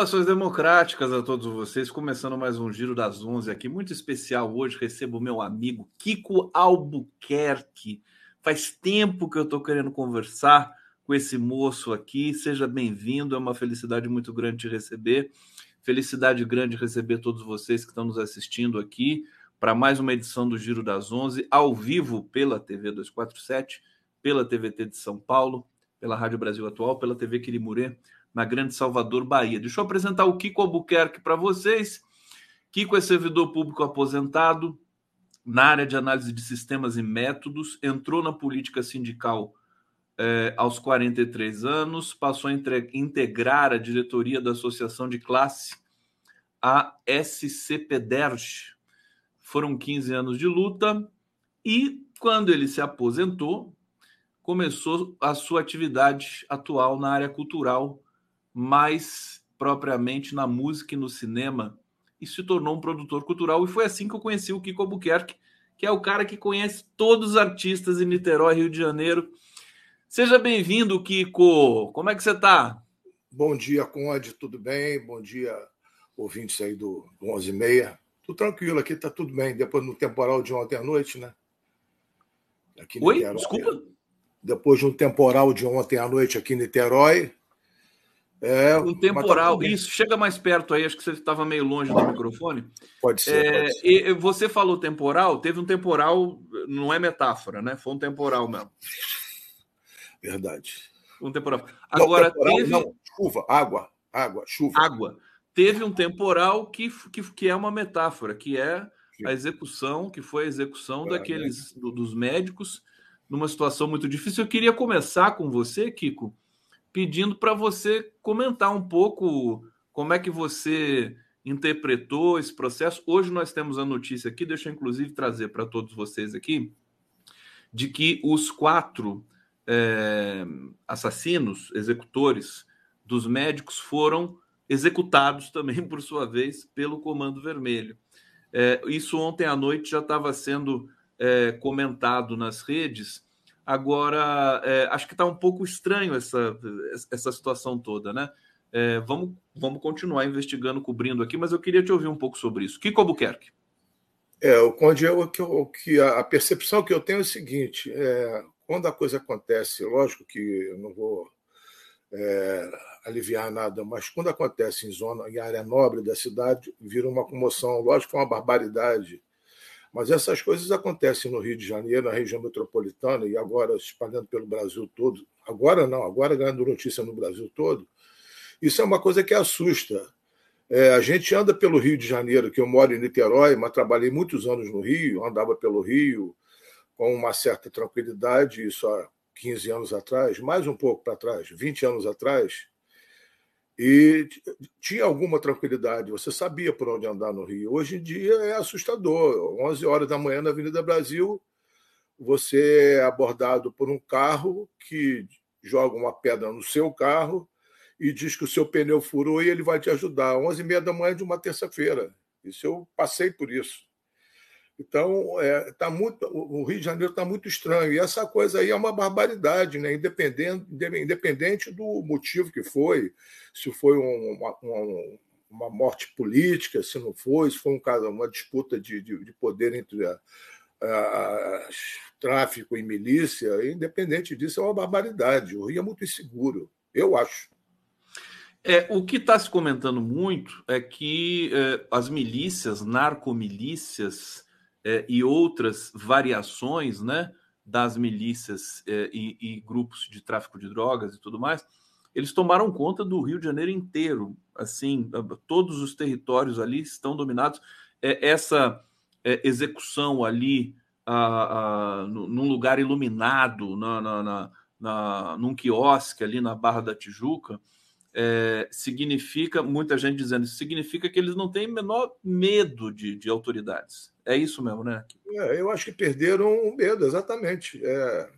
Saudações democráticas a todos vocês, começando mais um Giro das Onze aqui, muito especial. Hoje, recebo o meu amigo Kiko Albuquerque. Faz tempo que eu estou querendo conversar com esse moço aqui, seja bem-vindo, é uma felicidade muito grande te receber, felicidade grande receber todos vocês que estão nos assistindo aqui para mais uma edição do Giro das Onze, ao vivo pela TV 247, pela TVT de São Paulo, pela Rádio Brasil Atual, pela TV Quirimurê, na Grande Salvador, Bahia. Deixa eu apresentar o Kiko Albuquerque para vocês. Kiko é servidor público aposentado na área de análise de sistemas e métodos, entrou na política sindical eh, aos 43 anos, passou a integrar a diretoria da Associação de Classe, a SCPDERJ. Foram 15 anos de luta e, quando ele se aposentou, começou a sua atividade atual na área cultural mais propriamente na música e no cinema e se tornou um produtor cultural. E foi assim que eu conheci o Kiko Albuquerque, que é o cara que conhece todos os artistas em Niterói, Rio de Janeiro. Seja bem-vindo, Kiko. Como é que você está? Bom dia, Conde. Tudo bem? Bom dia, ouvintes aí do, do 11 e meia. Tudo tranquilo aqui, tá tudo bem. Depois do temporal de ontem à noite, né? Aqui Oi? Niterói. Desculpa? Depois de um temporal de ontem à noite aqui em Niterói, é, um temporal. Isso, chega mais perto aí, acho que você estava meio longe do microfone. Pode ser, é, pode ser. E você falou temporal, teve um temporal, não é metáfora, né? Foi um temporal mesmo. Verdade. Um temporal. Agora, não, temporal, teve... não, chuva, água, água, chuva. Água. Teve um temporal que, que, que é uma metáfora, que é a execução, que foi a execução é, daqueles né? do, dos médicos numa situação muito difícil. Eu queria começar com você, Kiko, pedindo para você comentar um pouco como é que você interpretou esse processo. Hoje nós temos a notícia aqui, deixa eu inclusive trazer para todos vocês aqui, de que os quatro é, assassinos, executores dos médicos foram executados também, por sua vez, pelo Comando Vermelho. É, isso ontem à noite já estava sendo é, comentado nas redes Agora, é, acho que está um pouco estranho essa, essa situação toda, né? É, vamos, vamos continuar investigando, cobrindo aqui, mas eu queria te ouvir um pouco sobre isso. Kiko Albuquerque. É, o Conde, eu, que, que a, percepção que eu tenho é o seguinte: é, quando a coisa acontece, lógico que eu não vou é, aliviar nada, mas quando acontece em zona, em área nobre da cidade, vira uma comoção, lógico que é uma barbaridade mas essas coisas acontecem no Rio de Janeiro, na região metropolitana, e agora espalhando pelo Brasil todo. Agora não, agora ganhando notícia no Brasil todo. Isso é uma coisa que assusta. É, a gente anda pelo Rio de Janeiro, que eu moro em Niterói, mas trabalhei muitos anos no Rio, andava pelo Rio com uma certa tranquilidade, isso há 15 anos atrás, mais um pouco para trás, 20 anos atrás, e tinha alguma tranquilidade, você sabia por onde andar no Rio. Hoje em dia é assustador. 11 horas da manhã na Avenida Brasil, você é abordado por um carro que joga uma pedra no seu carro e diz que o seu pneu furou e ele vai te ajudar. 11 e meia da manhã de uma terça-feira. Isso eu passei por isso. Então, é, tá muito, o Rio de Janeiro está muito estranho. E essa coisa aí é uma barbaridade, né? independente, independente do motivo que foi, se foi uma, uma, uma morte política, se não foi, se foi um caso, uma disputa de, de, de poder entre a, a, tráfico e milícia, independente disso, é uma barbaridade. O Rio é muito inseguro, eu acho. É, o que está se comentando muito é que é, as milícias, narcomilícias, é, e outras variações né, das milícias é, e, e, grupos de tráfico de drogas e tudo mais, eles tomaram conta do Rio de Janeiro inteiro. Assim, todos os territórios ali estão dominados. É, essa é, execução ali a, a, num lugar iluminado, na, na, na na, num quiosque ali na Barra da Tijuca, é, significa, muita gente dizendo, significa que eles não têm menor medo de, de autoridades. É isso mesmo, né? É, eu acho que perderam o medo, exatamente. É,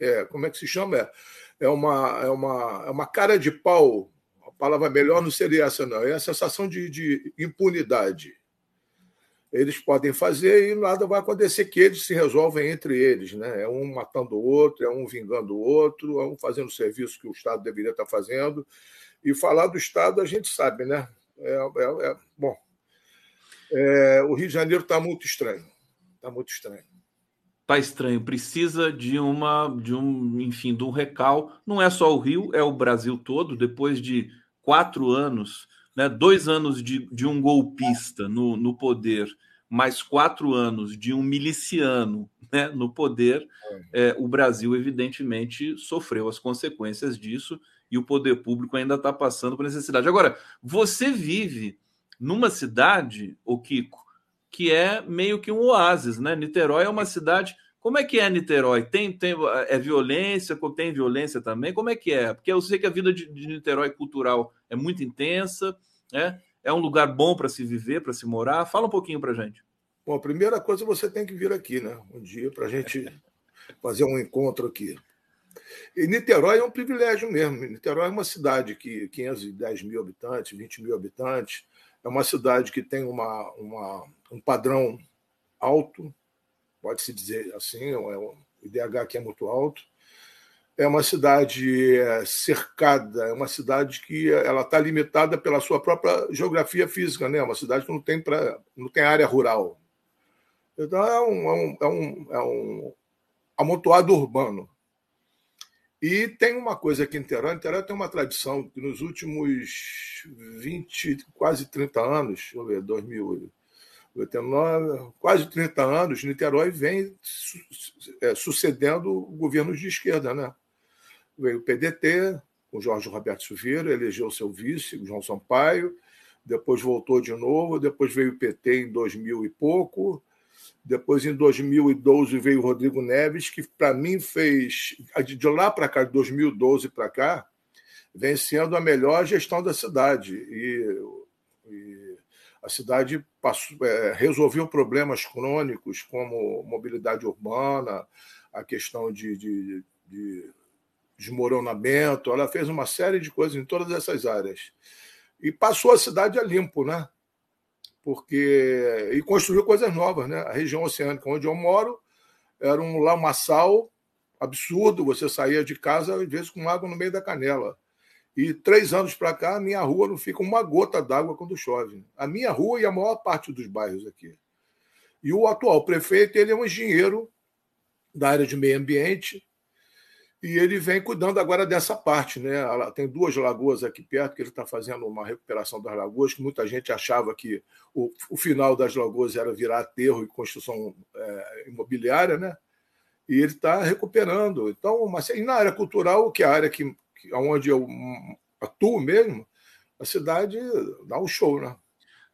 é, como é que se chama? É, é, uma, é, uma, é uma cara de pau. A palavra melhor não seria essa, não. É a sensação de, de impunidade. Eles podem fazer e nada vai acontecer, que eles se resolvem entre eles. Né? É um matando o outro, é um vingando o outro, é um fazendo o serviço que o Estado deveria estar fazendo. E falar do Estado a gente sabe, né? É, é, é bom, é, o Rio de Janeiro está muito estranho. Está muito estranho. Está estranho. Precisa de uma, de um, enfim, de um recal. Não é só o Rio, é o Brasil todo. Depois de quatro anos, né, dois anos de, de um golpista no, no poder, mais quatro anos de um miliciano né, no poder, é, o Brasil, evidentemente, sofreu as consequências disso e o poder público ainda está passando por necessidade. Agora, você vive numa cidade, o Kiko, que é meio que um oásis, né? Niterói é uma cidade. Como é que é Niterói? Tem, tem é violência? Tem violência também? Como é que é? Porque eu sei que a vida de, de Niterói cultural é muito intensa, né? É um lugar bom para se viver, para se morar. Fala um pouquinho para gente. Bom, a primeira coisa você tem que vir aqui, né? Um dia para a gente fazer um encontro aqui. E Niterói é um privilégio mesmo. Niterói é uma cidade que 510 mil habitantes, 20 mil habitantes, é uma cidade que tem uma, uma um padrão alto, pode-se dizer assim, é um IDH que é muito alto. É uma cidade é, cercada, é uma cidade que ela está limitada pela sua própria geografia física, né? É uma cidade que não tem, pra, não tem área rural. Então é um, é um, é um, é um amontoado urbano. E tem uma coisa aqui em Niterói, Niterói tem uma tradição que nos últimos 20, quase 30 anos, deixa eu ver, 2089, quase 30 anos, Niterói vem é, sucedendo governos de esquerda, né? Veio o PDT, com Jorge Roberto Silveira, elegeu seu vice, João Sampaio, depois voltou de novo, depois veio o PT em 2000 e pouco, depois, em 2012, veio o Rodrigo Neves, que para mim fez, de lá para cá, de 2012 para cá, vem sendo a melhor gestão da cidade. E, e a cidade passou, é, resolveu problemas crônicos, como mobilidade urbana, a questão de, de, de desmoronamento. Ela fez uma série de coisas em todas essas áreas. E passou a cidade a limpo, né? Porque e construiu coisas novas, né? A região oceânica onde eu moro era um lamaçal absurdo, você saía de casa às vezes com água no meio da canela. E três anos para cá, minha rua não fica uma gota d'água quando chove. A minha rua e a maior parte dos bairros aqui. E o atual prefeito ele é um engenheiro da área de meio ambiente, e ele vem cuidando agora dessa parte, né? Tem duas lagoas aqui perto que ele está fazendo uma recuperação das lagoas, que muita gente achava que o, o final das lagoas era virar aterro e construção é, imobiliária, né? E ele está recuperando. Então, mas e na área cultural, que é a área que, que onde eu atuo mesmo, a cidade dá um show, né?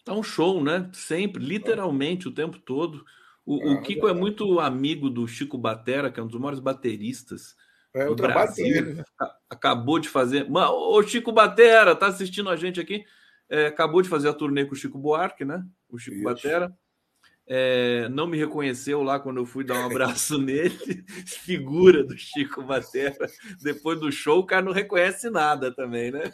Dá um show, né? Sempre, literalmente, o tempo todo. O, o é, Kiko é, é muito amigo do Chico Batera, que é um dos maiores bateristas é o trabalho Brasil, dele, né? Acabou de fazer. Mano, o Chico Batera tá assistindo a gente aqui. É, acabou de fazer a turnê com o Chico Buarque, né? O Chico Isso. Batera. É, não me reconheceu lá quando eu fui dar um abraço nele. Figura do Chico Batera. Depois do show, o cara não reconhece nada também, né?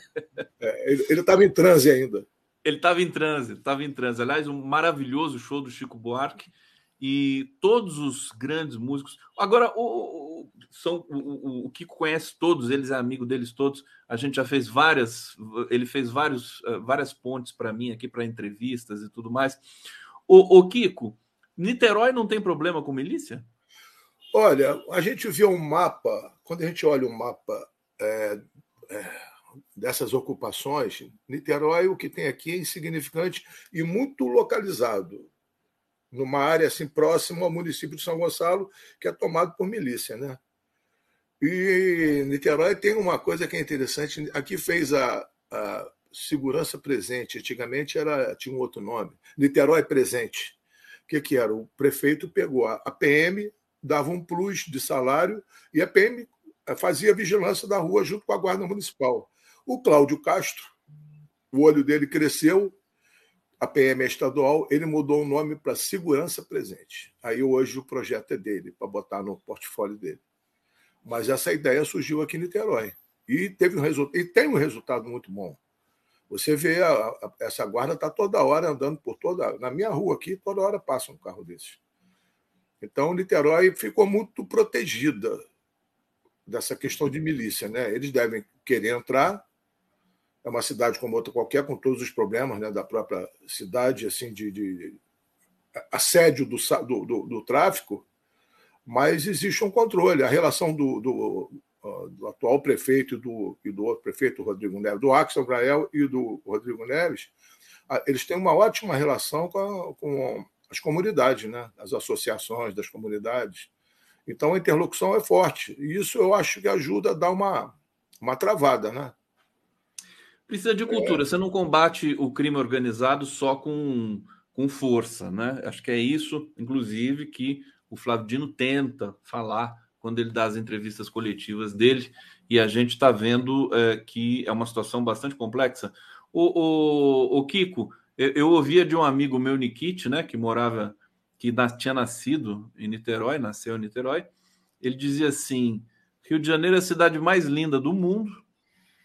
É, ele estava em transe ainda. Ele estava em transe, estava em transe. Aliás, um maravilhoso show do Chico Buarque e todos os grandes músicos. Agora, o, o, são, o, o, Kiko conhece todos, eles é amigo deles todos. A gente já fez várias, ele fez vários, eh, várias pontes para mim aqui para entrevistas e tudo mais. O, o Kiko, Niterói não tem problema com milícia? Olha, a gente vê um mapa, quando a gente olha um mapa é, é, dessas ocupações, Niterói o que tem aqui é insignificante e muito localizado numa área assim próxima ao município de São Gonçalo, que é tomado por milícia, né? E Niterói tem uma coisa que é interessante. Aqui fez a, a segurança presente. Antigamente era tinha um outro nome. Niterói presente. O que, que era? O prefeito pegou a, a PM, dava um plus de salário e a PM fazia vigilância da rua junto com a Guarda Municipal. O Cláudio Castro, o olho dele cresceu, a PM é estadual, ele mudou o nome para Segurança Presente. Aí hoje o projeto é dele, para botar no portfólio dele. Mas essa ideia surgiu aqui em Niterói. E, teve um resultado, e tem um resultado muito bom. Você vê, a, a, essa guarda está toda hora andando por toda. Na minha rua aqui, toda hora passa um carro desse. Então, Niterói ficou muito protegida dessa questão de milícia. Né? Eles devem querer entrar. É uma cidade como outra qualquer, com todos os problemas né, da própria cidade, assim, de, de assédio do, do, do, tráfico, mas existe um controle. A relação do, do, do atual prefeito e do, e do outro prefeito, Rodrigo Neves, do Axel Brael e do Rodrigo Neves, eles têm uma ótima relação com, a, com as comunidades, né? as associações das comunidades. Então a interlocução é forte. E isso eu acho que ajuda a dar uma, uma travada. Né? Precisa de cultura. É... Você não combate o crime organizado só com, com força. Né? Acho que é isso, inclusive, que o Flávio Dino tenta falar quando ele dá as entrevistas coletivas dele, e a gente está vendo é, que é uma situação bastante complexa. O, o, o Kiko, eu, eu, ouvia de um amigo meu, Nikit, né, que morava, que na, tinha nascido em Niterói, nasceu em Niterói, ele dizia assim: Rio de Janeiro é a cidade mais linda do mundo,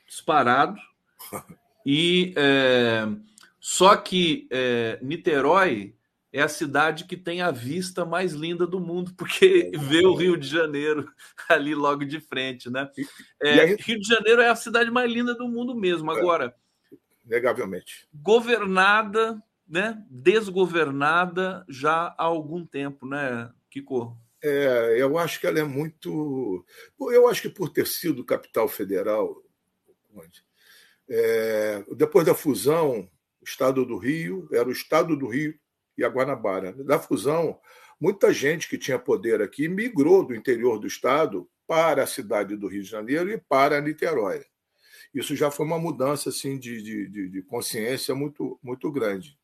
disparado, e é, só que é, Niterói é a cidade que tem a vista mais linda do mundo, porque é, vê o Rio de Janeiro ali logo de frente, né? É. Rio de Janeiro é a cidade mais linda do mundo mesmo. É, Agora, negavelmente, governada, né? Desgovernada já há algum tempo, né, Kiko? É, eu acho que ela é muito. Eu acho que por ter sido capital federal, é, depois da fusão, o Estado do Rio era o Estado do Rio e a Guanabara. Da fusão, muita gente que tinha poder aqui migrou do interior do estado para a cidade do Rio de Janeiro e para Niterói. Isso já foi uma mudança assim, de, de, de consciência muito, muito grande.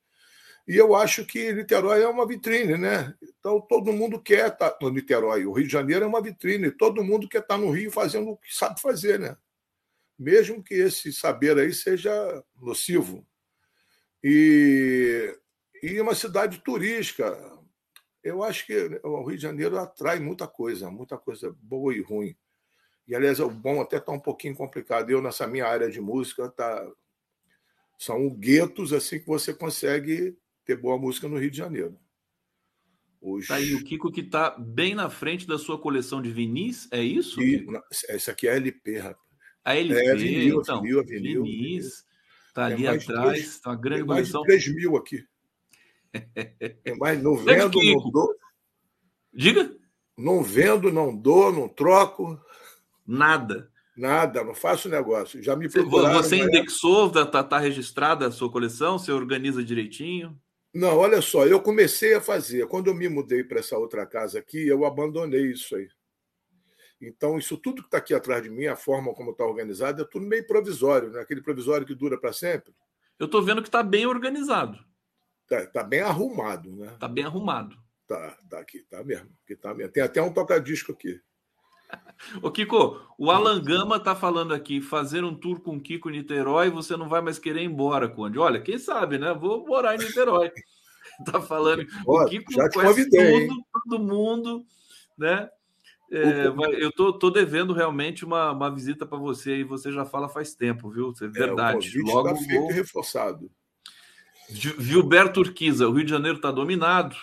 E eu acho que Niterói é uma vitrine, né? Então todo mundo quer estar tá no Niterói. O Rio de Janeiro é uma vitrine. Todo mundo quer estar tá no Rio fazendo o que sabe fazer, né? Mesmo que esse saber aí seja nocivo. E e uma cidade turística. Eu acho que o Rio de Janeiro atrai muita coisa, muita coisa boa e ruim. E, aliás, o bom até está um pouquinho complicado. Eu, nessa minha área de música, tá... são guetos assim que você consegue ter boa música no Rio de Janeiro. Os... Tá aí o Kiko que está bem na frente da sua coleção de vinis, é isso? E, essa aqui é LP, rapaz. A LP, é, vinil, então, vinil, vinil, vinis, está ali atrás, está uma grande coleção. Mais de 3 mil aqui. Mas não vendo, não dou. Diga? Não vendo, não dou, não troco. Nada. Nada, não faço negócio. Já me procuraram. Você indexou, está tá registrada a sua coleção? Você organiza direitinho? Não, olha só, eu comecei a fazer. Quando eu me mudei para essa outra casa aqui, eu abandonei isso aí. Então, isso tudo que está aqui atrás de mim, a forma como está organizado, é tudo meio provisório, né? aquele provisório que dura para sempre. Eu estou vendo que está bem organizado. Tá, tá bem arrumado, né? Tá bem arrumado. Tá, tá aqui, tá mesmo. Aqui tá mesmo. Tem até um toca-disco aqui. Ô, Kiko, o Alan Gama tá falando aqui, fazer um tour com Kiko em Niterói, você não vai mais querer ir embora, Conde. Olha, quem sabe, né? Vou morar em Niterói. tá falando. o Kiko já te convidei, tudo, todo mundo, né? É, eu tô, tô devendo realmente uma, uma visita para você e você já fala faz tempo, viu? É verdade. É, o Logo tá feito vou... reforçado. Gilberto Urquiza, o Rio de Janeiro está dominado.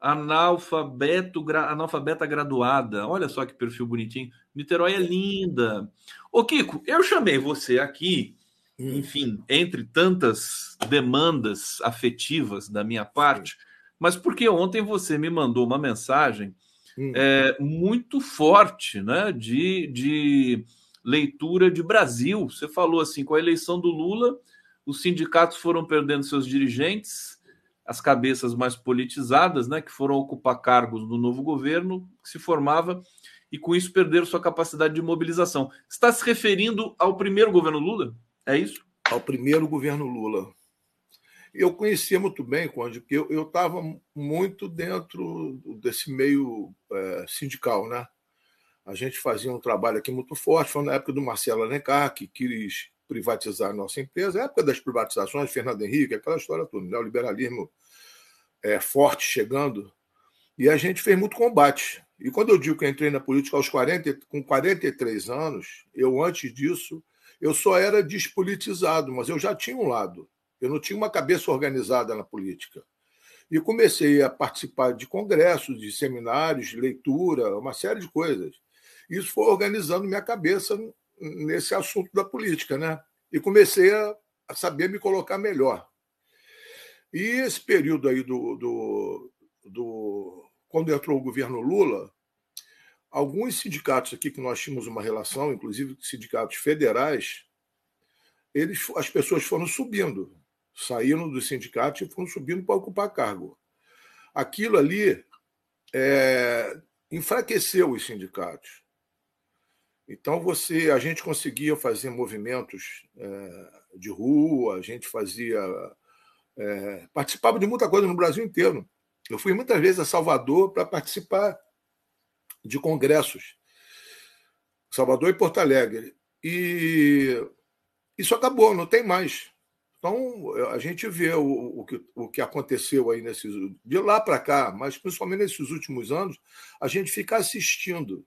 Analfabeto, analfabeta graduada. Olha só que perfil bonitinho. Niterói é linda. Ô, Kiko, eu chamei você aqui, hum. enfim, entre tantas demandas afetivas da minha parte, mas porque ontem você me mandou uma mensagem hum. é, muito forte, né? De, de leitura de Brasil. Você falou assim: com a eleição do Lula os sindicatos foram perdendo seus dirigentes, as cabeças mais politizadas, né, que foram ocupar cargos no novo governo que se formava e com isso perderam sua capacidade de mobilização. Está se referindo ao primeiro governo Lula? É isso? Ao primeiro governo Lula. Eu conhecia muito bem, Conde, porque eu estava muito dentro desse meio é, sindical, né? A gente fazia um trabalho aqui muito forte, foi na época do Marcelo Alencar, que quis privatizar a nossa empresa, a época das privatizações, Fernando Henrique, aquela história toda, né? o liberalismo é, forte chegando, e a gente fez muito combate. E quando eu digo que eu entrei na política aos 40, com 43 anos, eu antes disso, eu só era despolitizado, mas eu já tinha um lado. Eu não tinha uma cabeça organizada na política. E comecei a participar de congressos, de seminários, de leitura, uma série de coisas. Isso foi organizando minha cabeça nesse assunto da política, né? E comecei a, a saber me colocar melhor. E esse período aí do, do, do quando entrou o governo Lula, alguns sindicatos aqui que nós tínhamos uma relação, inclusive sindicatos federais, eles, as pessoas foram subindo, saíram do sindicato e foram subindo para ocupar cargo. Aquilo ali é, enfraqueceu os sindicatos. Então você, a gente conseguia fazer movimentos é, de rua, a gente fazia, é, participava de muita coisa no Brasil inteiro. Eu fui muitas vezes a Salvador para participar de congressos, Salvador e Porto Alegre, e isso acabou, não tem mais. Então a gente vê o, o, que, o que aconteceu aí nesses de lá para cá, mas principalmente nesses últimos anos, a gente fica assistindo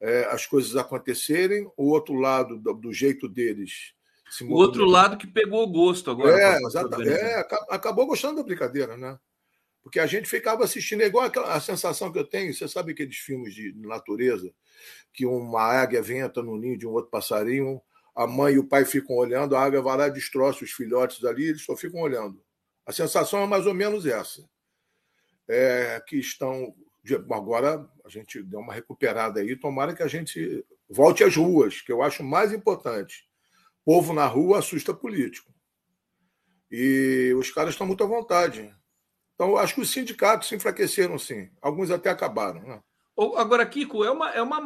é, as coisas acontecerem, o outro lado, do, do jeito deles. o outro lado que pegou gosto agora. É, exatamente. É, acabou gostando da brincadeira, né? Porque a gente ficava assistindo, é igual aquela, a sensação que eu tenho, você sabe aqueles filmes de natureza, que uma águia venta no ninho de um outro passarinho, a mãe e o pai ficam olhando, a águia vai lá e destroça os filhotes ali, eles só ficam olhando. A sensação é mais ou menos essa. É, que estão agora a gente deu uma recuperada aí, tomara que a gente volte às ruas, que eu acho mais importante. Povo na rua assusta político. E os caras estão muito à vontade. Então, acho que os sindicatos se enfraqueceram, sim. Alguns até acabaram. Né? Agora, Kiko, é uma, é uma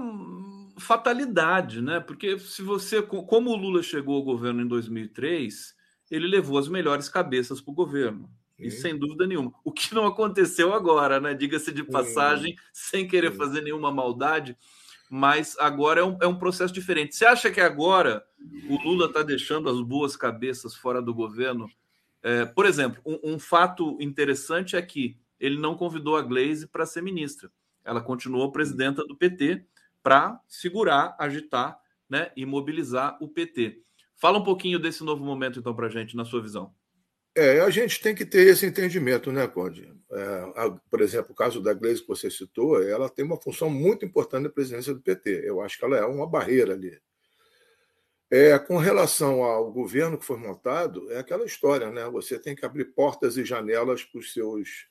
fatalidade, né? Porque se você, como o Lula chegou ao governo em 2003, ele levou as melhores cabeças para o governo. E sem dúvida nenhuma. O que não aconteceu agora, né? Diga-se de passagem, Sim. sem querer Sim. fazer nenhuma maldade, mas agora é um, é um processo diferente. Você acha que agora o Lula está deixando as boas cabeças fora do governo? É, por exemplo, um, um, fato interessante é que ele não convidou a Glaze para ser ministra. Ela continuou presidenta do PT para segurar, agitar né, e mobilizar o PT. Fala um pouquinho desse novo momento, então, para a gente, na sua visão. É, a gente tem que ter esse entendimento, né, Conde? É, a, por exemplo, o caso da Gleisi que você citou, ela tem uma função muito importante na presidência do PT. Eu acho que ela é uma barreira ali. É, com relação ao governo que foi montado, é aquela história, né? Você tem que abrir portas e janelas para os seus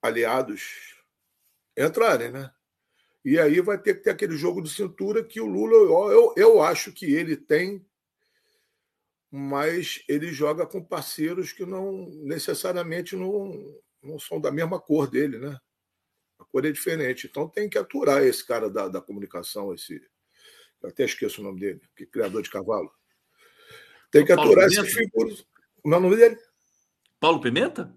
aliados entrarem, né? E aí vai ter que ter aquele jogo de cintura que o Lula, eu, eu acho que ele tem mas ele joga com parceiros que não necessariamente não, não são da mesma cor dele, né? A cor é diferente. Então tem que aturar esse cara da, da comunicação, esse. Eu até esqueço o nome dele, que é criador de cavalo. Tem que aturar Pimenta? essas figuras. Como é o nome dele? Paulo Pimenta?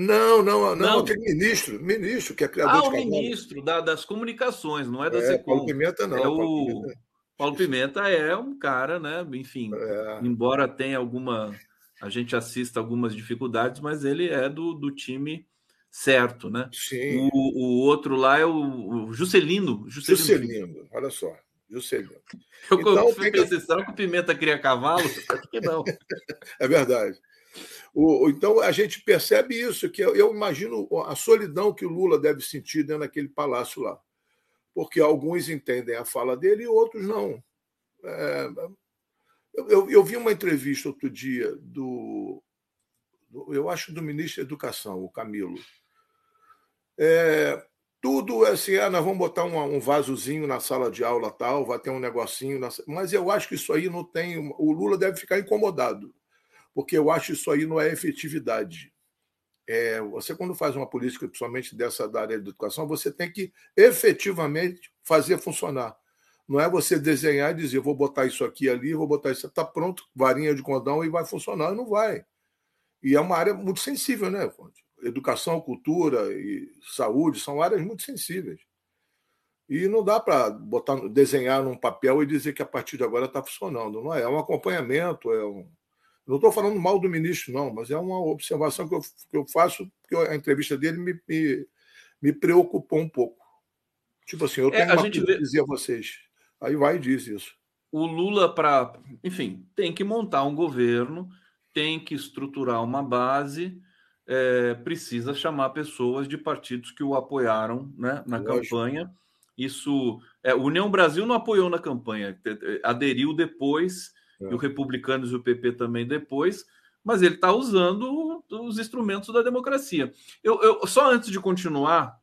Não, não, não, não. aquele ministro, ministro, que é criador ah, de. Ah, o ministro da, das comunicações, não é da é, Secom. Paulo Pimenta não. É o... Pimenta. Paulo Pimenta é um cara, né? Enfim, é. embora tenha alguma. A gente assista algumas dificuldades, mas ele é do, do time certo, né? Sim. O, o outro lá é o, o Juscelino. Juscelino. Juscelino, olha só. Juscelino. Eu então, fui que... será que o Pimenta cria cavalo? Acho que não. é verdade. O, então a gente percebe isso, que eu, eu imagino a solidão que o Lula deve sentir dentro daquele palácio lá porque alguns entendem a fala dele e outros não. É, eu, eu, vi uma entrevista outro dia do, do, eu acho, do ministro da Educação, o Camilo. É, tudo é assim, ah, nós vamos botar um, um, vasozinho na sala de aula tal, vai ter um negocinho, na... mas eu acho que isso aí não tem. O Lula deve ficar incomodado, porque eu acho isso aí não é efetividade. É, você, quando faz uma política, principalmente dessa da área de educação, você tem que efetivamente fazer funcionar. Não é você desenhar e dizer, vou botar isso aqui ali, vou botar isso. Está pronto, varinha de condão e vai funcionar. Não vai. E é uma área muito sensível, né, Educação, cultura e saúde são áreas muito sensíveis. E não dá para botar, desenhar num papel e dizer que a partir de agora está funcionando. Não é? É um acompanhamento, é um. Não estou falando mal do ministro, não, mas é uma observação que eu, que eu faço, porque a entrevista dele me, me, me preocupou um pouco. Tipo assim, eu é, tenho é, a gente vê... dizer a vocês. Aí vai e diz isso. O Lula, para. Enfim, tem que montar um governo, tem que estruturar uma base, é, precisa chamar pessoas de partidos que o apoiaram né, na Lógico. campanha. Isso. É, União Brasil não apoiou na campanha, aderiu depois. E o Republicanos e o PP também depois, mas ele está usando os instrumentos da democracia. Eu, eu, só antes de continuar,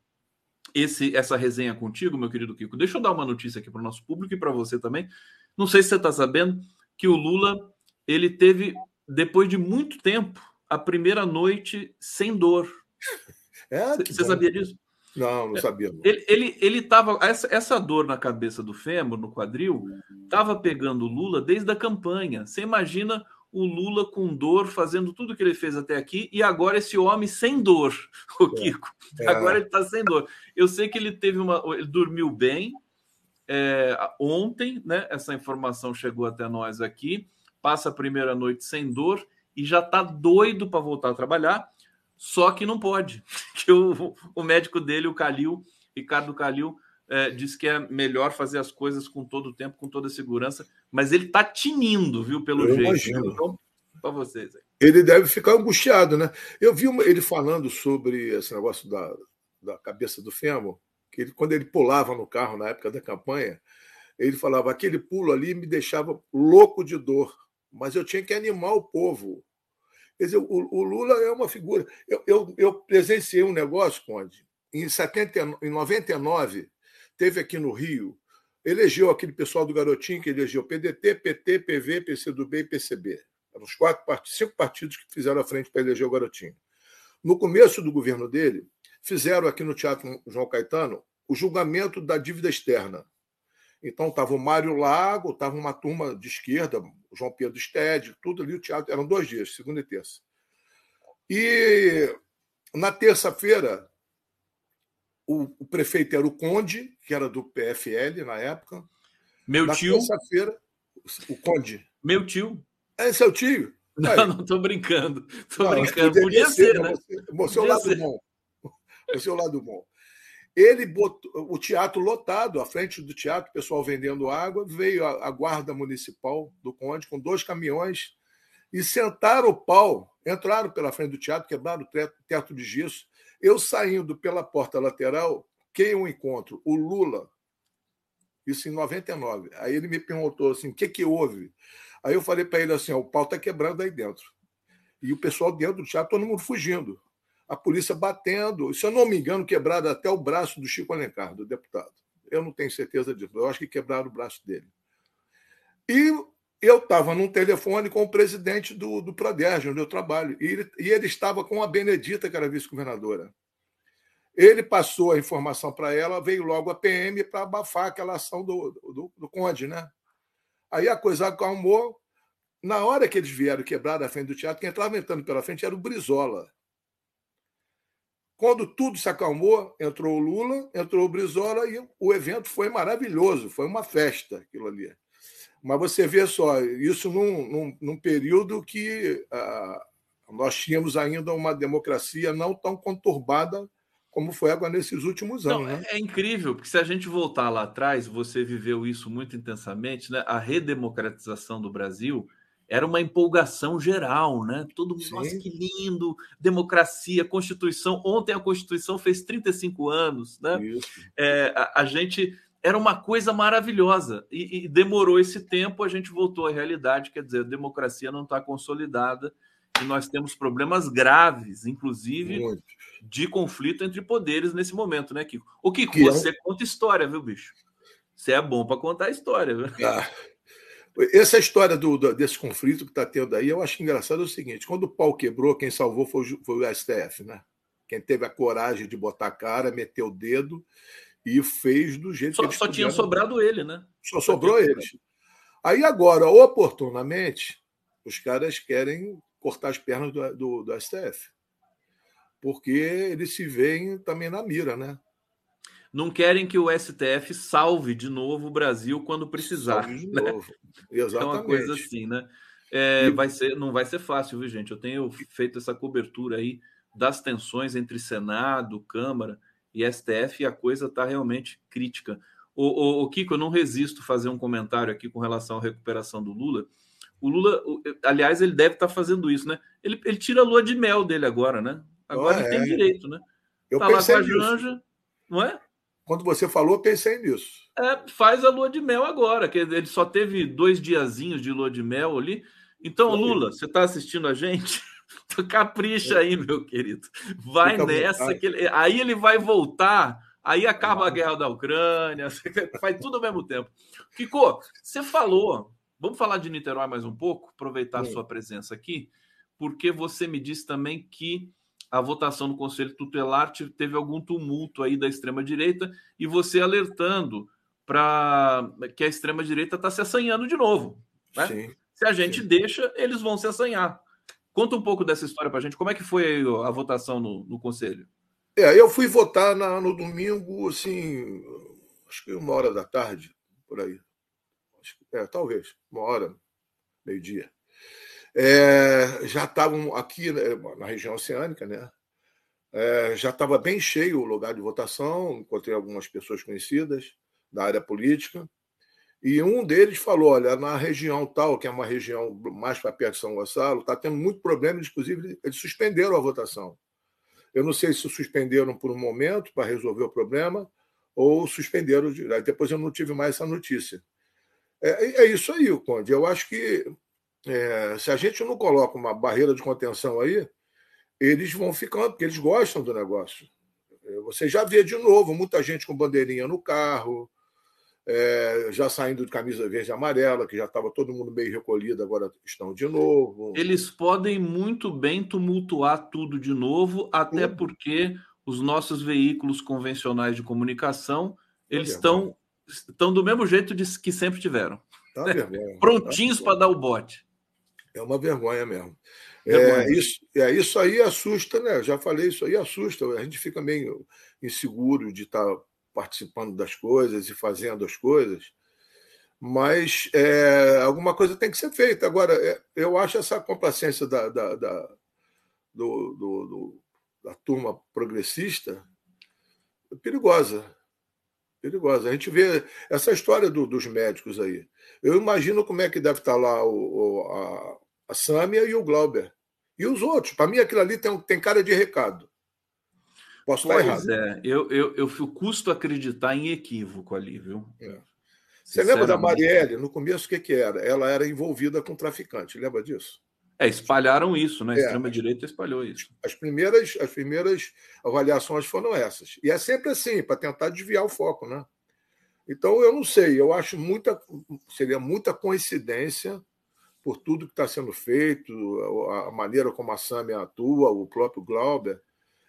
esse, essa resenha contigo, meu querido Kiko. Deixa eu dar uma notícia aqui para o nosso público e para você também. Não sei se você está sabendo que o Lula ele teve, depois de muito tempo, a primeira noite sem dor. É, você sabia disso? Não, não sabia. Não. Ele, ele, ele tava. Essa, essa dor na cabeça do fêmur, no quadril, estava pegando o Lula desde a campanha. Você imagina o Lula com dor, fazendo tudo que ele fez até aqui, e agora esse homem sem dor, o é, Kiko. É, é. Agora ele está sem dor. Eu sei que ele teve uma. Ele dormiu bem é, ontem, né? Essa informação chegou até nós aqui. Passa a primeira noite sem dor e já está doido para voltar a trabalhar, só que não pode. Que o, o médico dele, o Calil, Ricardo Calil, é, diz que é melhor fazer as coisas com todo o tempo, com toda a segurança, mas ele está tinindo, viu, pelo Eu jeito. Imagino. Então, para vocês aí. Ele deve ficar angustiado, né? Eu vi uma, ele falando sobre esse negócio da, da cabeça do fêmur, que ele, quando ele pulava no carro na época da campanha, ele falava: aquele pulo ali me deixava louco de dor, mas eu tinha que animar o povo. Quer dizer, o, o Lula é uma figura. Eu, eu, eu presenciei um negócio, Conde, em, 70, em 99, teve aqui no Rio, elegeu aquele pessoal do Garotinho, que elegeu PDT, PT, PV, PCdoB e PCB. Eram os quatro partidos, cinco partidos que fizeram a frente para eleger o Garotinho. No começo do governo dele, fizeram aqui no Teatro João Caetano o julgamento da dívida externa. Então estava o Mário Lago, estava uma turma de esquerda, João Pedro Stede, tudo ali o teatro. Eram dois dias, segunda e terça. E na terça-feira o, o, prefeito era o Conde, que era do PFL na época. Meu na tio. terça-feira, o Conde. Meu tio. É seu tio? Não, Aí. não estou brincando. Estou brincando. Podia ser, ser né? Você, você é o lado ser. bom. Você é o lado bom. Ele botou o teatro lotado, à frente do teatro, o pessoal vendendo água, veio a, a guarda municipal do Conde com dois caminhões e sentaram o pau, entraram pela frente do teatro, quebraram o teto, teto de gesso eu saindo pela porta lateral, quem eu encontro? O Lula. Isso em 99. Aí ele me perguntou assim: o que, que houve? Aí eu falei para ele assim: o pau está quebrando aí dentro. E o pessoal dentro do teatro, todo mundo fugindo. A polícia batendo. Se eu não me engano, quebraram até o braço do Chico Alencar, do deputado. Eu não tenho certeza disso. Eu acho que quebraram o braço dele. E eu estava num telefone com o presidente do, do onde eu trabalho, e ele, e ele estava com a Benedita, que era vice-governadora. Ele passou a informação para ela, veio logo a PM para abafar aquela ação do, do, do, Conde, né? Aí a coisa acalmou. Na hora que eles vieram quebrar a frente do teatro, quem estava entrando pela frente era o Brizola. Quando tudo se acalmou, entrou o Lula, entrou o Brizola e o evento foi maravilhoso, foi uma festa aquilo ali. Mas você vê só, isso num, num, num período que ah, nós tínhamos ainda uma democracia não tão conturbada como foi agora nesses últimos anos. Não, né? É incrível, porque se a gente voltar lá atrás, você viveu isso muito intensamente, né? A redemocratização do Brasil era uma empolgação geral, né? Todo mundo, Sim. nossa, que lindo, democracia, Constituição. Ontem a Constituição fez 35 anos, né? É, a, a gente era uma coisa maravilhosa e, e, demorou esse tempo, a gente voltou à realidade, quer dizer, a democracia não está consolidada e nós temos problemas graves, inclusive Muito. de conflito entre poderes nesse momento, né, Kiko? O Kiko, que você é... conta história, viu, bicho? Você é bom para contar história, viu? Ah. Essa história do, do, desse conflito que está tendo aí, eu acho engraçado é o seguinte: quando o pau quebrou, quem salvou foi, foi o STF, né? Quem teve a coragem de botar a cara, meter o dedo e fez do jeito só, que eles Só tinha sobrado ele, né? Só, só sobrou eles. Aí agora, oportunamente, os caras querem cortar as pernas do, do, do STF. Porque eles se veem também na mira, né? Não querem que o STF salve de novo o Brasil quando precisar. Salve de né? novo. Exatamente. É uma coisa assim, né? É, e... vai ser, não vai ser fácil, viu, gente? Eu tenho feito essa cobertura aí das tensões entre Senado, Câmara e STF e a coisa está realmente crítica. O, o, o, Kiko, eu não resisto fazer um comentário aqui com relação à recuperação do Lula. O Lula, aliás, ele deve estar tá fazendo isso, né? Ele, ele tira a lua de mel dele agora, né? Agora ele tem é. direito, né? Eu tá lá com a Janja, não é? Quando você falou, eu pensei nisso. É, faz a lua de mel agora, que ele só teve dois diazinhos de lua de mel ali. Então, Lula, você está assistindo a gente? Capricha aí, meu querido. Vai Fica nessa, que ele... aí ele vai voltar. Aí acaba a guerra da Ucrânia, faz tudo ao mesmo tempo. Kiko, você falou, vamos falar de Niterói mais um pouco, aproveitar Sim. a sua presença aqui, porque você me disse também que a votação no Conselho Tutelar teve algum tumulto aí da extrema-direita e você alertando para que a extrema-direita está se assanhando de novo. Né? Se a gente sim. deixa, eles vão se assanhar. Conta um pouco dessa história para a gente. Como é que foi a votação no, no Conselho? É, eu fui votar na, no domingo, assim, acho que uma hora da tarde, por aí. Acho, é, talvez, uma hora, meio-dia. É, já estavam aqui né, na região oceânica, né? É, já estava bem cheio o lugar de votação, encontrei algumas pessoas conhecidas da área política, e um deles falou: olha, na região tal, que é uma região mais para perto de São Gonçalo, está tendo muito problema, inclusive eles suspenderam a votação. Eu não sei se suspenderam por um momento para resolver o problema ou suspenderam. Depois eu não tive mais essa notícia. É, é isso aí, Conde. Eu acho que é, se a gente não coloca uma barreira de contenção aí, eles vão ficando, porque eles gostam do negócio. É, você já vê de novo muita gente com bandeirinha no carro, é, já saindo de camisa verde e amarela, que já estava todo mundo meio recolhido, agora estão de novo. Eles podem muito bem tumultuar tudo de novo, até porque os nossos veículos convencionais de comunicação eles estão estão do mesmo jeito de, que sempre tiveram. Tá Prontinhos tá para dar o bote. É uma vergonha mesmo. É, isso, é, isso aí assusta, né? Já falei, isso aí assusta. A gente fica meio inseguro de estar tá participando das coisas e fazendo as coisas. Mas é, alguma coisa tem que ser feita. Agora, é, eu acho essa complacência da, da, da do, do, do, da turma progressista perigosa. Perigosa. A gente vê essa história do, dos médicos aí. Eu imagino como é que deve estar lá o, o a, a Sâmia e o Glauber. E os outros. Para mim, aquilo ali tem, tem cara de recado. Posso pois estar errado. é, eu, eu, eu custo acreditar em equívoco ali, viu? É. Você lembra da Marielle? No começo, o que, que era? Ela era envolvida com traficante, lembra disso? É, espalharam isso, né? A é. extrema-direita espalhou isso. As primeiras, as primeiras avaliações foram essas. E é sempre assim, para tentar desviar o foco, né? Então, eu não sei, eu acho muita. Seria muita coincidência por tudo que está sendo feito, a maneira como a Sâmia atua, o próprio Glauber.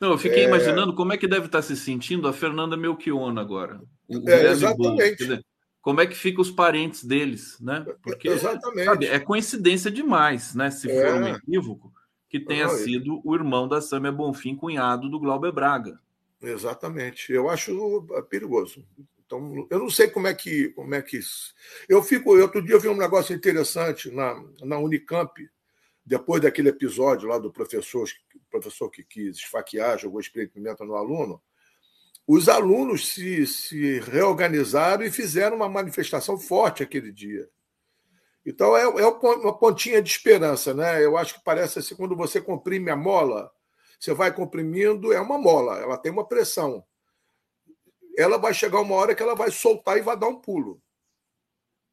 Não, eu fiquei é... imaginando como é que deve estar tá se sentindo a Fernanda Melchiona agora. É, exatamente. como é que ficam os parentes deles, né? Porque exatamente. Sabe, é coincidência demais, né? Se for um é. equívoco, que tenha Não, sido o irmão da Sâmia Bonfim, cunhado do Glauber Braga. Exatamente. Eu acho perigoso. Então, eu não sei como é que como é que isso. Eu fico, outro dia eu vi um negócio interessante na, na Unicamp, depois daquele episódio lá do professor, professor que quis esfaquear, jogou spray pimenta no aluno. Os alunos se, se reorganizaram e fizeram uma manifestação forte aquele dia. Então é, é uma pontinha de esperança, né? Eu acho que parece assim, quando você comprime a mola, você vai comprimindo, é uma mola, ela tem uma pressão ela vai chegar uma hora que ela vai soltar e vai dar um pulo.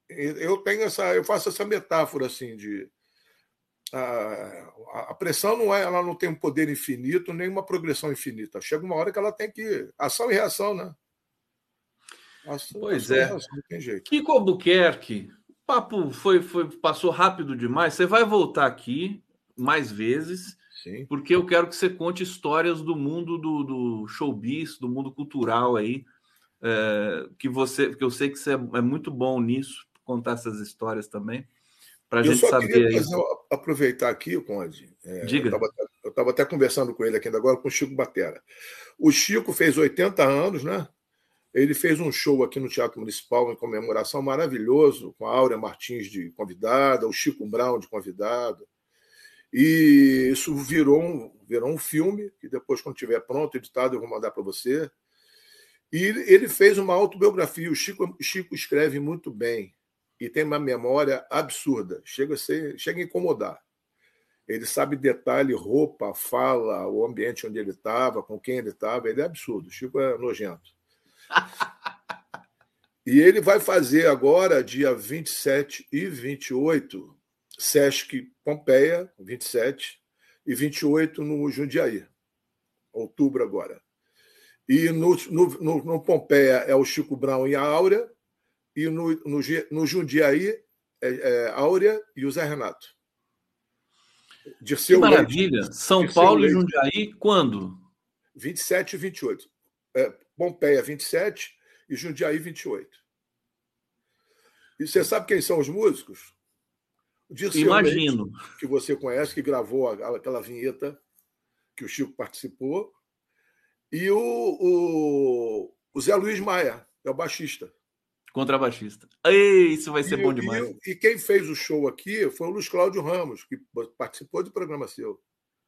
Eu tenho essa, eu faço essa metáfora assim de a, a pressão não é, ela não tem um poder infinito nem uma progressão infinita. Chega uma hora que ela tem que ação e reação, né? Ação, pois ação é. Reação, tem jeito. Kiko Albuquerque, o papo foi, foi passou rápido demais. Você vai voltar aqui mais vezes. Sim. porque eu quero que você conte histórias do mundo do, do showbiz, do mundo cultural aí, é, que você, que eu sei que você é, é muito bom nisso, contar essas histórias também, para a gente saber. Fazer, aproveitar aqui, Conde. É, Diga. Eu estava até conversando com ele aqui ainda agora, com o Chico Batera. O Chico fez 80 anos, né? Ele fez um show aqui no Teatro Municipal em comemoração maravilhoso, com a Áurea Martins de convidada, o Chico Brown de convidado. E isso virou um, virou um filme, que depois, quando estiver pronto, editado, eu vou mandar para você. E ele fez uma autobiografia. O Chico, Chico escreve muito bem e tem uma memória absurda. Chega a, ser, chega a incomodar. Ele sabe detalhe, roupa, fala, o ambiente onde ele estava, com quem ele estava. Ele é absurdo. O Chico é nojento. e ele vai fazer agora, dia 27 e 28, Sesc Pompeia, 27, e 28 no Jundiaí, outubro agora. E no, no, no, Pompeia é o Chico Brown e a Áurea, e no, no, no Jundiaí é, é Áurea e o Zé Renato. Dirceu que maravilha! Leite. São Dirceu Paulo Leite. e Jundiaí, quando? 27 e 28. É, Pompeia, 27 e Jundiaí, 28. E você sabe quem são os músicos? Dirceu Imagino. Leite, que você conhece, que gravou aquela vinheta que o Chico participou. E o, o, o Zé Luiz Maia, é o baixista. Contrabaixista. Ei, isso vai ser e, bom demais. E, e, quem fez o show aqui foi o Luiz Cláudio Ramos, que participou do programa seu.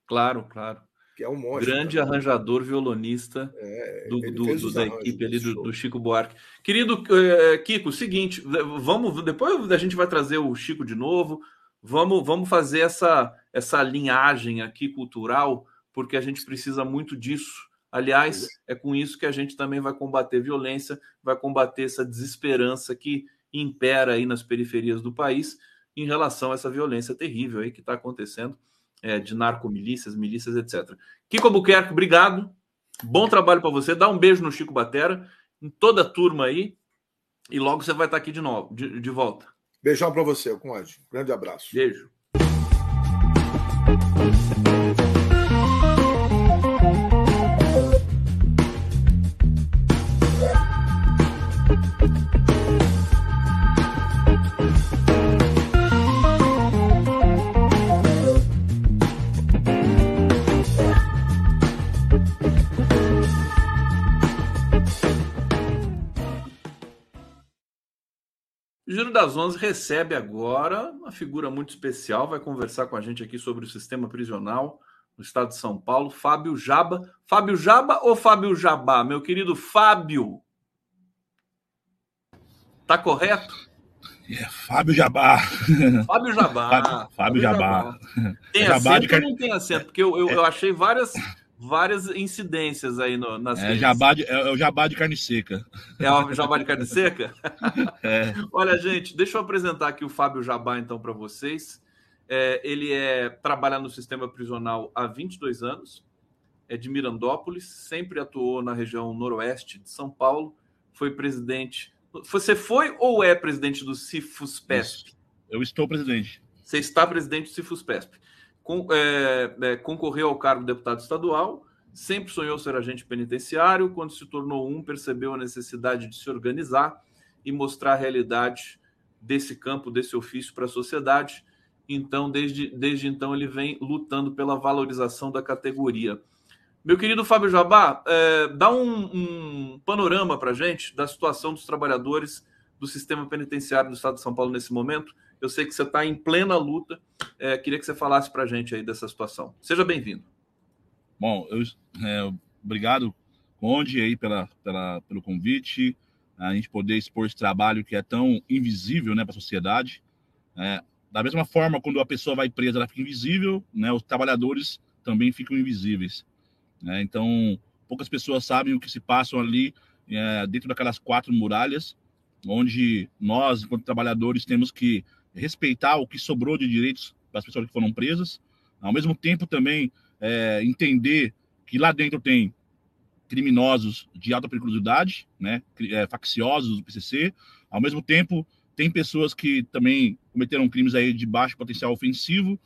Claro, claro que é um monstro. Grande arranjador, violonista é, do, do, do da equipe ali do, do, Chico Buarque. Querido uh, Kiko, seguinte, vamos depois a gente vai trazer o Chico de novo. Vamos, vamos fazer essa, essa linhagem aqui cultural, porque a gente precisa muito disso. Aliás, é com isso que a gente também vai combater violência, vai combater essa desesperança que impera aí nas periferias do país em relação a essa violência terrível aí que está acontecendo é, de narcomilícias, milícias, etc. Kiko Albuquerque, obrigado. Bom trabalho para você. Dá um beijo no Chico Batera, em toda a turma aí. E logo você vai estar aqui de novo, de, de volta. Beijão para você, Conde. Grande abraço. Beijo. Giro das Onze recebe agora uma figura muito especial, vai conversar com a gente aqui sobre o sistema prisional no estado de São Paulo, Fábio Jaba. Fábio Jaba ou Fábio Jabá? Meu querido Fábio. Tá correto? É, Fábio Jabá. Fábio Jabá. Fábio, Fábio Jabá. Jabá. Tem Jabá acento de... ou não tem acento? Porque eu, eu, eu achei várias várias incidências aí no, nas é, jabá de, é, é, o jabá de carne seca. É o jabá de carne seca? É. Olha, gente, deixa eu apresentar aqui o Fábio Jabá, então, para vocês. É, ele é trabalha no sistema prisional há 22 anos, é de Mirandópolis, sempre atuou na região noroeste de São Paulo, foi presidente... Você foi ou é presidente do CIFUS-PESP? Eu estou presidente. Você está presidente do CIFUS-PESP é, é, concorreu ao cargo de deputado estadual, sempre sonhou ser agente penitenciário. Quando se tornou um, percebeu a necessidade de se organizar e mostrar a realidade desse campo, desse ofício para a sociedade. Então, desde, desde então, ele vem lutando pela valorização da categoria. Meu querido Fábio Jabá, é, dá um, um panorama para gente da situação dos trabalhadores do sistema penitenciário do Estado de São Paulo nesse momento eu sei que você está em plena luta. É, queria que você falasse para a gente aí dessa situação. Seja bem-vindo. Bom, eu, é, obrigado, Conde, aí pela, pela, pelo convite, a gente poder expor esse trabalho que é tão invisível né, para a sociedade. É, da mesma forma, quando a pessoa vai presa, ela fica invisível, né, os trabalhadores também ficam invisíveis. Né? Então, poucas pessoas sabem o que se passa ali é, dentro daquelas quatro muralhas, onde nós, enquanto trabalhadores, temos que respeitar o que sobrou de direitos das pessoas que foram presas, ao mesmo tempo também é, entender que lá dentro tem criminosos de alta periculosidade, né, é, facciosos do PCC, ao mesmo tempo tem pessoas que também cometeram crimes aí de baixo potencial ofensivo,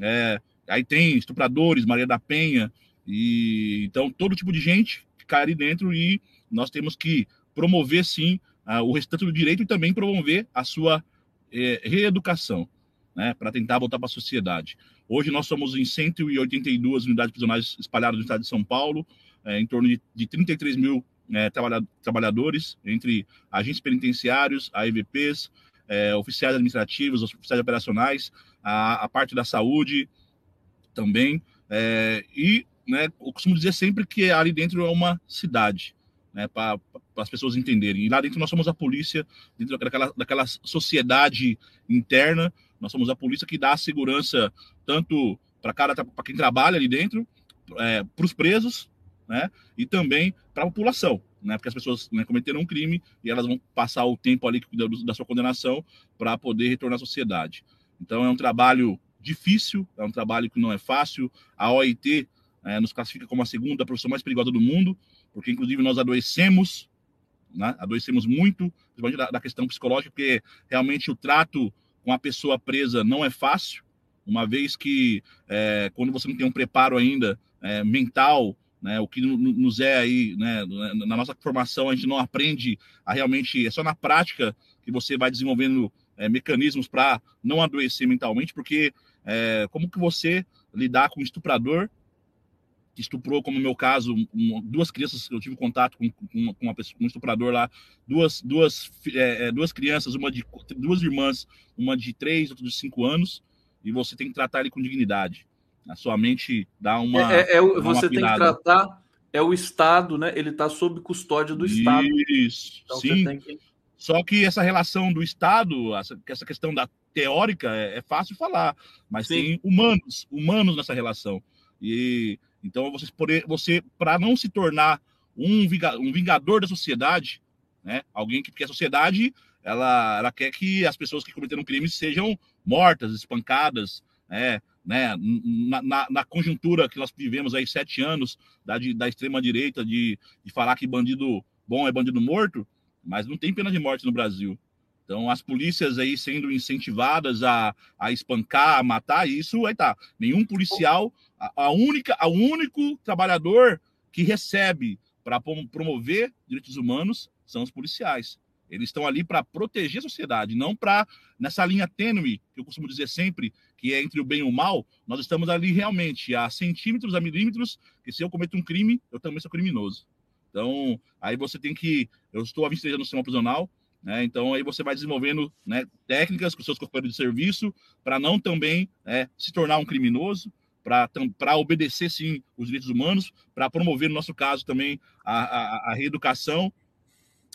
é, aí tem estupradores, Maria da Penha, e então todo tipo de gente que cai ali dentro e nós temos que promover sim o restante do direito e também promover a sua é, reeducação, né, para tentar voltar para a sociedade. Hoje nós somos em 182 unidades prisionais espalhadas no estado de São Paulo, é, em torno de, de 33 mil é, trabalhadores, entre agentes penitenciários, AEVPs, é, oficiais administrativos, oficiais operacionais, a, a parte da saúde também. É, e né, eu costumo dizer sempre que ali dentro é uma cidade, né, para as pessoas entenderem. E lá dentro nós somos a polícia, dentro daquela, daquela sociedade interna, nós somos a polícia que dá a segurança tanto para quem trabalha ali dentro, é, para os presos, né, e também para a população, né, porque as pessoas né, cometeram um crime e elas vão passar o tempo ali da sua condenação para poder retornar à sociedade. Então é um trabalho difícil, é um trabalho que não é fácil. A OIT é, nos classifica como a segunda profissão mais perigosa do mundo, porque inclusive nós adoecemos, né, adoecemos muito, da, da questão psicológica, porque realmente o trato com a pessoa presa não é fácil, uma vez que é, quando você não tem um preparo ainda é, mental, né, o que nos é aí, né, na nossa formação, a gente não aprende a realmente, é só na prática que você vai desenvolvendo é, mecanismos para não adoecer mentalmente, porque é, como que você lidar com um estuprador que estuprou, como no meu caso, um, duas crianças, eu tive contato com, com, uma, com uma pessoa, um estuprador lá, duas, duas, é, é, duas crianças, uma de duas irmãs, uma de três, outra de cinco anos, e você tem que tratar ele com dignidade. A sua mente dá uma. É, é, é você tem que tratar. É o Estado, né? Ele está sob custódia do Estado. Isso. Então, sim. Que... Só que essa relação do Estado, essa, essa questão da teórica é, é fácil falar, mas Sim. tem humanos, humanos nessa relação. E então você você para não se tornar um, um vingador da sociedade, né? Alguém que porque a sociedade ela, ela quer que as pessoas que cometeram crimes sejam mortas, espancadas, né? né? Na, na, na, conjuntura que nós vivemos aí sete anos da, de, da extrema direita de, de falar que bandido bom é bandido morto, mas não tem pena de morte no Brasil. Então, as polícias aí sendo incentivadas a, a espancar, a matar, isso aí tá. Nenhum policial, a, a única, o único trabalhador que recebe para promover direitos humanos são os policiais. Eles estão ali para proteger a sociedade, não para nessa linha tênue que eu costumo dizer sempre, que é entre o bem e o mal. Nós estamos ali realmente a centímetros, a milímetros, que se eu cometo um crime, eu também sou criminoso. Então, aí você tem que. Eu estou há 23 anos no sistema prisional, né? Então aí você vai desenvolvendo né, técnicas com seus companheiros de serviço para não também né, se tornar um criminoso, para obedecer sim os direitos humanos, para promover, no nosso caso, também a, a, a reeducação.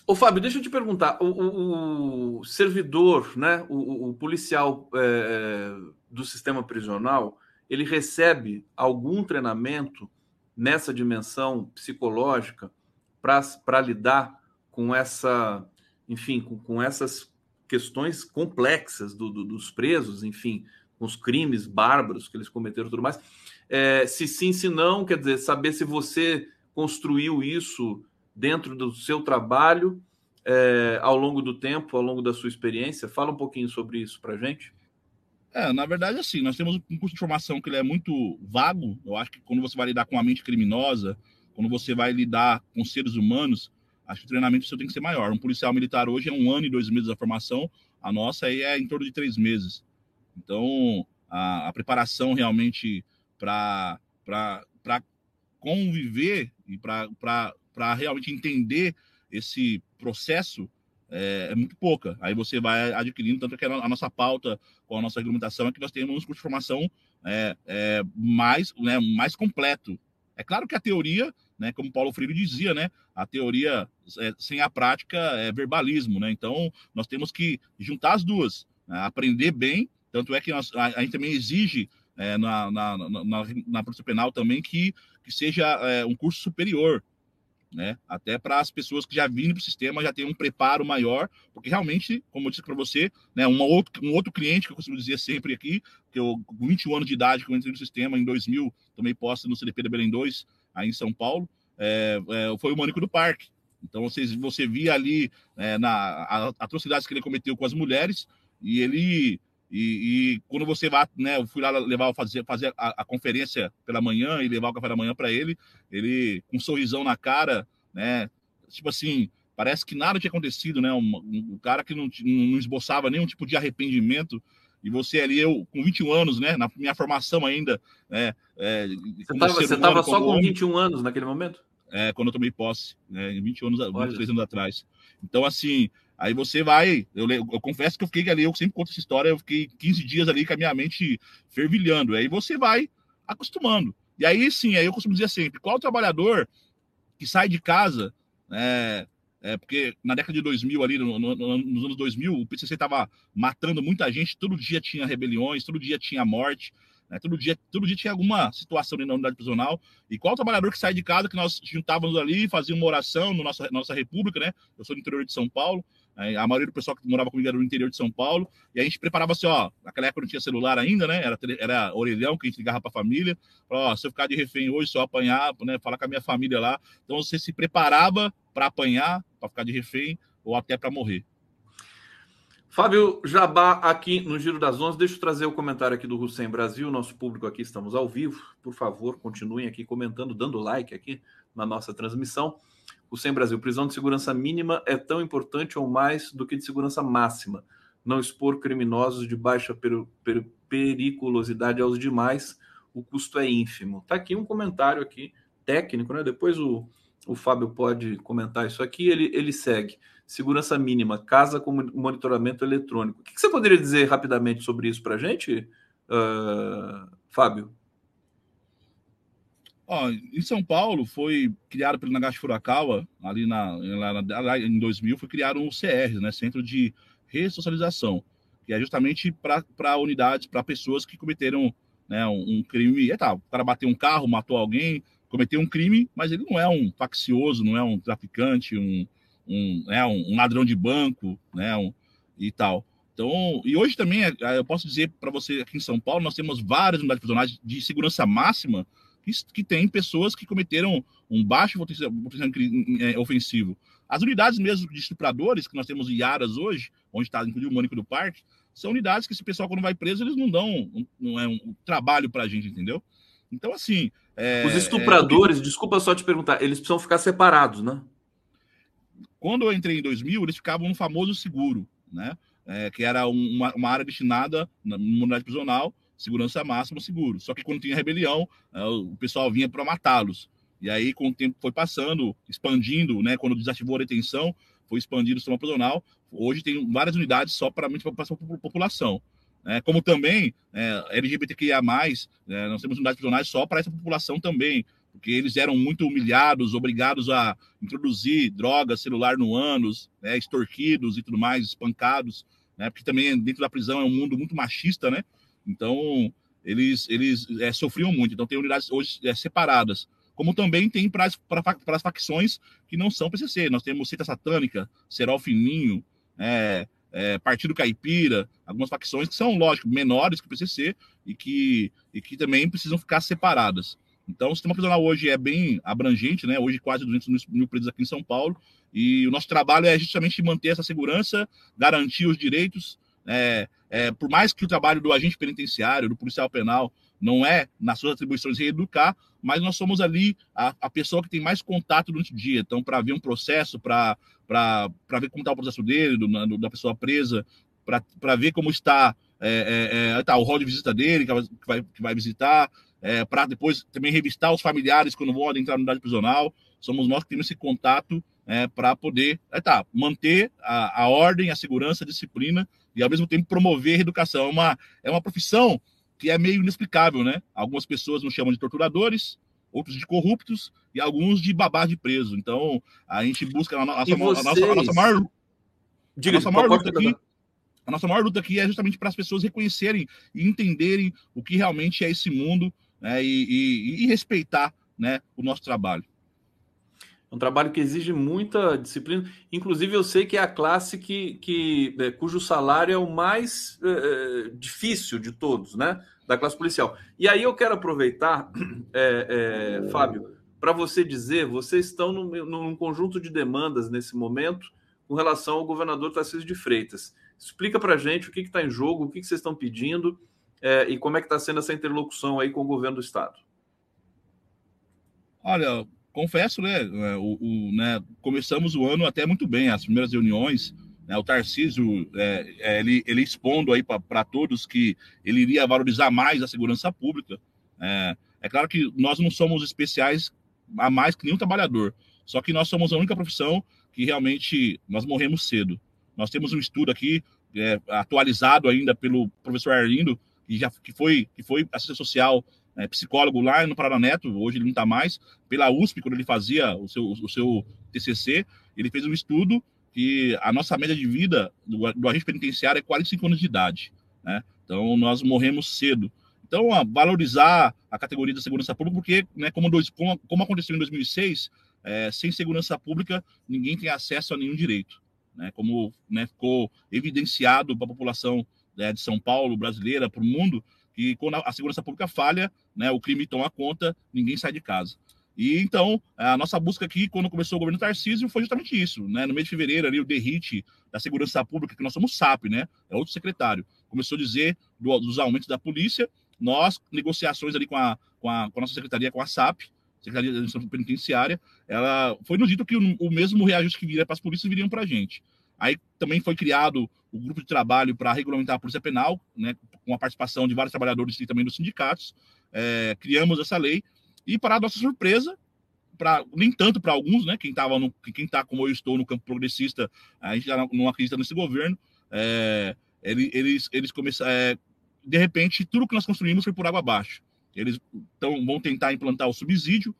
Ô, Fábio, deixa eu te perguntar: o, o, o servidor, né, o, o policial é, do sistema prisional, ele recebe algum treinamento nessa dimensão psicológica para lidar com essa enfim, com, com essas questões complexas do, do, dos presos, enfim, com os crimes bárbaros que eles cometeram e tudo mais. É, se sim, se não, quer dizer, saber se você construiu isso dentro do seu trabalho é, ao longo do tempo, ao longo da sua experiência. Fala um pouquinho sobre isso para gente. É, na verdade, assim, nós temos um curso de formação que ele é muito vago. Eu acho que quando você vai lidar com a mente criminosa, quando você vai lidar com seres humanos, acho que o treinamento seu tem que ser maior. Um policial militar hoje é um ano e dois meses da formação, a nossa aí é em torno de três meses. Então, a, a preparação realmente para conviver e para realmente entender esse processo é, é, muito pouca. Aí você vai adquirindo, tanto que a nossa pauta com a nossa regulamentação é que nós temos um curso de formação é, é, mais, né, mais completo. É claro que a teoria né? Como Paulo Freire dizia, né? A teoria é, sem a prática é verbalismo, né? Então, nós temos que juntar as duas, né? aprender bem. Tanto é que nós, a, a gente também exige é, na, na, na, na, Polícia Penal também que, que seja é, um curso superior, né? Até para as pessoas que já vindo para o sistema já tenham um preparo maior, porque realmente, como eu disse para você, né, uma outro, um outro cliente que eu costumo dizer sempre aqui, que eu, com 21 anos de idade, que eu entrei no sistema em 2000, tomei posse no CDP da Belém 2, aí em São Paulo, é, é, foi o Mônico do Parque. Então vocês, você via ali é, na atrocidades que ele cometeu com as mulheres e ele e, e, quando você vai, né, eu fui lá levar fazer fazer a, a conferência pela manhã e levar o café da manhã para ele, ele com um sorrisão na cara, né, tipo assim, parece que nada tinha acontecido, né, um, um cara que não, não esboçava nenhum tipo de arrependimento e você ali, eu com 21 anos, né, na minha formação ainda, né, é, você estava só com 21 anos naquele momento? é, quando eu tomei posse, né, 20 anos, 23 anos atrás. Então, assim, aí você vai. Eu, eu, confesso que eu fiquei ali, eu sempre conto essa história, eu fiquei 15 dias ali com a minha mente fervilhando. Aí você vai acostumando. E aí sim, aí eu costumo dizer sempre: qual trabalhador que sai de casa, é, é, porque na década de 2000, ali, no, no, nos anos 2000, o PCC estava matando muita gente, todo dia tinha rebeliões, todo dia tinha morte, né, todo, dia, todo dia tinha alguma situação na unidade prisional. E qual trabalhador que sai de casa, que nós juntávamos ali, fazíamos uma oração na nossa, república, né? Eu sou do interior de São Paulo, né, a maioria do pessoal que morava comigo era do interior de São Paulo, e a gente preparava assim, ó, naquela época não tinha celular ainda, né? Era, era orelhão que a gente ligava para a família, ó, se eu ficar de refém hoje, se eu apanhar, né, falar com a minha família lá. Então você se preparava para apanhar, para ficar de refém ou até para morrer. Fábio Jabá aqui no Giro das Onze. Deixa eu trazer o comentário aqui do Hussein Brasil. Nosso público aqui, estamos ao vivo. Por favor, continuem aqui comentando, dando like aqui na nossa transmissão. Hussein Brasil, prisão de segurança mínima é tão importante ou mais do que de segurança máxima. Não expor criminosos de baixa per per periculosidade aos demais, o custo é ínfimo. Tá aqui um comentário aqui técnico, né? Depois o, o Fábio pode comentar isso aqui. Ele, ele segue. Segurança mínima, casa com monitoramento eletrônico. O que, que você poderia dizer rapidamente sobre isso para a gente, uh, Fábio? Em São Paulo foi criado pelo Nagashi Furukawa, ali na, lá em 2000, foi criado um CR, né, Centro de Ressocialização, que é justamente para unidades, para pessoas que cometeram né, um, um crime. É, tá, o cara bateu um carro, matou alguém, cometeu um crime, mas ele não é um faccioso, não é um traficante, um, um, né, um ladrão de banco, né, um, e tal. Então, e hoje também, é, eu posso dizer para você, aqui em São Paulo, nós temos várias unidades prisionais de segurança máxima, que, que tem pessoas que cometeram um baixo potencial, potencial é, ofensivo. As unidades mesmo de estupradores, que nós temos em Aras hoje, onde está inclusive o Mônico do Parque, são unidades que esse pessoal, quando vai preso, eles não dão um, um, é um trabalho para a gente, entendeu? Então, assim. É, Os estupradores, é, desculpa só te perguntar, eles precisam ficar separados, né? Quando eu entrei em 2000, eles ficavam no famoso seguro, né? É, que era uma, uma, área destinada na unidade prisional segurança máxima, seguro. Só que quando tinha rebelião, é, o pessoal vinha para matá-los. E aí, com o tempo foi passando, expandindo, né? Quando desativou a detenção, foi expandido o sistema prisional. Hoje tem várias unidades só para a população. É, como também é, LGBTQIA, é, nós temos unidades prisionais só para essa população também, porque eles eram muito humilhados, obrigados a introduzir drogas, celular no ânus, né, extorquidos e tudo mais, espancados, né, porque também dentro da prisão é um mundo muito machista, né? Então, eles, eles é, sofriam muito. Então, tem unidades hoje é, separadas. Como também tem para as facções que não são PCC. Nós temos Seita Satânica, Serol Fininho, é, é, Partido Caipira, algumas facções que são, lógico, menores que o PCC e que, e que também precisam ficar separadas. Então, o sistema prisional hoje é bem abrangente, né? Hoje, quase 200 mil presos aqui em São Paulo. E o nosso trabalho é justamente manter essa segurança, garantir os direitos é, é, por mais que o trabalho do agente penitenciário, do policial penal, não é, nas suas atribuições, reeducar, mas nós somos ali a, a pessoa que tem mais contato durante o dia. Então, para ver um processo, para ver como está o processo dele, do, do, da pessoa presa, para ver como está, é, é, é, tá o rol de visita dele, que vai, que vai visitar, é, para depois também revistar os familiares quando vão adentrar na unidade prisional. Somos nós que temos esse contato é, para poder é, tá, manter a, a ordem, a segurança, a disciplina e ao mesmo tempo promover a educação. É uma, é uma profissão que é meio inexplicável, né? Algumas pessoas nos chamam de torturadores, outros de corruptos e alguns de babá de preso. Então, a gente busca a nossa, vocês... a nossa, a nossa maior, Diga, a nossa maior luta aqui. A nossa maior luta aqui é justamente para as pessoas reconhecerem e entenderem o que realmente é esse mundo né, e, e, e respeitar né, o nosso trabalho. Um trabalho que exige muita disciplina. Inclusive, eu sei que é a classe que, que, é, cujo salário é o mais é, é, difícil de todos, né? Da classe policial. E aí eu quero aproveitar, é, é Fábio, para você dizer: vocês estão num, num, conjunto de demandas nesse momento com relação ao governador Tarcísio de Freitas. Explica para gente o que está em jogo, o que, que vocês estão pedindo é, e como é que está sendo essa interlocução aí com o governo do Estado. Olha, confesso, né, é, o, o, né, começamos o ano até muito bem, as primeiras reuniões, né, o Tarcísio, é, é, ele, ele expondo aí para todos que ele iria valorizar mais a segurança pública. É, é, claro que nós não somos especiais a mais que nenhum trabalhador. Só que nós somos a única profissão que realmente nós morremos cedo. Nós temos um estudo aqui é, atualizado ainda pelo professor Arlindo, que já que foi que foi assistente social, é, psicólogo lá no Paraneto, hoje ele não está mais, pela USP quando ele fazia o seu o seu TCC, ele fez um estudo que a nossa média de vida do, do agente penitenciário é 45 anos de idade, né? Então nós morremos cedo. Então, valorizar a categoria da segurança pública, porque, né, como, dois, como, como aconteceu em 2006, é, sem segurança pública, ninguém tem acesso a nenhum direito. Né, como né, ficou evidenciado para a população né, de São Paulo, brasileira, para o mundo, que quando a, segurança pública falha, né, o crime toma conta, ninguém sai de casa. E então, a nossa busca aqui, quando começou o governo Tarcísio, foi justamente isso. Né? No mês de fevereiro, ali, o DERIT da Segurança Pública, que nós somos SAP, né? é outro secretário, começou a dizer do, dos aumentos da polícia, nós, negociações ali com a, com a, com a nossa secretaria, com a SAP, Secretaria de Administração Penitenciária, ela foi nos dito que o, o mesmo reajuste que viria para as polícias viriam para a gente. Aí também foi criado o grupo de trabalho para regulamentar a polícia penal, né, com a participação de vários trabalhadores e também dos sindicatos. É, criamos essa lei e, para nossa surpresa, para nem tanto para alguns, né, quem estava quem está como eu estou no campo progressista, a gente já não acredita nesse governo. É, eles eles começaram, é, de repente, tudo que nós construímos foi por água abaixo. Eles tão, vão tentar implantar o subsídio,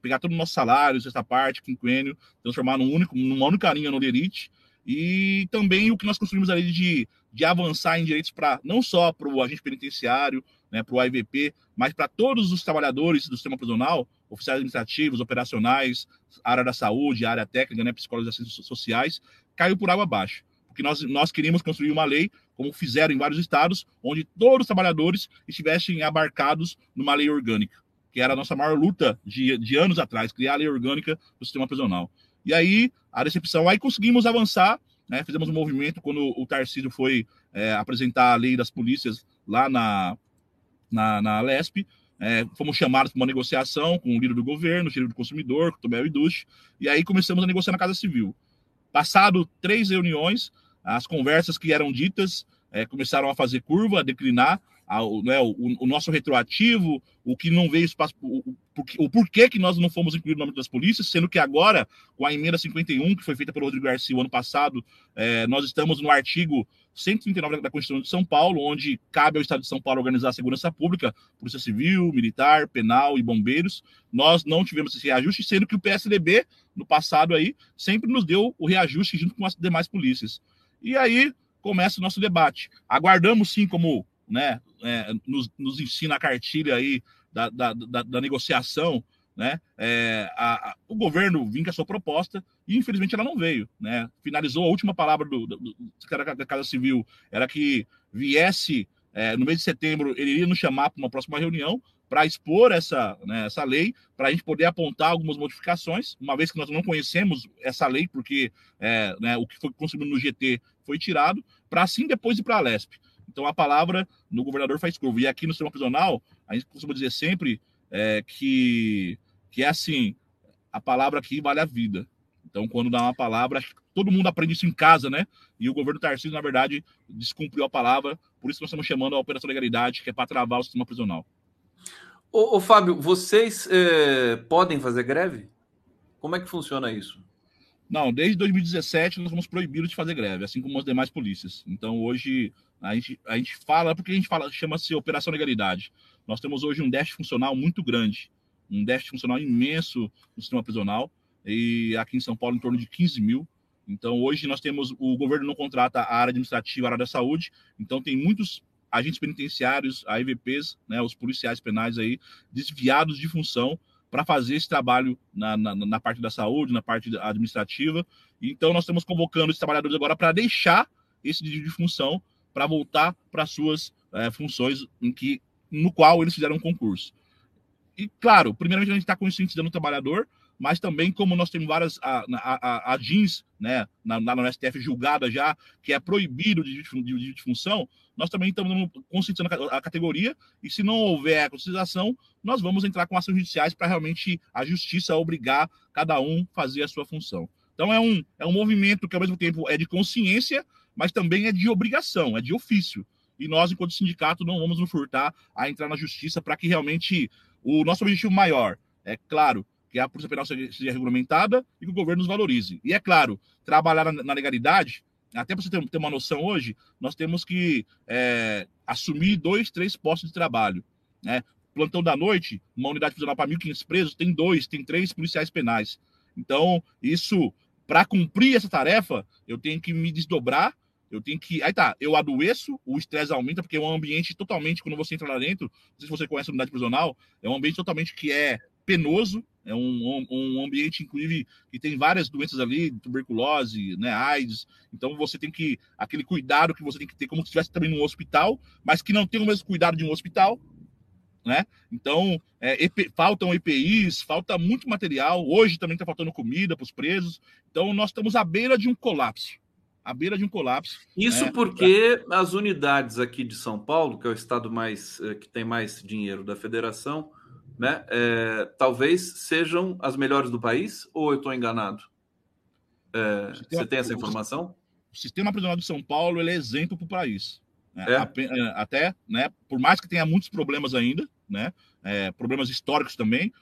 pegar todos os nossos salários, essa parte, quinquênio, transformar num único, numa única linha no Lerite, e também o que nós construímos ali de, de avançar em direitos para não só para o agente penitenciário, né, para o AIVP, mas para todos os trabalhadores do sistema prisional, oficiais administrativos, operacionais, área da saúde, área técnica, né, psicólogos e assistentes sociais, caiu por água abaixo. Porque nós, nós queríamos construir uma lei como fizeram em vários estados, onde todos os trabalhadores estivessem abarcados numa lei orgânica, que era a nossa maior luta de, de anos atrás, criar a lei orgânica do sistema prisional. E aí, a recepção, aí conseguimos avançar, né, fizemos um movimento quando o Tarcísio foi é, apresentar a lei das polícias lá na, na, na Lesp, é, fomos chamados para uma negociação com o líder do governo, o líder do consumidor, com o Tomé Idush, e aí começamos a negociar na Casa Civil. Passado três reuniões, as conversas que eram ditas é, começaram a fazer curva, a declinar, a, né, o, o, nosso retroativo, o que não veio espaço, o, o, o porquê que nós não fomos incluídos no nome das polícias, sendo que agora, com a emenda 51, que foi feita pelo Rodrigo Garcia o ano passado, é, nós estamos no artigo 139 da Constituição de São Paulo, onde cabe ao Estado de São Paulo organizar a segurança pública, Polícia Civil, Militar, Penal e Bombeiros. Nós não tivemos esse reajuste, sendo que o PSDB, no passado aí, sempre nos deu o reajuste junto com as demais polícias. E aí começa o nosso debate. Aguardamos sim, como né, é, nos, nos, ensina a cartilha aí da, da, da, da negociação, né? É, a, a, o governo vinha com a sua proposta e infelizmente ela não veio, né? Finalizou a última palavra do, do, do da Casa Civil era que viesse é, no mês de setembro ele iria nos chamar para uma próxima reunião para expor essa, né, essa lei, para a gente poder apontar algumas modificações, uma vez que nós não conhecemos essa lei, porque é, né, o que foi consumido no GT foi tirado, para assim depois ir para a LESP. Então a palavra no governador faz curva. E aqui no sistema prisional, a gente costuma dizer sempre é, que, que é assim: a palavra aqui vale a vida. Então, quando dá uma palavra, todo mundo aprende isso em casa, né? E o governo Tarcísio, na verdade, descumpriu a palavra, por isso nós estamos chamando a Operação Legalidade, que é para travar o sistema prisional. Ô, ô Fábio, vocês é, podem fazer greve? Como é que funciona isso? Não, desde 2017 nós fomos proibidos de fazer greve, assim como as demais polícias. Então hoje a gente, a gente fala, porque a gente fala, chama-se Operação Legalidade. Nós temos hoje um déficit funcional muito grande, um déficit funcional imenso no sistema prisional, e aqui em São Paulo em torno de 15 mil. Então hoje nós temos, o governo não contrata a área administrativa, a área da saúde, então tem muitos agentes penitenciários, a IVPs, né, os policiais penais aí, desviados de função para fazer esse trabalho na, na, na, parte da saúde, na parte administrativa. Então, nós estamos convocando os trabalhadores agora para deixar esse de, de função para voltar para suas é, funções em que, no qual eles fizeram um concurso. E, claro, primeiramente a gente está conscientizando o trabalhador, mas também como nós temos várias a, a, a, jeans, né, na, na, no STF julgada já, que é proibido de, de, de, de função, nós também estamos conscientizando a categoria, e se não houver a conscientização, nós vamos entrar com ações judiciais para realmente a justiça obrigar cada um a fazer a sua função. Então é um, é um movimento que ao mesmo tempo é de consciência, mas também é de obrigação, é de ofício. E nós, enquanto sindicato, não vamos nos furtar a entrar na justiça para que realmente o nosso objetivo maior é, claro, que a Polícia Penal seja regulamentada e que o governo nos valorize. E é claro, trabalhar na legalidade, até para você ter, uma noção hoje, nós temos que é, assumir dois, três postos de trabalho. Né? Plantão da noite, uma unidade prisional para 1.500 presos, tem dois, tem três policiais penais. Então, isso, para cumprir essa tarefa, eu tenho que me desdobrar eu tenho que. Aí tá, eu adoeço, o estresse aumenta, porque é um ambiente totalmente, quando você entra lá dentro, não sei se você conhece a unidade prisional, é um ambiente totalmente que é penoso, é um, um, ambiente, inclusive, que tem várias doenças ali, tuberculose, né, AIDS. Então você tem que. aquele cuidado que você tem que ter, como se estivesse também num hospital, mas que não tem o mesmo cuidado de um hospital. Né? Então, é, EP, faltam EPIs, falta muito material. Hoje também está faltando comida para os presos. Então, nós estamos à beira de um colapso à beira de um colapso. Isso né? porque as unidades aqui de São Paulo, que é o estado mais eh, que tem mais dinheiro da federação, né, é, talvez sejam as melhores do país, ou eu estou enganado? É, você tem essa informação? O sistema prisional de São Paulo é exemplo para o país. Né? É. Até, né, por mais que tenha muitos problemas ainda, né, problemas históricos também,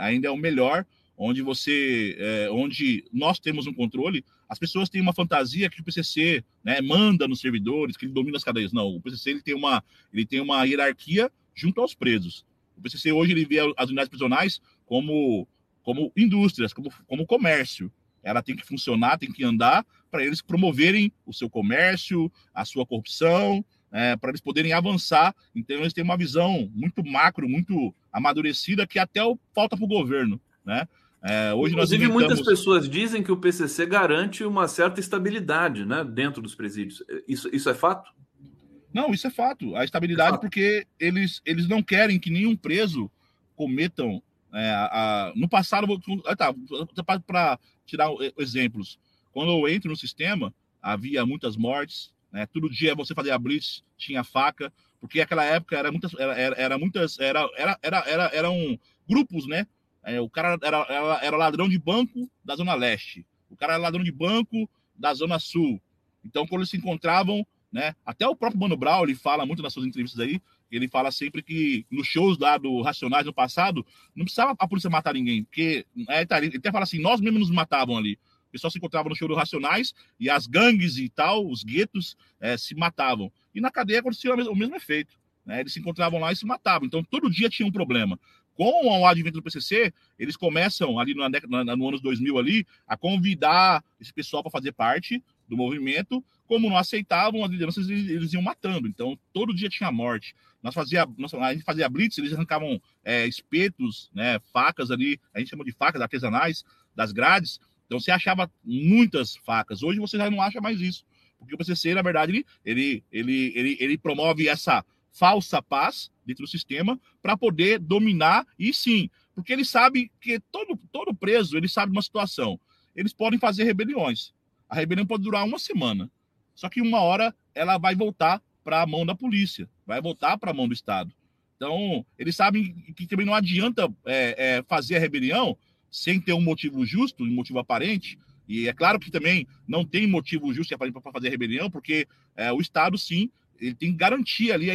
ainda é o melhor onde você, é, onde nós temos um controle, as pessoas têm uma fantasia que o PCC né, manda nos servidores, que ele domina as cadeias. Não, o PCC ele tem uma, ele tem uma hierarquia junto aos presos. O PCC hoje ele vê as unidades prisionais como, como indústrias, como, como comércio. Ela tem que funcionar, tem que andar para eles promoverem o seu comércio, a sua corrupção, é, para eles poderem avançar. Então, eles têm uma visão muito macro, muito amadurecida, que até falta para o governo. Né? É, hoje Inclusive, inventamos... muitas pessoas dizem que o PCC garante uma certa estabilidade né, dentro dos presídios. Isso, isso é fato? Não, isso é fato. A estabilidade, é porque eles, eles não querem que nenhum preso cometam. É, a, no passado, ah, tá, para tirar exemplos, quando eu entro no sistema, havia muitas mortes. Né, todo dia você fazia a blitz, tinha faca, porque naquela época era muitas, era, era, era muitas, era, era, era, era, eram grupos, né? É, o cara era, era, era, ladrão de banco da Zona Leste, o cara era ladrão de banco da Zona Sul. Então, quando eles se encontravam, né, até o próprio Mano Brown, ele fala muito nas suas entrevistas aí, ele fala sempre que nos shows lá do Racionais no passado, não precisava a polícia matar ninguém, porque é, tá, ele até fala assim, nós mesmos nos matavam ali. O pessoal se encontrava no show do Racionais e as gangues e tal, os guetos, é, se matavam. E na cadeia acontecia o mesmo, o mesmo efeito. Né? Eles se encontravam lá e se matavam. Então, todo dia tinha um problema com o advento do PCC, eles começam ali no, no, no ano 2000 ali a convidar esse pessoal para fazer parte do movimento. Como não aceitavam as lideranças, eles, eles iam matando. Então, todo dia tinha morte. Nós fazia, nós, a gente fazia blitz, eles arrancavam é, espetos, né, facas ali, a gente chama de facas artesanais das grades. Então, você achava muitas facas. Hoje você já não acha mais isso. Porque o PCC, na verdade, ele, ele, ele, ele, promove essa falsa paz dentro do sistema para poder dominar e sim, porque ele sabe que todo, todo preso, ele sabe uma situação. Eles podem fazer rebeliões. A rebelião pode durar uma semana. Só que uma hora ela vai voltar para a mão da polícia, vai voltar para a mão do Estado. Então, eles sabem que também não adianta é, é, fazer a rebelião sem ter um motivo justo, um motivo aparente. E é claro que também não tem motivo justo para fazer a rebelião, porque é, o Estado, sim, ele tem que garantir ali a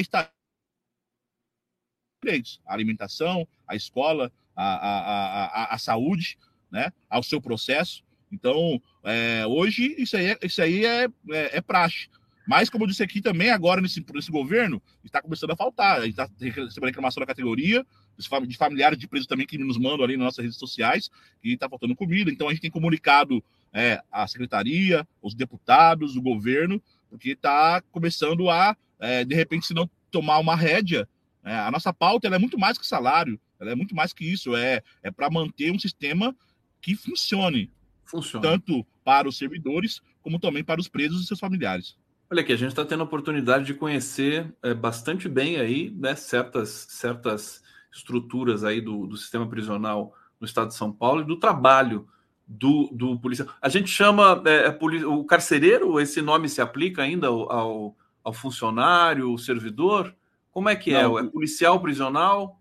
direitos, a alimentação, a escola, a, a, a, a, saúde, né, ao seu processo. Então, é, hoje, isso aí, é, isso aí é, é, é, praxe. Mas, como eu disse aqui também, agora nesse, nesse governo, está começando a faltar. A gente está recebendo reclamação da categoria, de familiares de presos também que nos mandam ali nas nossas redes sociais, que está faltando comida. Então, a gente tem comunicado é, a secretaria, os deputados, o governo, porque está começando a, é, de repente, se não tomar uma rédea, é, a nossa pauta é muito mais que salário, é muito mais que isso, é, é para manter um sistema que funcione, funcione, tanto para os servidores como também para os presos e seus familiares. Olha aqui, a gente está tendo a oportunidade de conhecer é, bastante bem aí, né, certas, certas estruturas aí do, do sistema prisional no estado de São Paulo e do trabalho do, do policial. A gente chama é, é o carcereiro, esse nome se aplica ainda ao, ao funcionário, ao servidor? Como é que é? Não, é? É policial prisional?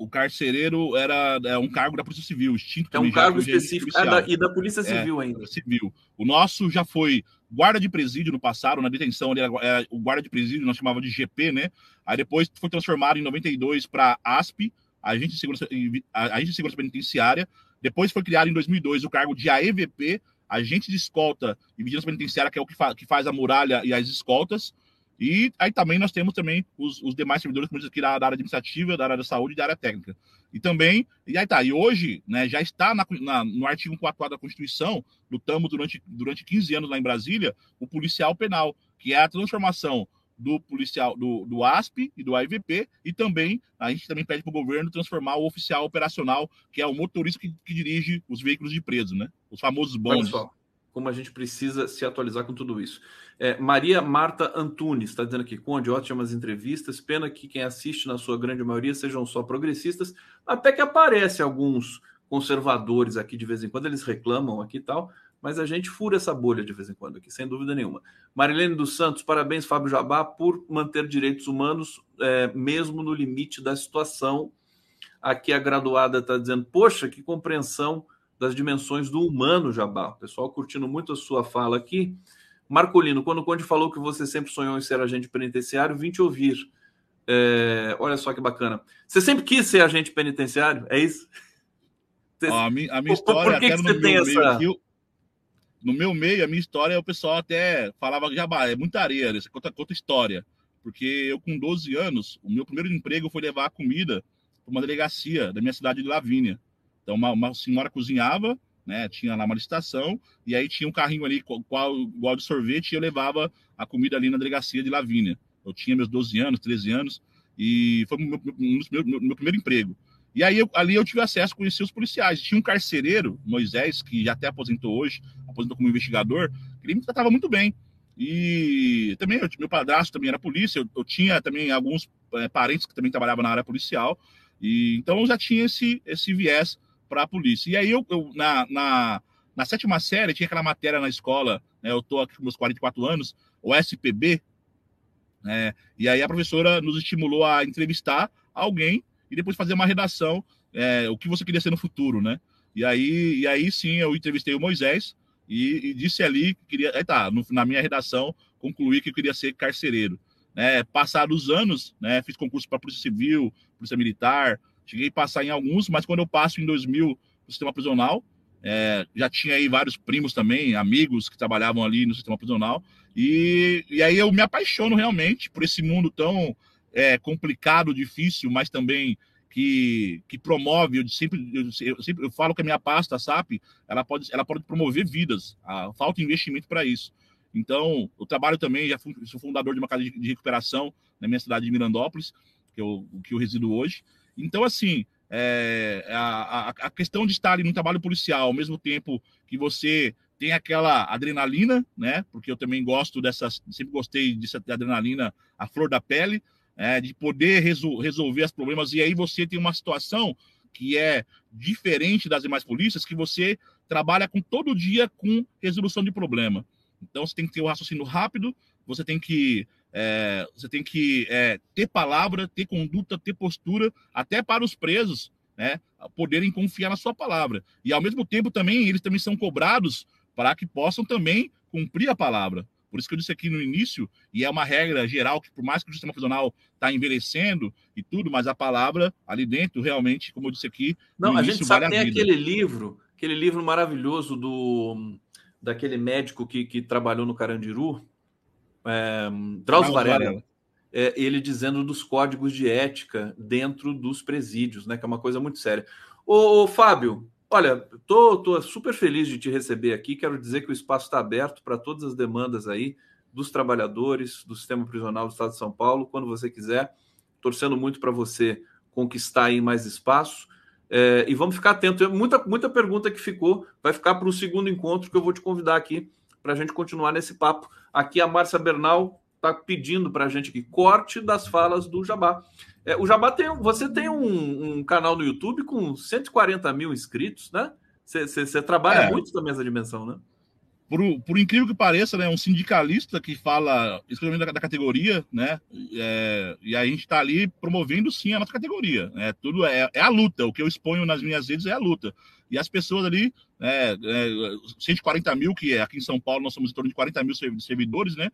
O carcereiro era é um cargo da Polícia Civil, extinto É um cargo específico. É da, e da Polícia Civil é, ainda. Civil. O nosso já foi guarda de presídio no passado, na detenção, ele era, o guarda de presídio, nós chamava de GP, né? Aí depois foi transformado em 92 para ASP, agente de segurança, agente de segurança penitenciária. Depois foi criado em 2002 o cargo de AEVP, agente de escolta e vigilância penitenciária, que é o que, fa que faz a muralha e as escoltas. E aí também nós temos também os, os demais servidores, como aqui da, da, área administrativa, da área da saúde e da área técnica. E também, e aí tá, e hoje, né, já está na, na, no artigo 144 da Constituição, lutamos durante, durante 15 anos lá em Brasília, o policial penal, que é a transformação do policial do, do ASP e do AIVP, e também a gente também pede para o governo transformar o oficial operacional, que é o motorista que, que dirige os veículos de preso, né? Os famosos bondes. Como a gente precisa se atualizar com tudo isso. É, Maria Marta Antunes está dizendo aqui, Conde, ótimas entrevistas. Pena que quem assiste, na sua grande maioria, sejam só progressistas, até que aparece alguns conservadores aqui de vez em quando, eles reclamam aqui e tal, mas a gente fura essa bolha de vez em quando aqui, sem dúvida nenhuma. Marilene dos Santos, parabéns, Fábio Jabá, por manter direitos humanos, é, mesmo no limite da situação. Aqui a graduada está dizendo, poxa, que compreensão das dimensões do humano, Jabá. O pessoal curtindo muito a sua fala aqui. Marcolino, quando o Conde falou que você sempre sonhou em ser agente penitenciário, vim te ouvir. É, olha só que bacana. Você sempre quis ser agente penitenciário? É isso? Você... a, minha, a minha história, por, que que você tem essa... Meio, no meu meio, a minha história, o pessoal até falava, Jabá, é muita areia, isso conta, conta história. Porque eu, com 12 anos, o meu primeiro emprego foi levar a comida para uma delegacia da minha cidade de Lavínia. Então, uma, uma, senhora cozinhava, né, tinha lá uma licitação, e aí tinha um carrinho ali, qual, igual de sorvete, e eu levava a comida ali na delegacia de Lavínia. Eu tinha meus 12 anos, 13 anos, e foi meu, meu, meu, meu primeiro emprego. E aí eu, ali eu tive acesso a conhecer os policiais. Tinha um carcereiro, Moisés, que já até aposentou hoje, aposentou como investigador, ele me tratava muito bem. E também eu, meu padrasto também era polícia, eu, eu tinha também alguns é, parentes que também trabalhavam na área policial, e então eu já tinha esse, esse viés para a polícia. E aí eu, eu na, na, na, sétima série tinha aquela matéria na escola, né, eu estou aqui com meus 44 anos, o SPB, né, e aí a professora nos estimulou a entrevistar alguém e depois fazer uma redação, é, o que você queria ser no futuro, né? E aí, e aí sim, eu entrevistei o Moisés e, e disse ali que queria. Aí tá, no, na minha redação, concluí que eu queria ser carcereiro. Né? Passados os anos, né, fiz concurso para Polícia Civil, Polícia Militar, cheguei a passar em alguns, mas quando eu passo em 2000 no sistema prisional, é, já tinha aí vários primos também, amigos que trabalhavam ali no sistema prisional, e, e aí eu me apaixono realmente por esse mundo tão é, complicado, difícil, mas também que, que promove, eu sempre, eu sempre eu falo que a minha pasta, a SAP, ela pode, ela pode promover vidas, a, falta investimento para isso. Então, eu trabalho também, já fui, sou fundador de uma casa de, de recuperação na minha cidade de Mirandópolis, que eu, que eu resido hoje. Então, assim, é, a, a, a, questão de estar ali no trabalho policial, ao mesmo tempo que você tem aquela adrenalina, né? Porque eu também gosto dessas, sempre gostei dessa adrenalina, a flor da pele, é, de poder resol resolver os problemas. E aí você tem uma situação que é diferente das demais polícias, que você trabalha com todo dia com resolução de problema. Então você tem que ter o um raciocínio rápido, você tem que é, você tem que é, ter palavra, ter conduta, ter postura, até para os presos, né, poderem confiar na sua palavra. E ao mesmo tempo também eles também são cobrados para que possam também cumprir a palavra. Por isso que eu disse aqui no início, e é uma regra geral que, por mais que o sistema prisional está envelhecendo e tudo, mas a palavra ali dentro, realmente, como eu disse aqui. Não, a gente sabe vale tem aquele livro, aquele livro maravilhoso do daquele médico que, que trabalhou no Carandiru, é, Drauzio Varela. Varela. É, ele dizendo dos códigos de ética dentro dos presídios, né? Que é uma coisa muito séria. Ô, ô Fábio, Olha, tô, tô super feliz de te receber aqui. Quero dizer que o espaço está aberto para todas as demandas aí dos trabalhadores do sistema prisional do Estado de São Paulo, quando você quiser. Torcendo muito para você conquistar aí mais espaço. É, e vamos ficar atento. Muita, muita pergunta que ficou vai ficar para o segundo encontro que eu vou te convidar aqui para a gente continuar nesse papo. Aqui a Márcia Bernal está pedindo para a gente aqui corte das falas do Jabá. É, o Jabá tem. Você tem um, um, canal no YouTube com 140 mil inscritos, né? Você trabalha é. muito também essa dimensão, né? Por, por, incrível que pareça, né, um sindicalista que fala exclusivamente da, da categoria, né, é, e a gente está ali promovendo sim a nossa categoria, né, tudo é, é, a luta, o que eu exponho nas minhas redes é a luta, e as pessoas ali, né, é, 140 mil, que é aqui em São Paulo nós somos em torno de 40 mil servidores, né,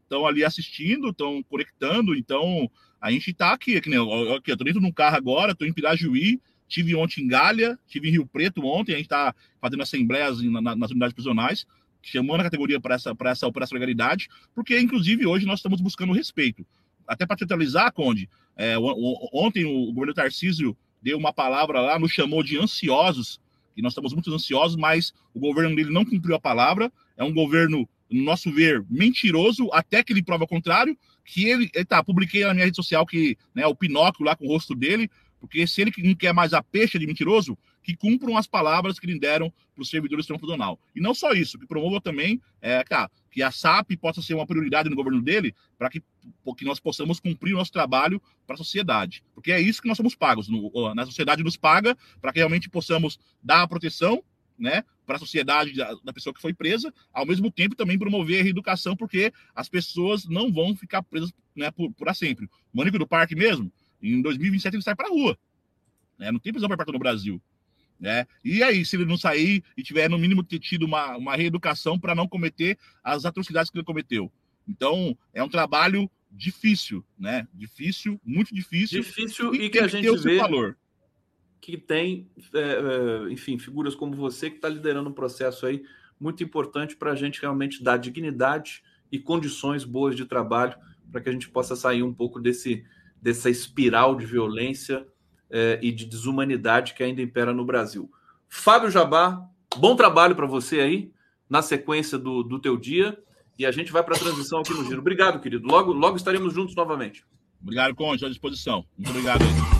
estão é, ali assistindo, estão conectando, então A gente tá aqui, aqui, né? Eu, aqui, eu tô dentro de um carro agora, tô em Pirajuí, tive ontem em Galha, tive em Rio Preto ontem, a gente tá fazendo assembleias na, nas unidades prisionais, chamando a categoria para essa, essa operação legalidade, porque, inclusive, hoje nós estamos buscando respeito. Até para totalizar, Conde, é, ontem o governo Tarcísio deu uma palavra lá, nos chamou de ansiosos, e nós estamos muito ansiosos, mas o governo dele não cumpriu a palavra. É um governo, no nosso ver, mentiroso, até que ele prova o contrário. Que ele, tá, publiquei na minha rede social que né, o Pinóquio lá com o rosto dele, porque se ele não quer mais a peixe de mentiroso, que cumpram as palavras que lhe deram para os servidores do sistema E não só isso, que promova também é, cara, que a SAP possa ser uma prioridade no governo dele para que, que nós possamos cumprir o nosso trabalho para a sociedade. Porque é isso que nós somos pagos. No, na sociedade nos paga para que realmente possamos dar a proteção né, para a sociedade da, da, pessoa que foi presa, ao mesmo tempo também promover a reeducação, porque as pessoas não vão ficar presas né, por, por sempre. O Mônico do Parque mesmo, em 2027 ele sai para a rua. Né, não tem prisão perpétua no Brasil. Né? E aí, se ele não sair e tiver, no mínimo, ter tido uma, uma reeducação para não cometer as atrocidades que ele cometeu. Então, é um trabalho difícil, né? Difícil, muito difícil. Difícil e, e que a gente vê valor. que tem, é, é, enfim, figuras como você que está liderando um processo aí muito importante para a gente realmente dar dignidade e condições boas de trabalho para que a gente possa sair um pouco desse, dessa espiral de violência é, e de desumanidade que ainda impera no Brasil. Fábio Jabá, bom trabalho para você aí na sequência do, do teu dia e a gente vai para a transição aqui no Giro. Obrigado, querido. Logo, logo estaremos juntos novamente. Obrigado, Conde, à disposição. Muito obrigado.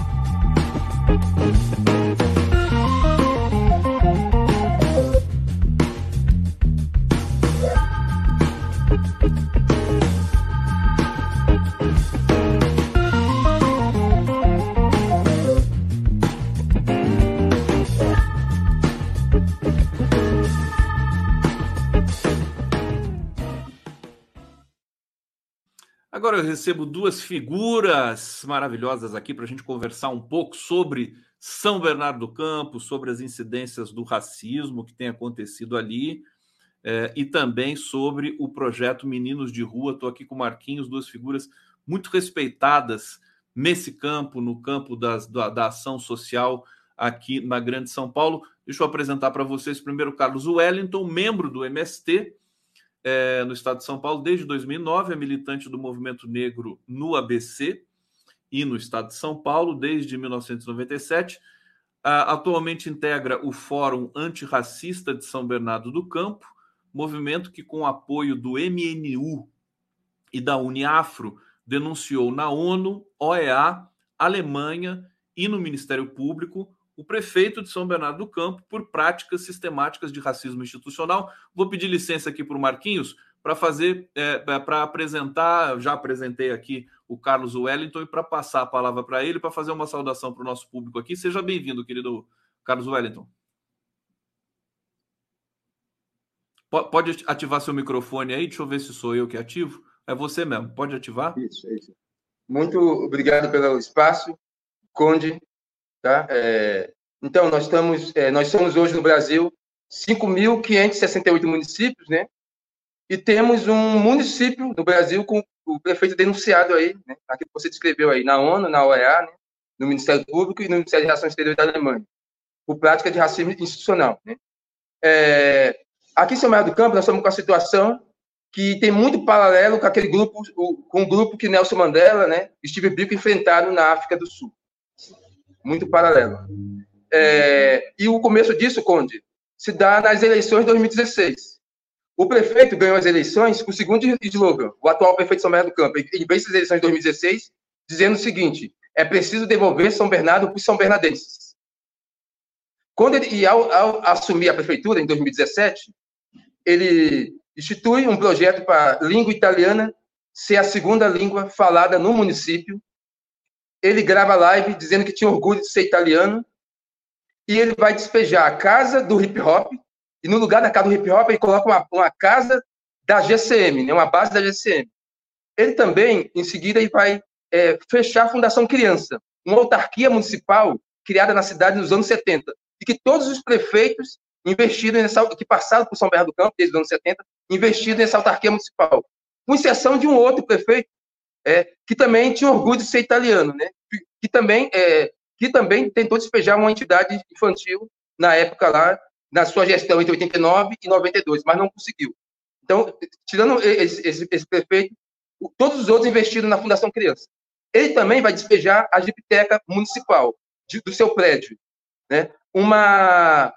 Agora eu recebo duas figuras maravilhosas aqui para a gente conversar um pouco sobre São Bernardo do Campo, sobre as incidências do racismo que tem acontecido ali é, e também sobre o projeto Meninos de Rua. Estou aqui com o Marquinhos, duas figuras muito respeitadas nesse campo, no campo das, da, da ação social aqui na Grande São Paulo. Deixa eu apresentar para vocês primeiro Carlos Wellington, membro do MST é, no estado de São Paulo desde 2009, é militante do movimento negro no ABC e no estado de São Paulo desde 1997. atualmente integra o Fórum Antirracista de São Bernardo do Campo, movimento que, com apoio do MNU e da Uniafro, denunciou na ONU, OEA, Alemanha e no Ministério Público o prefeito de São Bernardo do Campo por práticas sistemáticas de racismo institucional. Vou pedir licença aqui para o Marquinhos para fazer, é, para apresentar, já apresentei aqui o Carlos Wellington e para passar a palavra para ele, para fazer uma saudação para o nosso público aqui. Seja bem-vindo, querido Carlos Wellington. Pode ativar seu microfone aí, deixa eu ver se sou eu que ativo. É você mesmo, pode ativar? Isso, isso. Muito obrigado pelo espaço, Conde. Tá? É, então, nós, estamos, é, nós somos hoje no Brasil 5.568 municípios, né? E temos um município no Brasil com o prefeito denunciado aí, né? aquilo que você descreveu aí, na ONU, na OEA, né? no Ministério Público e no Ministério de Relações Exteriores da Alemanha, por prática de racismo institucional. Né? É, aqui em São Bernardo do Campo, nós estamos com a situação que tem muito paralelo com aquele grupo, com o grupo que Nelson Mandela, né, Steve Biko enfrentaram na África do Sul muito paralelo. É, e o começo disso, Conde, se dá nas eleições de 2016. O prefeito ganhou as eleições com o segundo slogan, o atual prefeito de São Bernardo do Campo, ele veio as eleições de 2016 dizendo o seguinte, é preciso devolver São Bernardo para os são bernardenses. Quando ele, e ao, ao assumir a prefeitura, em 2017, ele institui um projeto para a língua italiana ser a segunda língua falada no município ele grava live dizendo que tinha orgulho de ser italiano e ele vai despejar a casa do hip hop e no lugar da casa do hip hop ele coloca uma, uma casa da GCM, né, uma base da GCM. Ele também, em seguida, ele vai é, fechar a Fundação Criança, uma autarquia municipal criada na cidade nos anos 70 e que todos os prefeitos investiram nessa, que passaram por São Bernardo do Campo desde os anos 70, investiram nessa autarquia municipal, com exceção de um outro prefeito é, que também tinha orgulho de ser italiano, né? Que também, é, que também tentou despejar uma entidade infantil na época lá, na sua gestão entre 89 e 92, mas não conseguiu. Então, tirando esse, esse, esse prefeito, todos os outros investiram na Fundação Criança. Ele também vai despejar a biblioteca municipal de, do seu prédio, né? Uma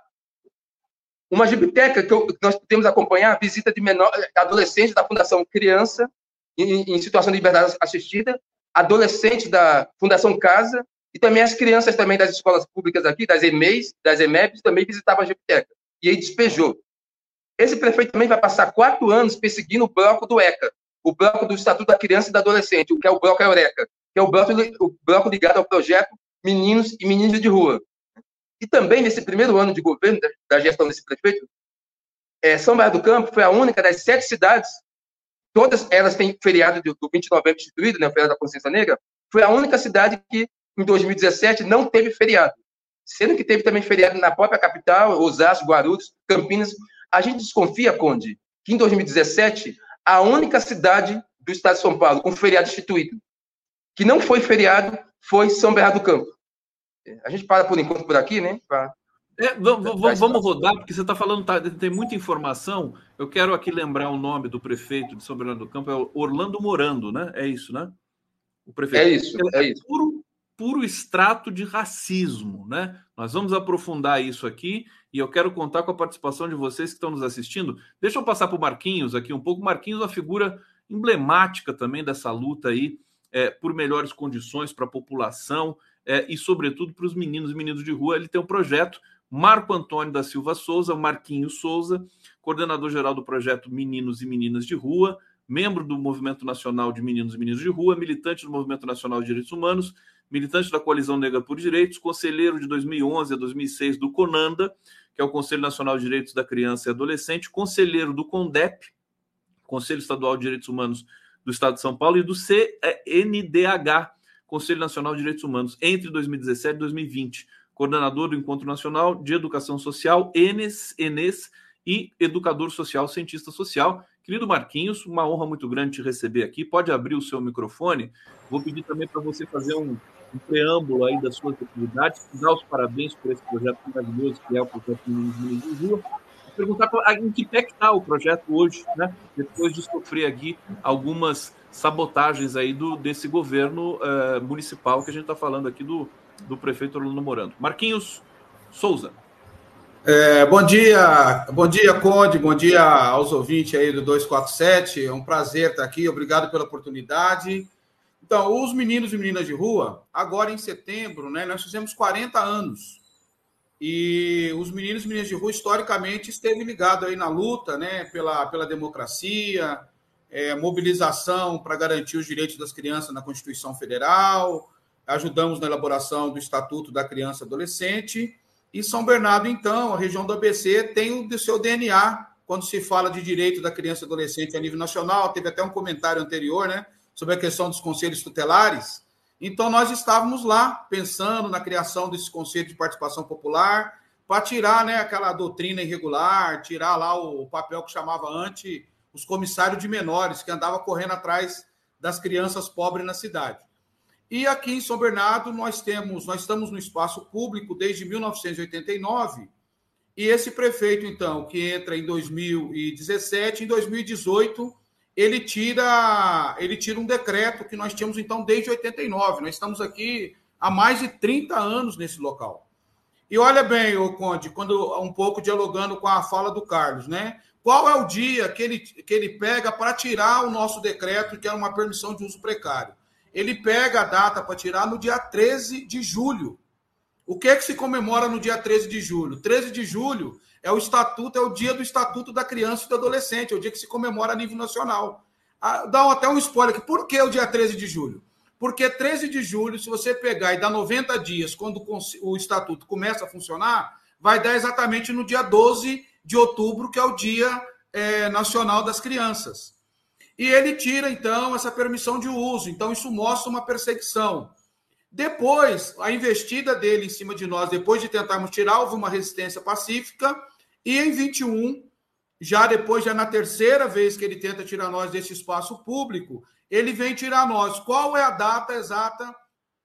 uma biblioteca que, que nós podemos acompanhar a visita de menor, adolescentes da Fundação Criança em, em situação de liberdade assistida, adolescentes da Fundação Casa e também as crianças também das escolas públicas aqui, das EMEIs, das EMEPs, também visitavam a biblioteca. E aí despejou. Esse prefeito também vai passar quatro anos perseguindo o bloco do ECA, o bloco do Estatuto da Criança e do Adolescente, o que é o bloco Eureka, que é o bloco, o bloco ligado ao projeto Meninos e Meninas de Rua. E também, nesse primeiro ano de governo, da gestão desse prefeito, é, São Bernardo do Campo foi a única das sete cidades, todas elas têm feriado do, do 20 de novembro instituído, né, o feriado da consciência negra, foi a única cidade que, em 2017, não teve feriado. Sendo que teve também feriado na própria capital, Osasco, Guarulhos, Campinas. A gente desconfia, Conde, que em 2017, a única cidade do estado de São Paulo com feriado instituído, que não foi feriado, foi São Bernardo do Campo. A gente para por enquanto por aqui, né? Pra... É, vamos, vamos rodar, porque você está falando, tá, tem muita informação. Eu quero aqui lembrar o nome do prefeito de São Bernardo do Campo, é Orlando Morando, né? É isso, né? O prefeito. É isso, é, é isso. Puro, puro extrato de racismo, né? Nós vamos aprofundar isso aqui e eu quero contar com a participação de vocês que estão nos assistindo. Deixa eu passar para o Marquinhos aqui um pouco. Marquinhos é uma figura emblemática também dessa luta aí é, por melhores condições para a população é, e, sobretudo, para os meninos e meninas de rua. Ele tem um projeto, Marco Antônio da Silva Souza, Marquinhos Souza, coordenador-geral do projeto Meninos e Meninas de Rua, membro do Movimento Nacional de Meninos e Meninas de Rua, militante do Movimento Nacional de Direitos Humanos, militante da Coalizão Negra por Direitos, conselheiro de 2011 a 2006 do CONANDA, que é o Conselho Nacional de Direitos da Criança e Adolescente, conselheiro do CONDEP, Conselho Estadual de Direitos Humanos do Estado de São Paulo, e do CNDH, Conselho Nacional de Direitos Humanos entre 2017 e 2020, coordenador do Encontro Nacional de Educação Social, ENES, ENES e educador social, cientista social. Querido Marquinhos, uma honra muito grande te receber aqui. Pode abrir o seu microfone. Vou pedir também para você fazer um, um, preâmbulo aí das suas atividades, dar os parabéns por esse projeto maravilhoso que é o projeto Meninos de Rua. Perguntar em que pé está o projeto hoje, né? Depois de sofrer aqui algumas sabotagens aí do, desse governo uh, municipal que a gente está falando aqui do, do prefeito Orlando Morando. Marquinhos Souza. É, bom dia, bom dia, Conde, bom dia aos ouvintes aí do 247. É um prazer estar aqui, obrigado pela oportunidade. Então, os meninos e meninas de rua, agora em setembro, né, nós fizemos 40 anos. E os meninos e meninas de rua, historicamente, esteve ligado aí na luta né, pela, pela democracia, é, mobilização para garantir os direitos das crianças na Constituição Federal, ajudamos na elaboração do Estatuto da Criança e Adolescente. E São Bernardo, então, a região do ABC, tem o seu DNA quando se fala de direito da criança e adolescente a nível nacional. Teve até um comentário anterior né, sobre a questão dos conselhos tutelares. Então, nós estávamos lá pensando na criação desse conselho de participação popular para tirar né, aquela doutrina irregular, tirar lá o papel que chamava anti os comissários de menores que andava correndo atrás das crianças pobres na cidade. E aqui em São Bernardo nós temos, nós estamos no espaço público desde 1989. E esse prefeito então, que entra em 2017, em 2018, ele tira, ele tira um decreto que nós tínhamos então desde 89. Nós estamos aqui há mais de 30 anos nesse local. E olha bem, o Conde, quando um pouco dialogando com a fala do Carlos, né? Qual é o dia que ele, que ele pega para tirar o nosso decreto, que é uma permissão de uso precário? Ele pega a data para tirar no dia 13 de julho. O que é que se comemora no dia 13 de julho? 13 de julho é o estatuto, é o dia do Estatuto da Criança e do Adolescente, é o dia que se comemora a nível nacional. Ah, dá até um spoiler aqui. Por que o dia 13 de julho? Porque 13 de julho, se você pegar e dar 90 dias, quando o estatuto começa a funcionar, vai dar exatamente no dia 12 de outubro, que é o Dia é, Nacional das Crianças. E ele tira, então, essa permissão de uso. Então, isso mostra uma perseguição. Depois, a investida dele em cima de nós, depois de tentarmos tirar, houve uma resistência pacífica. E em 21, já depois, já na terceira vez que ele tenta tirar nós desse espaço público, ele vem tirar nós. Qual é a data exata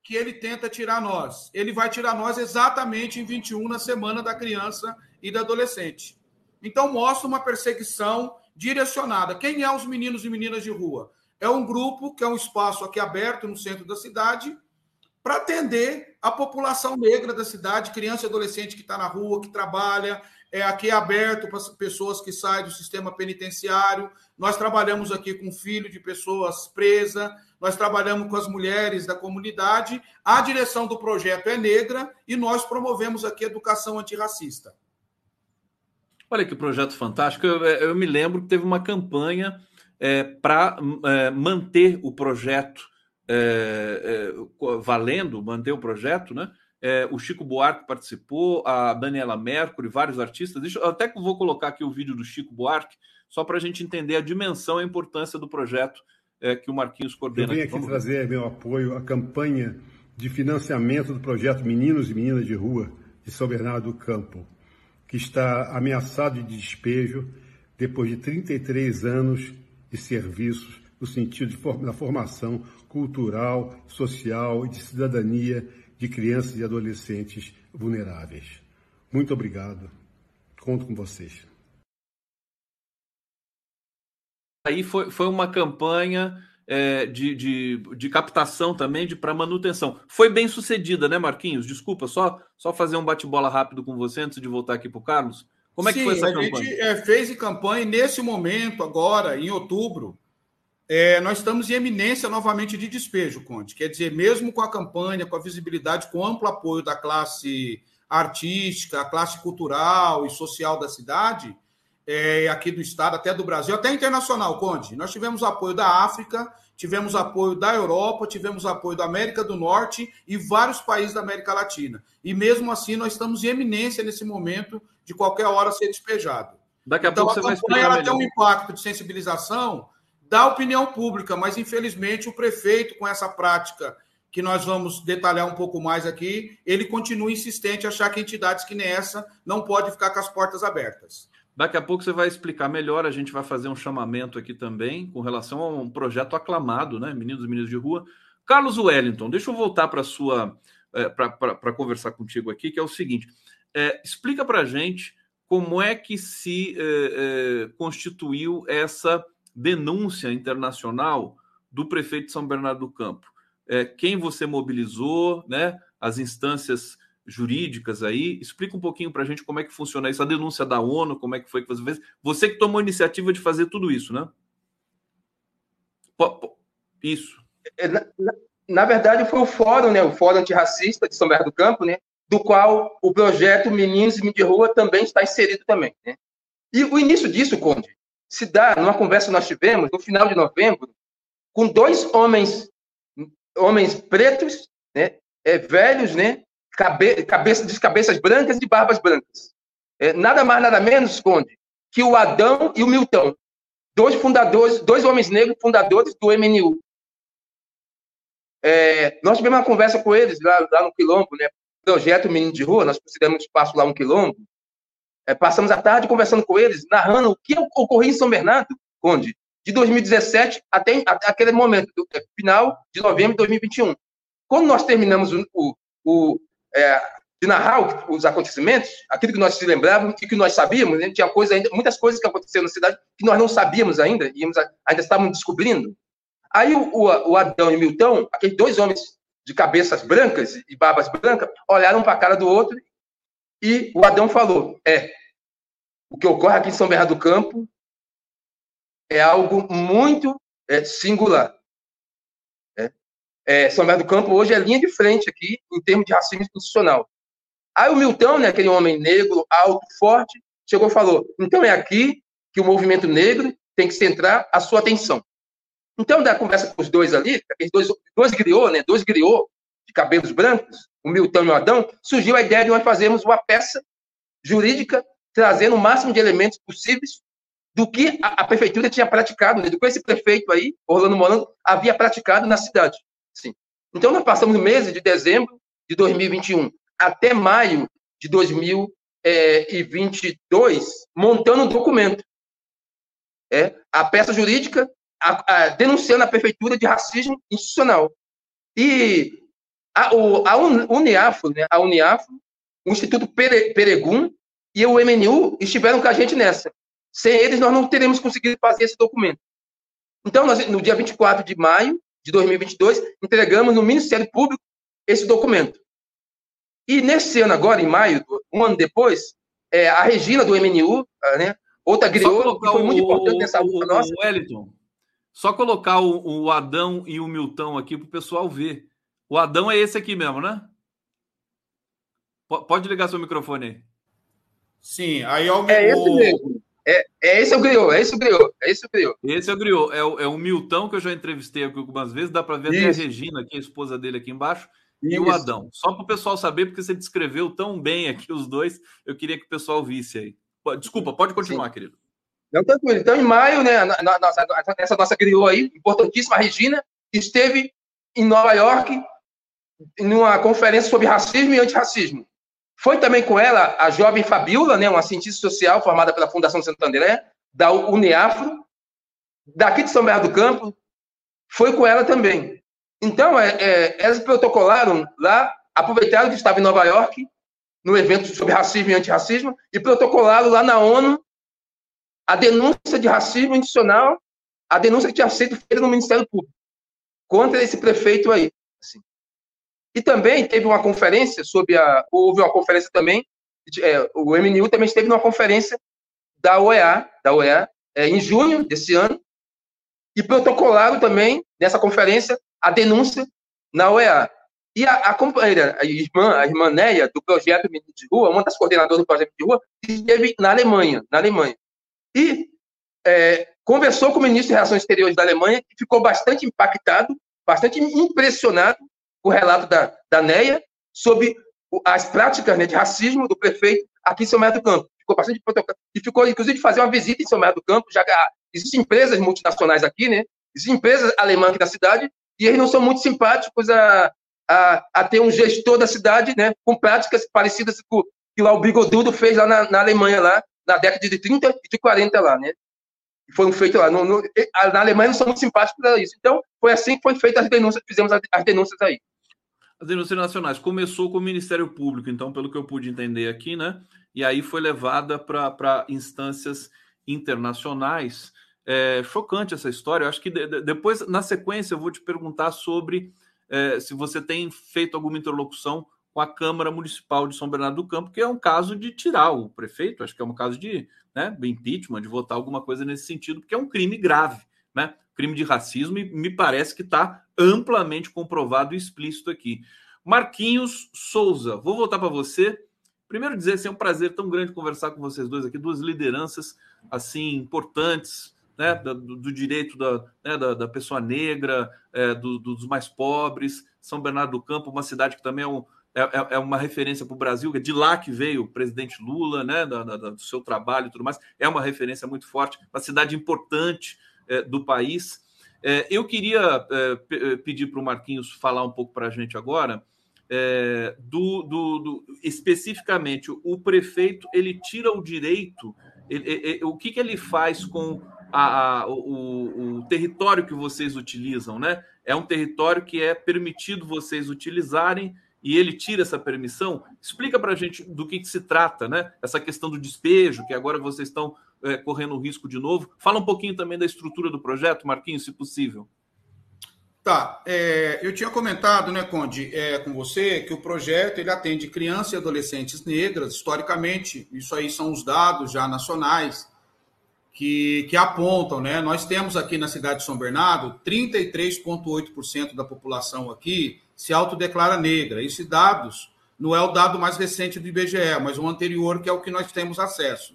que ele tenta tirar nós? Ele vai tirar nós exatamente em 21, na Semana da Criança e do Adolescente. Então, mostra uma perseguição direcionada. Quem é os meninos e meninas de rua? É um grupo que é um espaço aqui aberto no centro da cidade para atender a população negra da cidade, criança e adolescente que está na rua, que trabalha, é aqui aberto para pessoas que saem do sistema penitenciário. Nós trabalhamos aqui com filho de pessoas presas, nós trabalhamos com as mulheres da comunidade. A direção do projeto é negra e nós promovemos aqui educação antirracista. Olha que projeto fantástico. Eu, eu me lembro que teve uma campanha é, para é, manter o projeto é, é valendo, manter o projeto, né? É, o Chico Buarque participou, a Daniela Mercury, vários artistas. Deixa, eu até que vou colocar aqui o vídeo do Chico Buarque, só para a gente entender a dimensão e a importância do projeto é, que o Marquinhos coordena. Eu venho aqui trazer meu apoio à campanha de financiamento do projeto Meninos e Meninas de Rua de São Bernardo do Campo, que está ameaçado de despejo depois de 33 anos de serviços no sentido da formação cultural, social e de cidadania de crianças e adolescentes vulneráveis. Muito obrigado. Conto com vocês. Aí foi, foi uma campanha é, de, de, de captação também de para manutenção. Foi bem sucedida, né, Marquinhos? Desculpa, só, só fazer um bate-bola rápido com você antes de voltar aqui para o Carlos. Como é Sim, que foi essa a campanha? A gente é, fez campanha e nesse momento, agora, em outubro, é, nós estamos em eminência novamente de despejo, Conte. Quer dizer, mesmo com a campanha, com a visibilidade, com amplo apoio da classe artística, a classe cultural e social da cidade, é, aqui do Estado, até do Brasil, até internacional, Conde. Nós tivemos apoio da África, tivemos apoio da Europa, tivemos apoio da América do Norte e vários países da América Latina. E mesmo assim, nós estamos em eminência nesse momento de qualquer hora ser despejado. Daqui a então, pouco a você vai explicar ela tem um impacto de sensibilização da opinião pública, mas infelizmente o prefeito, com essa prática que nós vamos detalhar um pouco mais aqui, ele continua insistente em achar que entidades que nem essa não pode ficar com as portas abertas. Daqui a pouco você vai explicar melhor, a gente vai fazer um chamamento aqui também com relação a um projeto aclamado, né? Meninos e Meninas de Rua. Carlos Wellington, deixa eu voltar para sua é, para conversar contigo aqui, que é o seguinte: é, explica para a gente como é que se é, constituiu essa denúncia internacional do prefeito de São Bernardo do Campo. Quem você mobilizou, né? As instâncias jurídicas aí. Explica um pouquinho para a gente como é que funciona isso, a denúncia da ONU, como é que foi que você fez. Você que tomou a iniciativa de fazer tudo isso, né? Isso. É, na, na, na verdade, foi o fórum, né? O Fórum Antirracista de São Bernardo do Campo, né? Do qual o projeto Meninos e de Rua também está inserido também, né? E o início disso, Conde, se dá numa conversa que nós tivemos no final de novembro, com dois homens, homens pretos, né, é, velhos, né, cabe, cabeça, de cabeças brancas e de barbas brancas. É, nada mais, nada menos, Conde, que o Adão e o Milton, dois fundadores, dois homens negros fundadores do MNU. É, nós tivemos uma conversa com eles lá, lá no Quilombo, né, projeto Menino de Rua, nós consideramos espaço lá um quilombo, é, passamos a tarde conversando com eles, narrando o que ocorreu em São Bernardo, Conde, de 2017 até, até aquele momento, do, é, final de novembro de 2021. Quando nós terminamos o, o é, de narrar os acontecimentos, aquilo que nós se lembrávamos e que nós sabíamos, né, tinha coisa ainda, muitas coisas que aconteceram na cidade que nós não sabíamos ainda, ainda estávamos descobrindo. Aí o, o, o Adão e Milton, aqueles dois homens de cabeças brancas e barbas brancas, olharam para a cara do outro e o Adão falou: é, o que ocorre aqui em São Bernardo do Campo é algo muito é, singular. É, São Bernardo do Campo hoje é linha de frente aqui em termos de racismo institucional. Aí o Milton, né, aquele homem negro, alto, forte, chegou e falou: então é aqui que o movimento negro tem que centrar a sua atenção. Então, da conversa com os dois ali, aqueles dois, dois griot, né, dois griot de cabelos brancos, o Milton e o Adão, surgiu a ideia de nós fazermos uma peça jurídica trazendo o máximo de elementos possíveis do que a, a prefeitura tinha praticado, né? do que esse prefeito aí, Orlando Morando, havia praticado na cidade. Sim. Então, nós passamos meses de dezembro de 2021 até maio de 2022 montando um documento. É, a peça jurídica a, a, denunciando a prefeitura de racismo institucional. E a, o, a Uniafro, né, a Uniafro, o Instituto Pere, Peregum e o MNU estiveram com a gente nessa. Sem eles, nós não teríamos conseguido fazer esse documento. Então, nós, no dia 24 de maio de 2022, entregamos no Ministério Público esse documento. E nesse ano agora, em maio, um ano depois, é, a Regina do MNU, né, outra griot, que foi muito importante nessa luta nossa. Wellington, só colocar o, o Adão e o Milton aqui para o pessoal ver. O Adão é esse aqui mesmo, né? P pode ligar seu microfone aí. Sim, aí é o, é esse mesmo. É, é esse é o griot, é esse o griot, é esse o griot. Esse é o griot, é o, é o Milton que eu já entrevistei aqui algumas vezes, dá para ver até a Regina aqui, a esposa dele aqui embaixo, Isso. e o Adão. Só para o pessoal saber, porque você descreveu tão bem aqui os dois, eu queria que o pessoal visse aí. Desculpa, pode continuar, Sim. querido. Não, tranquilo. Então, em maio, né, nossa, essa nossa criou aí, importantíssima, Regina, esteve em Nova York, numa conferência sobre racismo e antirracismo. Foi também com ela a jovem Fabiola, né, uma cientista social formada pela Fundação Santo André, da Uneafro, daqui de São Bernardo do Campo, foi com ela também. Então, é, é, elas protocolaram lá, aproveitaram que estava em Nova York, no evento sobre racismo e antirracismo, e protocolaram lá na ONU a denúncia de racismo institucional, a denúncia que tinha sido feita no Ministério Público contra esse prefeito aí. E também teve uma conferência sobre a. Houve uma conferência também, é, o MNU também esteve numa conferência da OEA, da OEA é, em junho desse ano, e protocolaram também, nessa conferência, a denúncia na OEA. E a, a companheira, a irmã, a irmã Neia, do projeto Menino de Rua, uma das coordenadoras do projeto de rua, esteve na Alemanha, na Alemanha e é, conversou com o ministro de Relações Exteriores da Alemanha, que ficou bastante impactado, bastante impressionado o relato da, da NEA sobre as práticas né, de racismo do prefeito aqui em São Bernardo do Campo. Ficou bastante e ficou, inclusive, de fazer uma visita em São Bernardo do Campo, já que existem empresas multinacionais aqui, né? Existem empresas alemãs aqui da cidade, e eles não são muito simpáticos a, a, a ter um gestor da cidade, né? Com práticas parecidas com que lá o Bigodudo fez lá na, na Alemanha, lá, na década de 30 e de 40 lá, né? Foram feitos lá. No, no, na Alemanha não são muito simpáticos para isso. Então, foi assim que foi feita as denúncias, fizemos as denúncias aí. As denúncias nacionais. Começou com o Ministério Público, então, pelo que eu pude entender aqui, né? E aí foi levada para instâncias internacionais. É, chocante essa história. Eu acho que de, de, depois, na sequência, eu vou te perguntar sobre é, se você tem feito alguma interlocução com a Câmara Municipal de São Bernardo do Campo, que é um caso de tirar o prefeito, acho que é um caso de né, impeachment, de votar alguma coisa nesse sentido, porque é um crime grave, né? Crime de racismo, e me parece que está amplamente comprovado e explícito aqui. Marquinhos Souza, vou voltar para você. Primeiro dizer assim, é um prazer tão grande conversar com vocês dois aqui, duas lideranças assim importantes, né, do, do direito da, né, da, da, pessoa negra, é, do, dos mais pobres. São Bernardo do Campo, uma cidade que também é um, é, é, é uma referência para o Brasil, é de lá que veio o presidente Lula, né, da, do seu trabalho e tudo mais, é uma referência muito forte, uma cidade importante do país. É, eu queria é, é, pedir para o Marquinhos falar um pouco para a gente agora, do, do, do, especificamente, o prefeito ele tira o direito, ele, ele, o que, que ele faz com a, a, o, o, território que vocês utilizam, né? É um território que é permitido vocês utilizarem e ele tira essa permissão, explica para a gente do que, que, se trata, né? Essa questão do despejo, que agora vocês estão é, correndo risco de novo. Fala um pouquinho também da estrutura do projeto, Marquinhos, se possível. Tá, é, eu tinha comentado, né, Conde, é, com você, que o projeto ele atende crianças e adolescentes negras, historicamente, isso aí são os dados já nacionais que, que apontam, né? Nós temos aqui na cidade de São Bernardo 33,8% da população aqui se autodeclara negra. Esses dados não é o dado mais recente do IBGE, mas o anterior, que é o que nós temos acesso.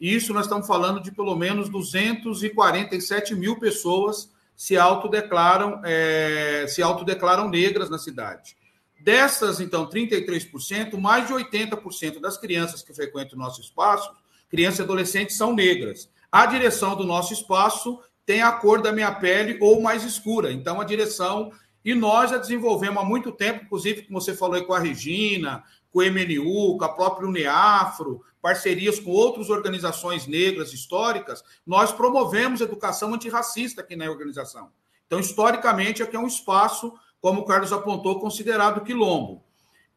Isso nós estamos falando de pelo menos 247 mil pessoas se autodeclaram, é, se autodeclaram negras na cidade. Dessas, então, 33%, mais de 80% das crianças que frequentam o nosso espaço, crianças e adolescentes, são negras. A direção do nosso espaço tem a cor da minha pele ou mais escura. Então, a direção e nós já desenvolvemos há muito tempo, inclusive, como você falou aí com a Regina, com o MNU, com a própria Uneafro, parcerias com outras organizações negras históricas, nós promovemos educação antirracista aqui na organização. Então, historicamente, aqui é um espaço, como o Carlos apontou, considerado quilombo.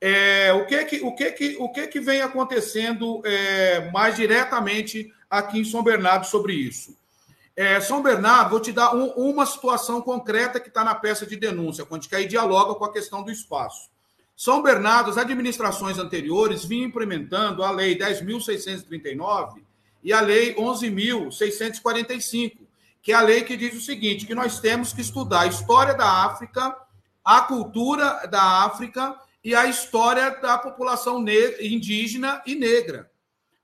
É, o que que, o que, que, o que, que vem acontecendo é, mais diretamente aqui em São Bernardo sobre isso? É, São Bernardo, vou te dar um, uma situação concreta que está na peça de denúncia, quando que aí dialoga com a questão do espaço. São Bernardo, as administrações anteriores vinham implementando a Lei 10.639 e a Lei 11.645, que é a lei que diz o seguinte: que nós temos que estudar a história da África, a cultura da África e a história da população indígena e negra.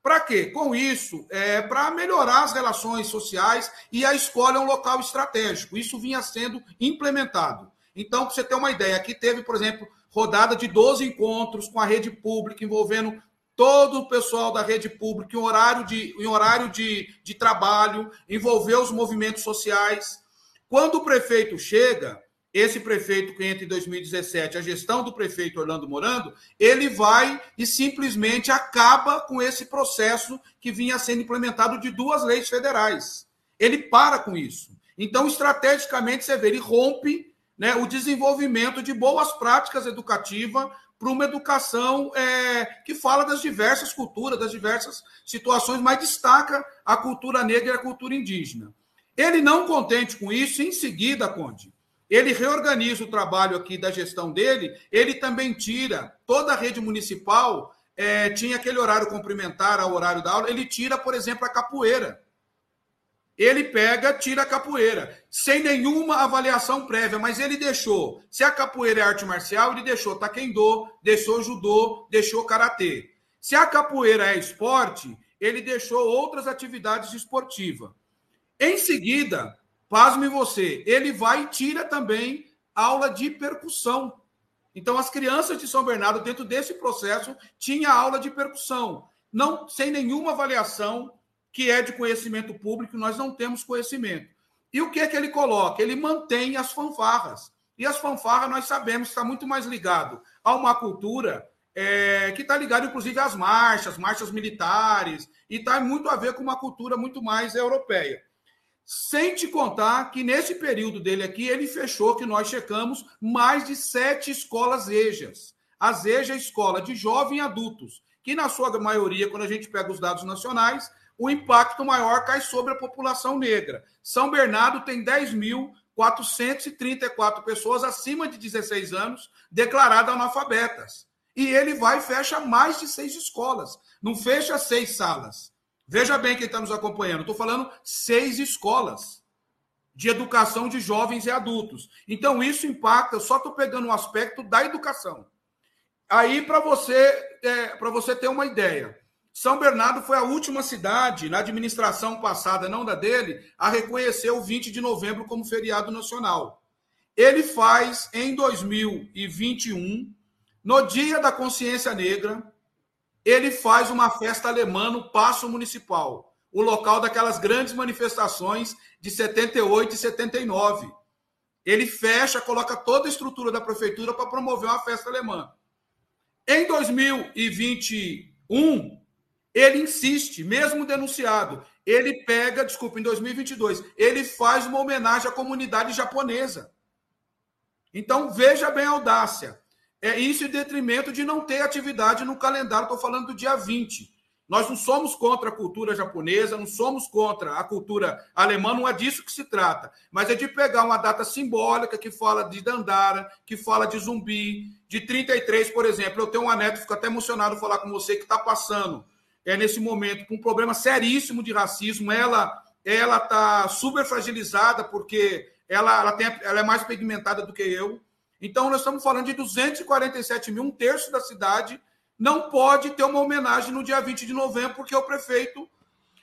Para quê? Com isso, é para melhorar as relações sociais e a escola é um local estratégico. Isso vinha sendo implementado. Então, para você ter uma ideia, aqui teve, por exemplo, rodada de 12 encontros com a rede pública, envolvendo todo o pessoal da rede pública em horário de, em horário de, de trabalho, envolveu os movimentos sociais. Quando o prefeito chega, esse prefeito que entra em 2017, a gestão do prefeito Orlando Morando, ele vai e simplesmente acaba com esse processo que vinha sendo implementado de duas leis federais. Ele para com isso. Então, estrategicamente, você vê, ele rompe né, o desenvolvimento de boas práticas educativas para uma educação é, que fala das diversas culturas, das diversas situações, mas destaca a cultura negra e a cultura indígena. Ele não contente com isso, em seguida, Conde, ele reorganiza o trabalho aqui da gestão dele, ele também tira toda a rede municipal, é, tinha aquele horário complementar ao horário da aula, ele tira, por exemplo, a capoeira. Ele pega, tira a capoeira, sem nenhuma avaliação prévia, mas ele deixou. Se a capoeira é arte marcial, ele deixou taekwondo, deixou judô, deixou karatê. Se a capoeira é esporte, ele deixou outras atividades esportivas. Em seguida, pasme você, ele vai e tira também aula de percussão. Então, as crianças de São Bernardo, dentro desse processo, tinha aula de percussão, não sem nenhuma avaliação que é de conhecimento público, nós não temos conhecimento. E o que é que ele coloca? Ele mantém as fanfarras. E as fanfarras, nós sabemos, está muito mais ligado a uma cultura é, que está ligado, inclusive, às marchas, marchas militares, e está muito a ver com uma cultura muito mais europeia. Sem te contar que nesse período dele aqui, ele fechou, que nós checamos, mais de sete escolas EJAs. As EJA é escola de jovem e adultos, que na sua maioria, quando a gente pega os dados nacionais, o impacto maior cai sobre a população negra. São Bernardo tem 10.434 pessoas acima de 16 anos declaradas analfabetas. E ele vai e fecha mais de seis escolas. Não fecha seis salas. Veja bem quem está nos acompanhando. Estou falando seis escolas de educação de jovens e adultos. Então, isso impacta, só estou pegando um aspecto da educação. Aí, para você, é, para você ter uma ideia, São Bernardo foi a última cidade, na administração passada, não da dele, a reconhecer o 20 de novembro como feriado nacional. Ele faz, em 2021, no Dia da Consciência Negra, ele faz uma festa alemã no Paço Municipal, o local daquelas grandes manifestações de 78 e 79. Ele fecha, coloca toda a estrutura da prefeitura para promover uma festa alemã. Em 2021, ele insiste, mesmo denunciado, ele pega, desculpa, em 2022, ele faz uma homenagem à comunidade japonesa. Então, veja bem a audácia. É isso em detrimento de não ter atividade no calendário. Estou falando do dia 20. Nós não somos contra a cultura japonesa, não somos contra a cultura alemã, não é disso que se trata. Mas é de pegar uma data simbólica que fala de Dandara, que fala de zumbi, de 33, por exemplo. Eu tenho uma neta, fico até emocionado falar com você, que está passando é, nesse momento com um problema seríssimo de racismo. Ela ela está super fragilizada porque ela, ela, tem, ela é mais pigmentada do que eu. Então, nós estamos falando de 247 mil, um terço da cidade não pode ter uma homenagem no dia 20 de novembro, porque o prefeito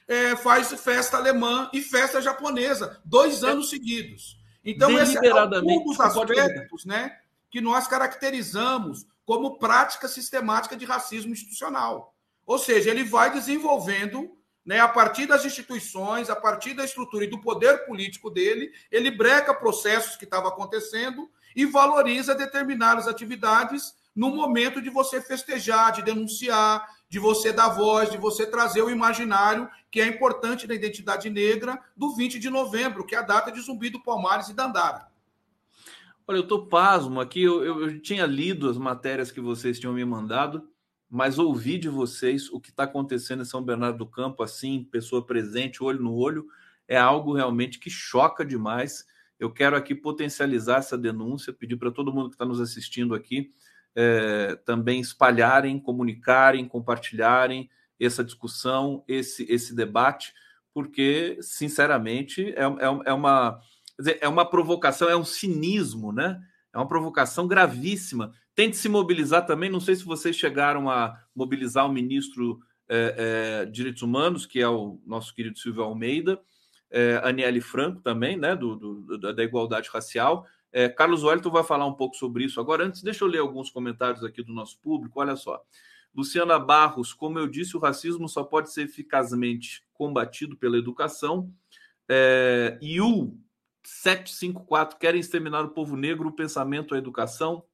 é, faz festa alemã e festa japonesa, dois é. anos seguidos. Então, esse é um dos aspectos né, que nós caracterizamos como prática sistemática de racismo institucional. Ou seja, ele vai desenvolvendo, né, a partir das instituições, a partir da estrutura e do poder político dele, ele breca processos que estavam acontecendo e valoriza determinadas atividades no momento de você festejar, de denunciar, de você dar voz, de você trazer o imaginário que é importante na identidade negra do 20 de novembro, que é a data de Zumbi do Palmares e Dandara. Olha, eu estou pasmo aqui, eu, eu, eu, tinha lido as matérias que vocês tinham me mandado, mas ouvi de vocês o que está acontecendo em São Bernardo do Campo, assim, pessoa presente, olho no olho, é algo realmente que choca demais. Eu quero aqui potencializar essa denúncia, pedir para todo mundo que está nos assistindo aqui é, também espalharem, comunicarem, compartilharem essa discussão, esse, esse debate, porque, sinceramente, é, é, é uma, é uma provocação, é um cinismo, né? É uma provocação gravíssima. Tente se mobilizar também. Não sei se vocês chegaram a mobilizar o ministro é, é, Direitos Humanos, que é o nosso querido Silvio Almeida, é, Aniele Franco também, né, do, do, da igualdade racial. É, Carlos Wellington vai falar um pouco sobre isso agora. Antes, deixa eu ler alguns comentários aqui do nosso público. Olha só. Luciana Barros, como eu disse, o racismo só pode ser eficazmente combatido pela educação. É, e o 754 querem exterminar o povo negro, o pensamento, a educação.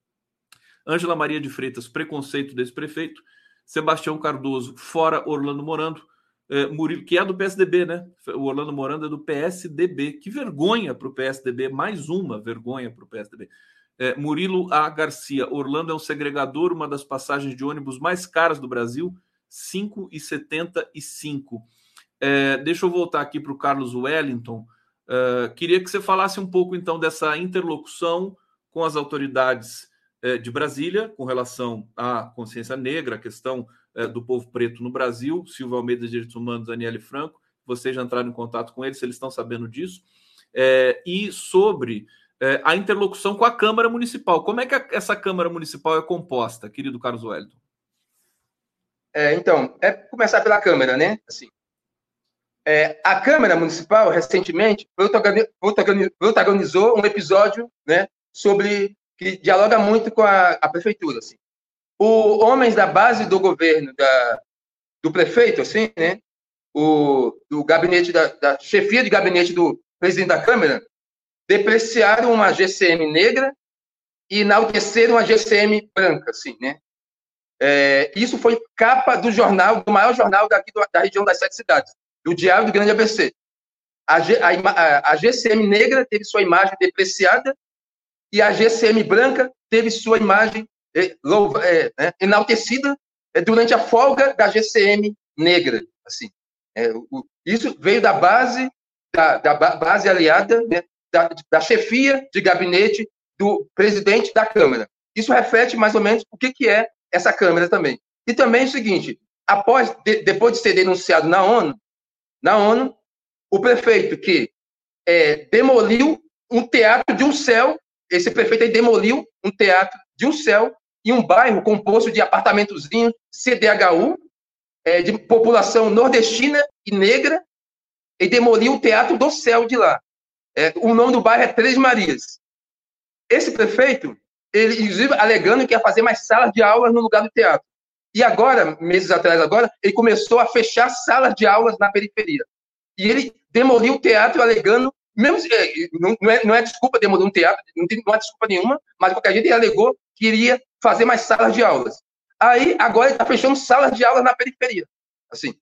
Ângela Maria de Freitas, preconceito desse prefeito. Sebastião Cardoso, fora Orlando Morando é, Murilo, que é do PSDB, né? O Orlando Morando é do PSDB. Que vergonha para o PSDB, mais uma vergonha para o PSDB. É, Murilo A. Garcia, Orlando é um segregador, uma das passagens de ônibus mais caras do Brasil, 5,75. É, deixa eu voltar aqui para o Carlos Wellington. É, queria que você falasse um pouco, então, dessa interlocução com as autoridades é, de Brasília com relação à consciência negra, a questão é, do povo preto no Brasil, Silvio Almeida, Direitos Humanos, Daniele Franco, vocês já entraram em contato com eles, eles estão sabendo disso, é, e sobre é, a interlocução com a Câmara Municipal. Como é que a, essa Câmara Municipal é composta, querido Carlos Wellington? É, então, é começar pela Câmara, né? Assim, é, a Câmara Municipal, recentemente, protagonizou um episódio né, sobre que dialoga muito com a, a Prefeitura. Assim o homens da base do governo, da, do prefeito, assim, né? O, do gabinete, da, da chefia de gabinete do presidente da Câmara, depreciaram uma GCM negra e enalteceram uma GCM branca, assim, né? É, isso foi capa do jornal, do maior jornal daqui do, da região das sete cidades, do Diário do Grande ABC. A, a, a, GCM negra teve sua imagem depreciada e a GCM branca teve sua imagem é, é, né, enaltecida é, durante a folga da GCM negra. Assim, é, o, isso veio da base, da, da base aliada, né, da, da, chefia de gabinete do presidente da Câmara. Isso reflete mais ou menos o que, que é essa Câmara também. E também é o seguinte: após, de, depois de ser denunciado na ONU, na ONU, o prefeito que é, demoliu um teatro de um céu, esse prefeito aí demoliu um teatro de um céu e um bairro composto de apartamentozinhos CDHU, é, de população nordestina e negra, e demoliu o Teatro do Céu de lá. É, o nome do bairro é Três Marias. Esse prefeito, ele, inclusive, alegando que ia fazer mais salas de aulas no lugar do teatro. E agora, meses atrás agora, ele começou a fechar salas de aulas na periferia. E ele demoliu o teatro alegando, mesmo, é, não, é, não é desculpa demolir um teatro, não, tem, não é desculpa nenhuma, mas qualquer jeito ele alegou que iria fazer mais salas de aulas. Aí, agora ele está fechando salas de aulas na periferia. Assim.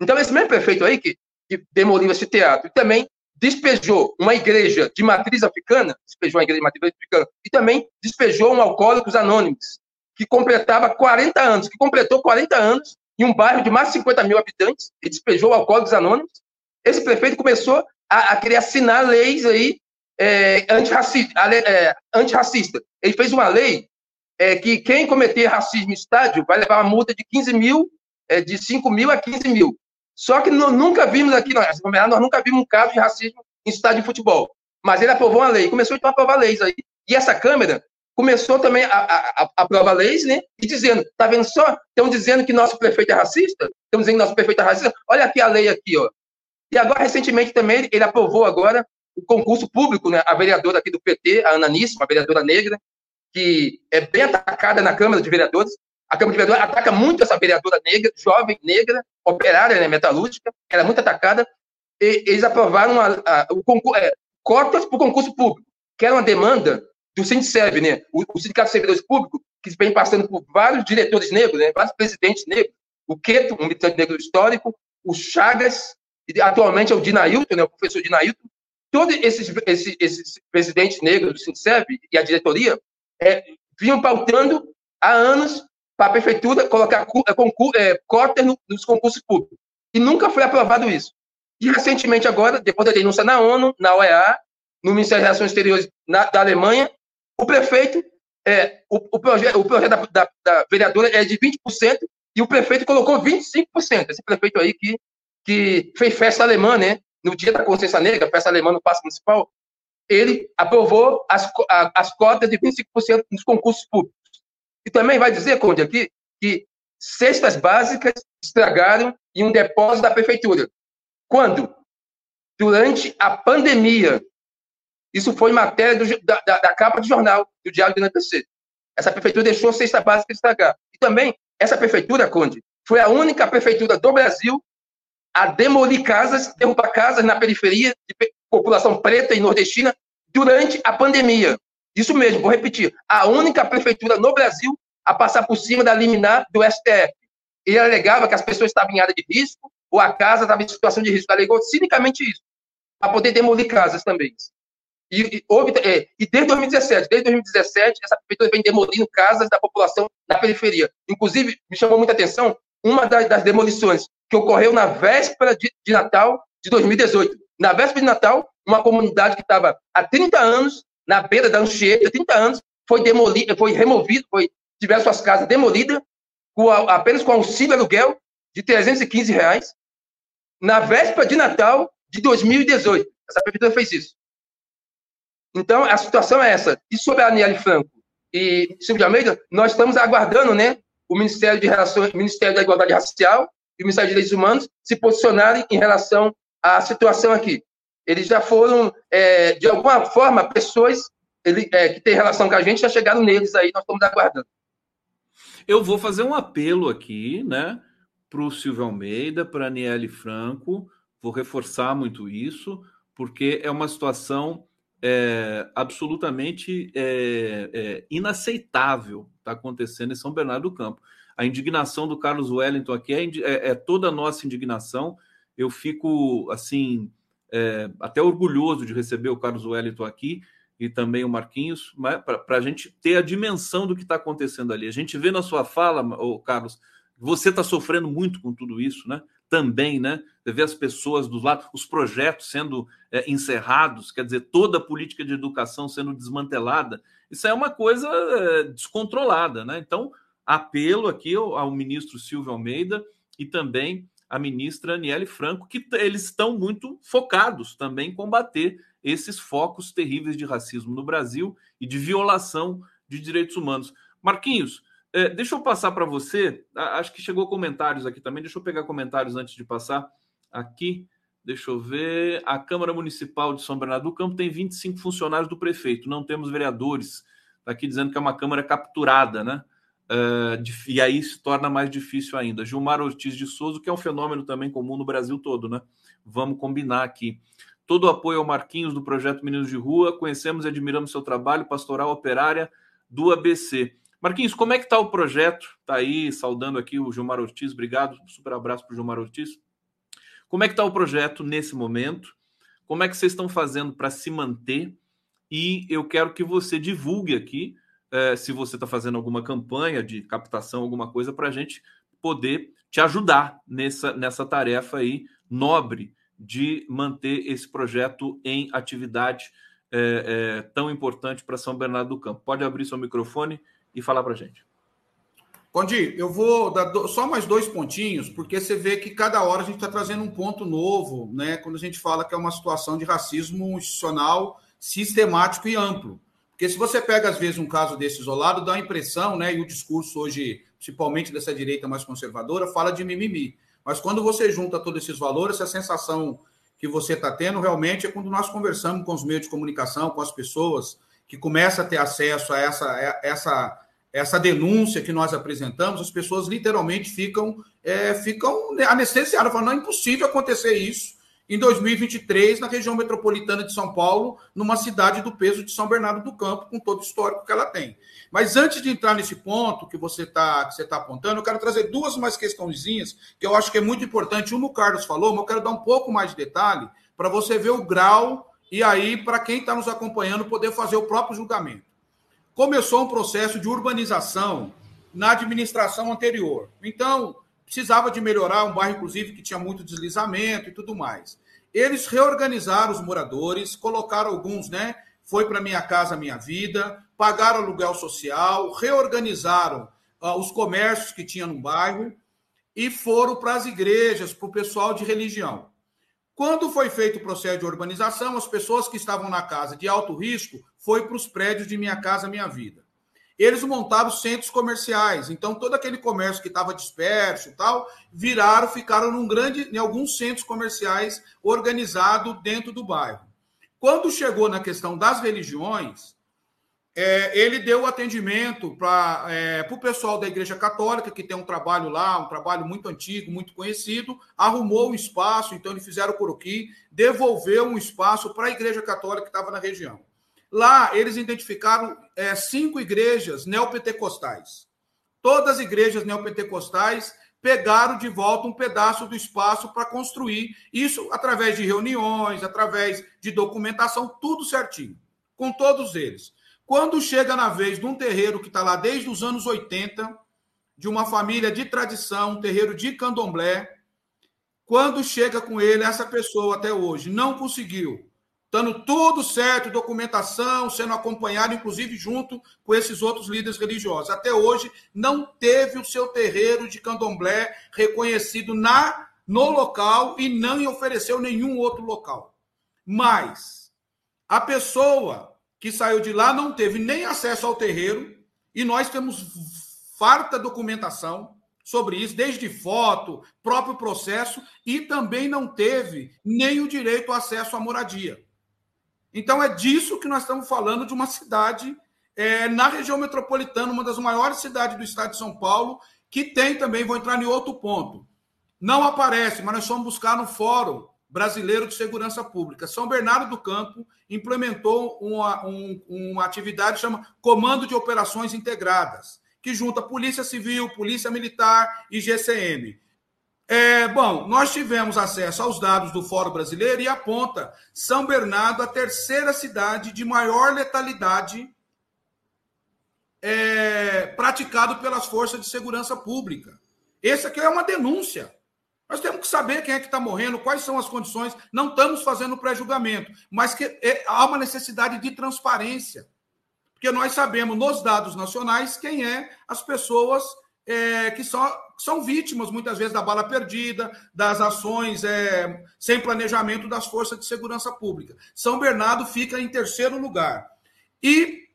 Então, esse mesmo prefeito aí que, que demoliu esse teatro também despejou uma igreja de matriz africana, despejou uma igreja de matriz africana, e também despejou um Alcoólicos Anônimos, que completava 40 anos, que completou 40 anos em um bairro de mais de 50 mil habitantes, e despejou Alcoólicos Anônimos. Esse prefeito começou a, a querer assinar leis aí é, antirracista, é, antirracista. Ele fez uma lei é que quem cometer racismo em estádio vai levar uma multa de 15 mil, é, de 5 mil a 15 mil. Só que nós nunca vimos aqui, nós, nós nunca vimos um caso de racismo em estádio de futebol. Mas ele aprovou uma lei, começou então a aprovar leis aí. E essa Câmara começou também a, a, a aprovar leis, né? E dizendo, tá vendo só? Estão dizendo que nosso prefeito é racista? Estão dizendo que nosso prefeito é racista? Olha aqui a lei aqui, ó. E agora, recentemente, também, ele aprovou agora o concurso público, né? A vereadora aqui do PT, a Ananíssima, a vereadora negra, que é bem atacada na Câmara de Vereadores. A Câmara de Vereadores ataca muito essa vereadora negra, jovem, negra, operária, né, metalúrgica, ela é muito atacada. E eles aprovaram a, a, o concurso, é, cotas para o concurso público, que era uma demanda do Sindiceb, né? O, o Sindicato de Servidores Públicos que vem passando por vários diretores negros, né, vários presidentes negros, o Queto, um militante negro histórico, o Chagas, e atualmente é o Dinailton, né, o professor Dinailton, todos esses, esses, esses presidentes negros do Sincerb e a diretoria é, vinham pautando há anos para a prefeitura colocar é, é, cota no, nos concursos públicos. E nunca foi aprovado isso. E recentemente, agora, depois da denúncia na ONU, na OEA, no Ministério das Relações Exteriores na, da Alemanha, o prefeito, é, o, o, o projeto da, da, da, vereadora é de 20% e o prefeito colocou 25%. Esse prefeito aí que, que fez festa alemã, né? No dia da consciência negra, festa alemã no Paço Municipal, ele aprovou as, as cotas de 25% nos concursos públicos. E também vai dizer, Conde, aqui, que cestas básicas estragaram em um depósito da prefeitura. Quando? Durante a pandemia. Isso foi matéria do, da, da, da, capa de jornal do Diário do NPC. Essa prefeitura deixou cesta básica estragar. E também, essa prefeitura, Conde, foi a única prefeitura do Brasil a demolir casas, derrubar casas na periferia de população preta e nordestina durante a pandemia. Isso mesmo, vou repetir. A única prefeitura no Brasil a passar por cima da liminar do STF. Ele alegava que as pessoas estavam em área de risco ou a casa estava em situação de risco. Alegou cinicamente isso, para poder demolir casas também. E, e, houve, é, e desde 2017, desde 2017, essa prefeitura vem demolindo casas da população na periferia. Inclusive, me chamou muita atenção uma das, das demolições que ocorreu na véspera de, de Natal de 2018. Na véspera de Natal, uma comunidade que estava há 30 anos na beira da Anchieta, 30 anos, foi demolida, foi removido, foi tiveram suas casas demolidas com a, apenas com auxílio aluguel de 315 reais na véspera de Natal de 2018. Essa prefeitura fez isso. Então, a situação é essa. E sobre a Aniele Franco e Silvio de Almeida, nós estamos aguardando né, o Ministério, de Relações, Ministério da Igualdade Racial e o Ministério de Direitos Humanos se posicionarem em relação à situação aqui. Eles já foram, é, de alguma forma, pessoas ele, é, que têm relação com a gente já chegaram neles aí, nós estamos aguardando. Eu vou fazer um apelo aqui, né, para o Silvio Almeida, para a Aniele Franco, vou reforçar muito isso, porque é uma situação é, absolutamente é, é, inaceitável está acontecendo em São Bernardo do Campo. A indignação do Carlos Wellington aqui é, é toda a nossa indignação. Eu fico assim é, até orgulhoso de receber o Carlos Wellington aqui e também o Marquinhos, para a gente ter a dimensão do que está acontecendo ali. A gente vê na sua fala, o Carlos, você está sofrendo muito com tudo isso, né? Também, né? Você vê as pessoas dos lados, os projetos sendo é, encerrados, quer dizer, toda a política de educação sendo desmantelada. Isso é uma coisa é, descontrolada, né? Então, apelo aqui ao, ao ministro Silvio Almeida e também à ministra Aniele Franco, que eles estão muito focados também em combater esses focos terríveis de racismo no Brasil e de violação de direitos humanos. Marquinhos, é, deixa eu passar para você. Acho que chegou comentários aqui também. Deixa eu pegar comentários antes de passar aqui. Deixa eu ver. A Câmara Municipal de São Bernardo do Campo tem 25 funcionários do prefeito. Não temos vereadores. Está aqui dizendo que é uma Câmara capturada, né? Uh, e aí se torna mais difícil ainda. Gilmar Ortiz de Souza, que é um fenômeno também comum no Brasil todo, né? Vamos combinar aqui. Todo o apoio ao Marquinhos do projeto Meninos de Rua. Conhecemos e admiramos seu trabalho, pastoral operária do ABC. Marquinhos, como é que está o projeto? Está aí, saudando aqui o Gilmar Ortiz, obrigado, super abraço para o Gilmar Ortiz. Como é que está o projeto nesse momento? Como é que vocês estão fazendo para se manter? E eu quero que você divulgue aqui, eh, se você está fazendo alguma campanha de captação, alguma coisa, para a gente poder te ajudar nessa, nessa tarefa aí nobre de manter esse projeto em atividade eh, eh, tão importante para São Bernardo do Campo. Pode abrir seu microfone e falar para a gente. Condi, eu vou dar só mais dois pontinhos, porque você vê que cada hora a gente está trazendo um ponto novo, né? Quando a gente fala que é uma situação de racismo institucional sistemático e amplo. Porque se você pega, às vezes, um caso desse isolado, dá a impressão, né? E o discurso hoje, principalmente dessa direita mais conservadora, fala de mimimi. Mas quando você junta todos esses valores, a sensação que você está tendo realmente é quando nós conversamos com os meios de comunicação, com as pessoas, que começa a ter acesso a essa, a essa, essa denúncia que nós apresentamos, as pessoas literalmente ficam, é, ficam anestesiadas, falam, não é impossível acontecer isso. Em 2023 na região metropolitana de São Paulo, numa cidade do peso de São Bernardo do Campo, com todo o histórico que ela tem. Mas antes de entrar nesse ponto que você está tá apontando, eu quero trazer duas mais questõezinhas que eu acho que é muito importante. Uma o Carlos falou, mas eu quero dar um pouco mais de detalhe para você ver o grau e aí, para quem está nos acompanhando, poder fazer o próprio julgamento. Começou um processo de urbanização na administração anterior. Então, precisava de melhorar um bairro, inclusive, que tinha muito deslizamento e tudo mais. Eles reorganizaram os moradores, colocaram alguns, né? Foi para Minha Casa Minha Vida, pagaram aluguel social, reorganizaram uh, os comércios que tinha no bairro e foram para as igrejas, para o pessoal de religião. Quando foi feito o processo de urbanização, as pessoas que estavam na casa de alto risco foi para os prédios de Minha Casa Minha Vida eles montaram centros comerciais. Então, todo aquele comércio que estava disperso tal, viraram, ficaram num grande, em alguns centros comerciais organizados dentro do bairro. Quando chegou na questão das religiões, é, ele deu atendimento para é, o pessoal da Igreja Católica, que tem um trabalho lá, um trabalho muito antigo, muito conhecido, arrumou um espaço, então eles fizeram o coroqui, devolveu um espaço para a Igreja Católica que estava na região. Lá, eles identificaram é, cinco igrejas neopentecostais. Todas as igrejas neopentecostais pegaram de volta um pedaço do espaço para construir isso através de reuniões, através de documentação, tudo certinho, com todos eles. Quando chega na vez de um terreiro que está lá desde os anos 80, de uma família de tradição, um terreiro de candomblé, quando chega com ele, essa pessoa até hoje não conseguiu Estando tudo certo, documentação, sendo acompanhado, inclusive junto com esses outros líderes religiosos. Até hoje, não teve o seu terreiro de candomblé reconhecido na no local e não ofereceu nenhum outro local. Mas a pessoa que saiu de lá não teve nem acesso ao terreiro, e nós temos farta documentação sobre isso, desde foto, próprio processo, e também não teve nem o direito ao acesso à moradia. Então é disso que nós estamos falando de uma cidade é, na região metropolitana, uma das maiores cidades do estado de São Paulo, que tem também, vou entrar em outro ponto. Não aparece, mas nós fomos buscar no Fórum Brasileiro de Segurança Pública. São Bernardo do Campo implementou uma, um, uma atividade chama Comando de Operações Integradas, que junta Polícia Civil, Polícia Militar e GCM. É, bom, nós tivemos acesso aos dados do Fórum Brasileiro e aponta São Bernardo a terceira cidade de maior letalidade é, praticado pelas forças de segurança pública. Esse aqui é uma denúncia. Nós temos que saber quem é que está morrendo, quais são as condições. Não estamos fazendo pré-julgamento, mas que é, há uma necessidade de transparência. Porque nós sabemos nos dados nacionais quem é as pessoas é, que são, são vítimas, muitas vezes, da bala perdida, das ações é, sem planejamento das forças de segurança pública. São Bernardo fica em terceiro lugar. E,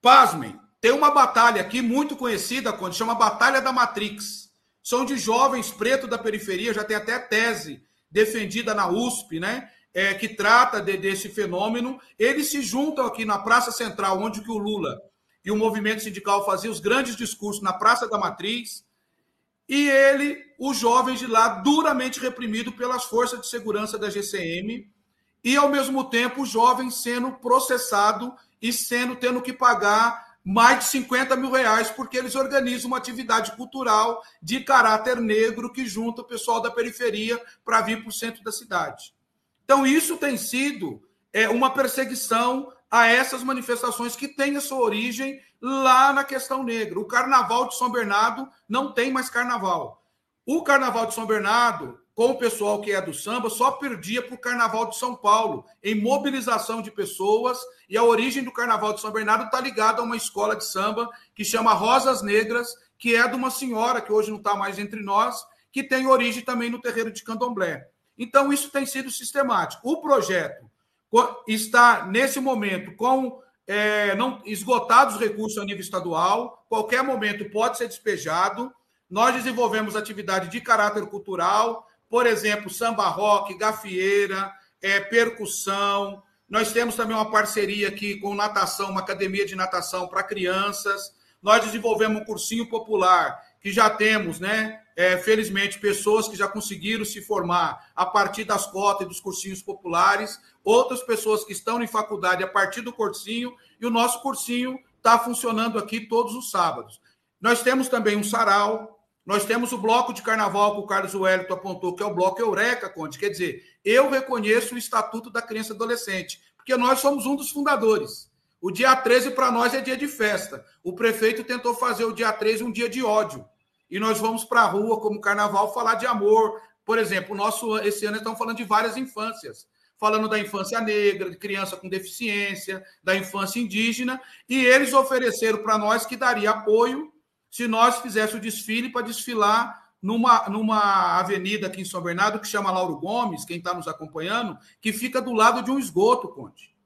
pasmem, tem uma batalha aqui muito conhecida, quando chama Batalha da Matrix. São de jovens pretos da periferia, já tem até tese defendida na USP, né? É, que trata de, desse fenômeno. Eles se juntam aqui na Praça Central, onde que o Lula e o movimento sindical fazia os grandes discursos na Praça da Matriz, e ele, os jovens de lá, duramente reprimido pelas forças de segurança da GCM, e ao mesmo tempo os jovens sendo processado e sendo tendo que pagar mais de 50 mil reais, porque eles organizam uma atividade cultural de caráter negro que junta o pessoal da periferia para vir para o centro da cidade. Então, isso tem sido é, uma perseguição a essas manifestações que têm a sua origem lá na questão negra. O carnaval de São Bernardo não tem mais carnaval. O carnaval de São Bernardo, com o pessoal que é do samba, só perdia para o carnaval de São Paulo, em mobilização de pessoas. E a origem do carnaval de São Bernardo está ligada a uma escola de samba que chama Rosas Negras, que é de uma senhora que hoje não está mais entre nós, que tem origem também no terreiro de Candomblé. Então, isso tem sido sistemático. O projeto está, nesse momento, com é, não esgotados os recursos a nível estadual, qualquer momento pode ser despejado. Nós desenvolvemos atividade de caráter cultural, por exemplo, samba rock, gafieira, é, percussão. Nós temos também uma parceria aqui com natação, uma academia de natação para crianças. Nós desenvolvemos um cursinho popular que já temos, né, é, felizmente, pessoas que já conseguiram se formar a partir das cotas e dos cursinhos populares, outras pessoas que estão em faculdade a partir do cursinho, e o nosso cursinho está funcionando aqui todos os sábados. Nós temos também um sarau, nós temos o bloco de carnaval que o Carlos Wellington apontou, que é o bloco Eureka, Conte. Quer dizer, eu reconheço o Estatuto da Criança e Adolescente, porque nós somos um dos fundadores. O dia 13 para nós é dia de festa. O prefeito tentou fazer o dia 13 um dia de ódio. E nós vamos para a rua, como carnaval, falar de amor. Por exemplo, nosso, esse ano estamos falando de várias infâncias. Falando da infância negra, de criança com deficiência, da infância indígena. E eles ofereceram para nós que daria apoio se nós fizéssemos o desfile para desfilar numa, numa avenida aqui em São Bernardo que chama Lauro Gomes, quem está nos acompanhando, que fica do lado de um esgoto, Conte.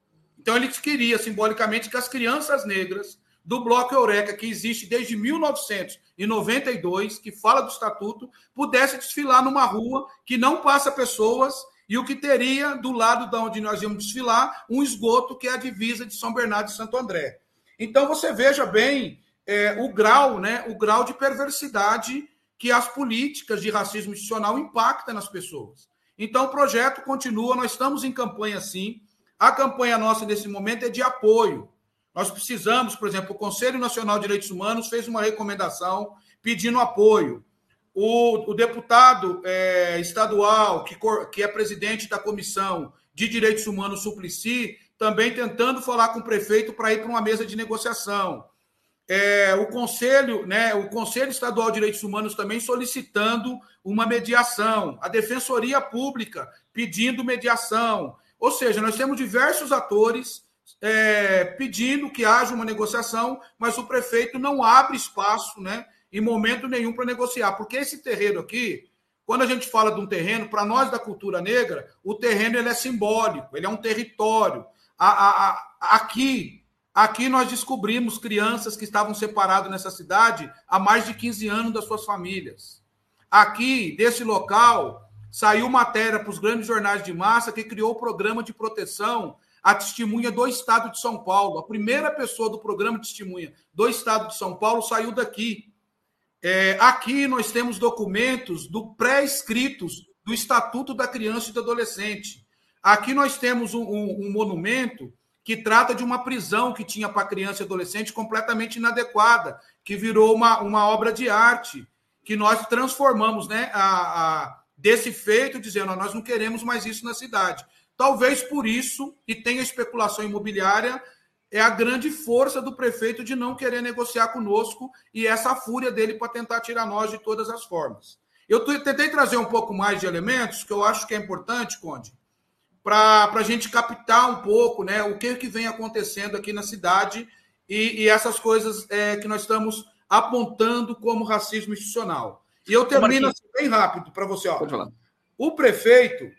Então, ele queria, simbolicamente, que as crianças negras do Bloco Eureka, que existe desde 1992, que fala do estatuto, pudesse desfilar numa rua que não passa pessoas e o que teria do lado de onde nós íamos desfilar um esgoto que é a divisa de São Bernardo e Santo André. Então você veja bem é, o grau, né, o grau de perversidade que as políticas de racismo institucional impactam nas pessoas. Então o projeto continua, nós estamos em campanha sim. A campanha nossa nesse momento é de apoio. Nós precisamos, por exemplo, o Conselho Nacional de Direitos Humanos fez uma recomendação pedindo apoio. O, o deputado é, estadual, que, que é presidente da Comissão de Direitos Humanos, Suplicy, também tentando falar com o prefeito para ir para uma mesa de negociação. É, o Conselho, né, o Conselho Estadual de Direitos Humanos também solicitando uma mediação, a Defensoria Pública pedindo mediação. Ou seja, nós temos diversos atores é, pedindo que haja uma negociação, mas o prefeito não abre espaço, né, em momento nenhum para negociar, porque esse terreno aqui, quando a gente fala de um terreno, para nós da cultura negra, o terreno ele é simbólico, ele é um território. A, a, a, aqui, aqui nós descobrimos crianças que estavam separadas nessa cidade há mais de 15 anos das suas famílias. Aqui, desse local, saiu matéria para os grandes jornais de massa que criou o programa de proteção a testemunha do Estado de São Paulo. A primeira pessoa do programa de testemunha do Estado de São Paulo saiu daqui. É, aqui nós temos documentos do pré-escritos do Estatuto da Criança e do Adolescente. Aqui nós temos um, um, um monumento que trata de uma prisão que tinha para criança e adolescente completamente inadequada, que virou uma, uma obra de arte, que nós transformamos né, a, a desse feito, dizendo nós não queremos mais isso na cidade. Talvez por isso, e tem a especulação imobiliária, é a grande força do prefeito de não querer negociar conosco e essa fúria dele para tentar tirar nós de todas as formas. Eu tentei trazer um pouco mais de elementos que eu acho que é importante, Conde, para a gente captar um pouco né, o que, que vem acontecendo aqui na cidade e, e essas coisas é, que nós estamos apontando como racismo institucional. E eu termino assim, bem rápido para você. Ó. O prefeito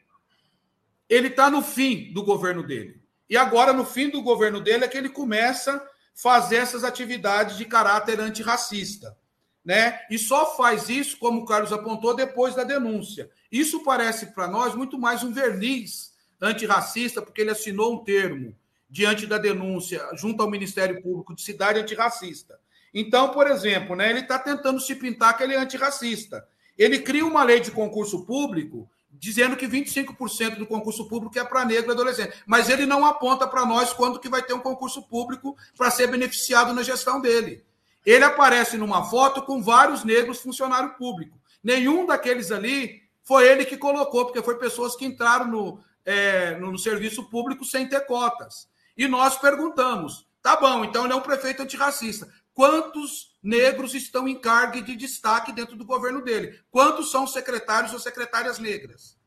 ele está no fim do governo dele. E agora, no fim do governo dele, é que ele começa a fazer essas atividades de caráter antirracista. Né? E só faz isso, como o Carlos apontou, depois da denúncia. Isso parece para nós muito mais um verniz antirracista, porque ele assinou um termo diante da denúncia junto ao Ministério Público de cidade antirracista. Então, por exemplo, né, ele está tentando se pintar que ele é antirracista. Ele cria uma lei de concurso público dizendo que 25% do concurso público é para negro e adolescente. Mas ele não aponta para nós quando que vai ter um concurso público para ser beneficiado na gestão dele. Ele aparece numa foto com vários negros funcionários públicos. Nenhum daqueles ali foi ele que colocou, porque foi pessoas que entraram no, é, no, no serviço público sem ter cotas. E nós perguntamos: tá bom, então ele é um prefeito antirracista. Quantos negros estão em cargo de destaque dentro do governo dele? Quantos são secretários ou secretárias negras?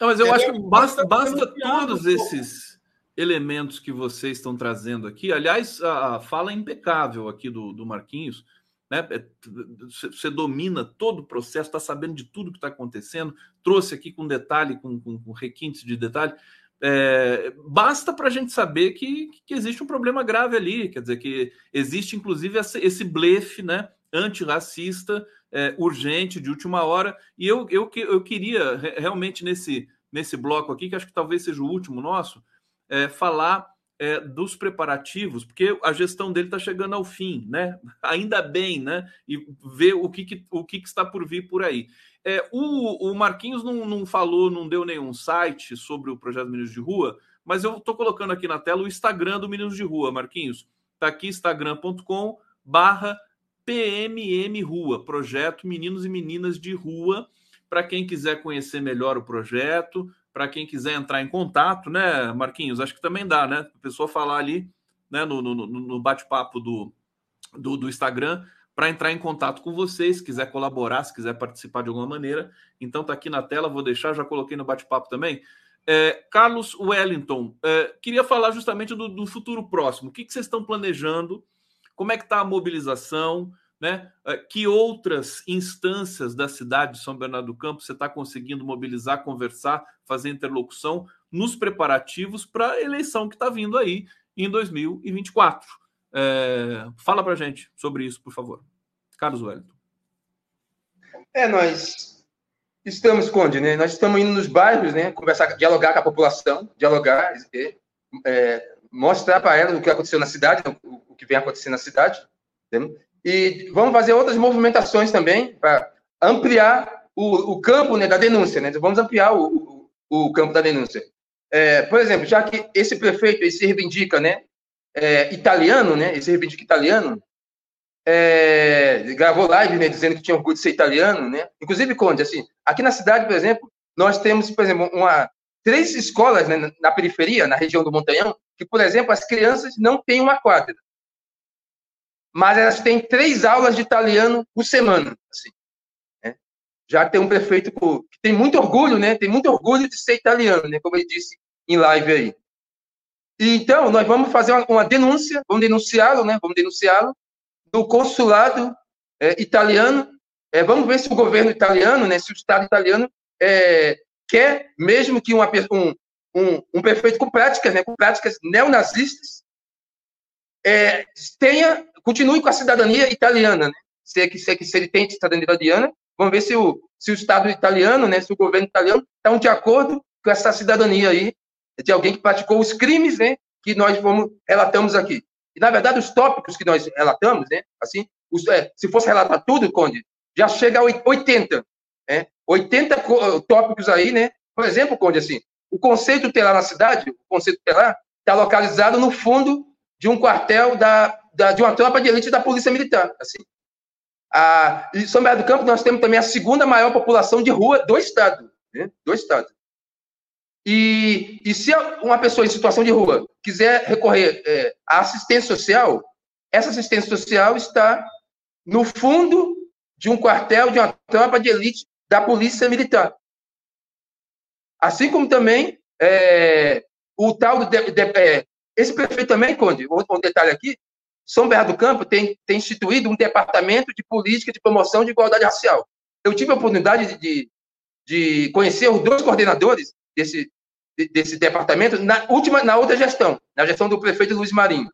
Não, mas eu é, acho que basta, basta todos esses elementos que vocês estão trazendo aqui. Aliás, a fala é impecável aqui do, do Marquinhos. Né? É, você domina todo o processo, está sabendo de tudo que está acontecendo, trouxe aqui com detalhe, com, com, com requintes de detalhe. É, basta para a gente saber que, que, existe um problema grave ali, quer dizer, que existe inclusive esse blefe né, antirracista é, urgente, de última hora, e eu, eu, eu queria realmente nesse, nesse bloco aqui, que acho que talvez seja o último nosso, é, falar é, dos preparativos, porque a gestão dele está chegando ao fim, né? Ainda bem, né? E ver o que, que o que, que, está por vir por aí. É, o, o Marquinhos não, não falou, não deu nenhum site sobre o projeto Meninos de Rua, mas eu estou colocando aqui na tela o Instagram do Meninos de Rua, Marquinhos. Está aqui instagram.com barra PMM Rua, Projeto Meninos e Meninas de Rua, para quem quiser conhecer melhor o projeto, para quem quiser entrar em contato, né, Marquinhos? Acho que também dá, né? A pessoa falar ali né, no, no, no bate-papo do, do, do, Instagram para entrar em contato com vocês, se quiser colaborar, se quiser participar de alguma maneira. Então tá aqui na tela, vou deixar, já coloquei no bate-papo também. É, Carlos Wellington, é, queria falar justamente do, do futuro próximo. O que, que vocês estão planejando? Como é que está a mobilização? Né? Eh, que outras instâncias da cidade de São Bernardo do Campo você está conseguindo mobilizar, conversar, fazer interlocução nos preparativos para a eleição que está vindo aí em 2024? É, fala para gente sobre isso, por favor. Carlos Wellington. É, nós estamos, Conde, né? Nós estamos indo nos bairros, né? Conversar, dialogar com a população, dialogar, é, mostrar para ela o que aconteceu na cidade, o, o que vem acontecendo na cidade. E vamos fazer outras movimentações também para ampliar o, o, campo né, da denúncia. Né? Vamos ampliar o, o, o campo da denúncia. É, por exemplo, já que esse prefeito ele se reivindica né, é, italiano, né, ele se reivindica italiano, é, gravou live né, dizendo que tinha orgulho de ser italiano. Né? Inclusive, Conde, assim, aqui na cidade, por exemplo, nós temos, por exemplo, uma, três escolas né, na periferia, na região do Montanhão, que, por exemplo, as crianças não têm uma quadra mas elas têm três aulas de italiano por semana. Assim, né? Já tem um prefeito que tem muito orgulho, né? Tem muito orgulho de ser italiano, né? Como ele disse em live aí. E, então, nós vamos fazer uma, uma denúncia, vamos denunciá-lo, né? Vamos denunciá-lo do consulado é, italiano. É, vamos ver se o governo italiano, né? Se o Estado italiano é, quer mesmo que uma, um, um, um prefeito com práticas, né? Com práticas neonazistas é, tenha continue com a cidadania italiana, né? Se, é que, se, é que, se ele tem cidadania italiana, vamos ver se o, se o Estado italiano, né, se o governo italiano está de acordo com essa cidadania aí, de alguém que praticou os crimes né, que nós vamos, relatamos aqui. E, na verdade, os tópicos que nós relatamos, né, assim, os, é, se fosse relatar tudo, Conde, já chega a 80. Né, 80 tópicos aí, né? Por exemplo, Conde, assim, o conceito tutelar na cidade, o conceito tutelar, está localizado no fundo de um quartel da da, de uma tropa de elite da Polícia Militar. Assim. A, em São Bernardo do Campo, nós temos também a segunda maior população de rua do Estado. Né? Do Estado. E, e se uma pessoa em situação de rua quiser recorrer é, à assistência social, essa assistência social está no fundo de um quartel de uma tropa de elite da Polícia Militar. Assim como também é, o tal do. De, de, é, esse prefeito também, Conde, um detalhe aqui, são Bernardo do Campo tem, tem instituído um departamento de política de promoção de igualdade racial. Eu tive a oportunidade de, de conhecer os dois coordenadores desse, desse departamento na última, na outra gestão, na gestão do prefeito Luiz Marinho.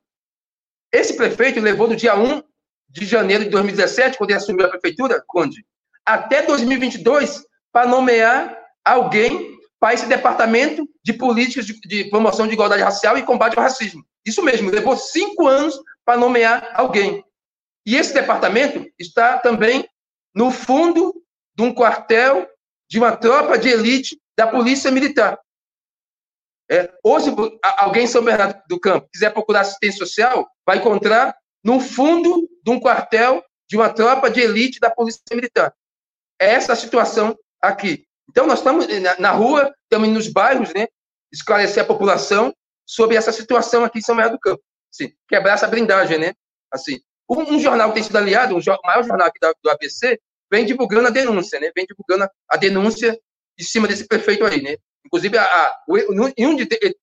Esse prefeito levou do dia 1 de janeiro de 2017, quando ele assumiu a prefeitura, Conde, até 2022 para nomear alguém para esse departamento de políticas de, de, promoção de igualdade racial e combate ao racismo. Isso mesmo, levou cinco anos para nomear alguém. E esse departamento está também no fundo de um quartel de uma tropa de elite da Polícia Militar. É, hoje, alguém em São Bernardo do Campo quiser procurar assistência social, vai encontrar no fundo de um quartel de uma tropa de elite da Polícia Militar. É essa a situação aqui. Então, nós estamos na, na rua, estamos nos bairros, né, esclarecer a população sobre essa situação aqui em São Bernardo do Campo assim, quebrar essa blindagem, né? Assim, um, um jornal que tem sido aliado, um maior jornal aqui da, do ABC, vem divulgando a denúncia, né? Vem divulgando a, denúncia em cima desse prefeito aí, né? Inclusive, a, a, o, em um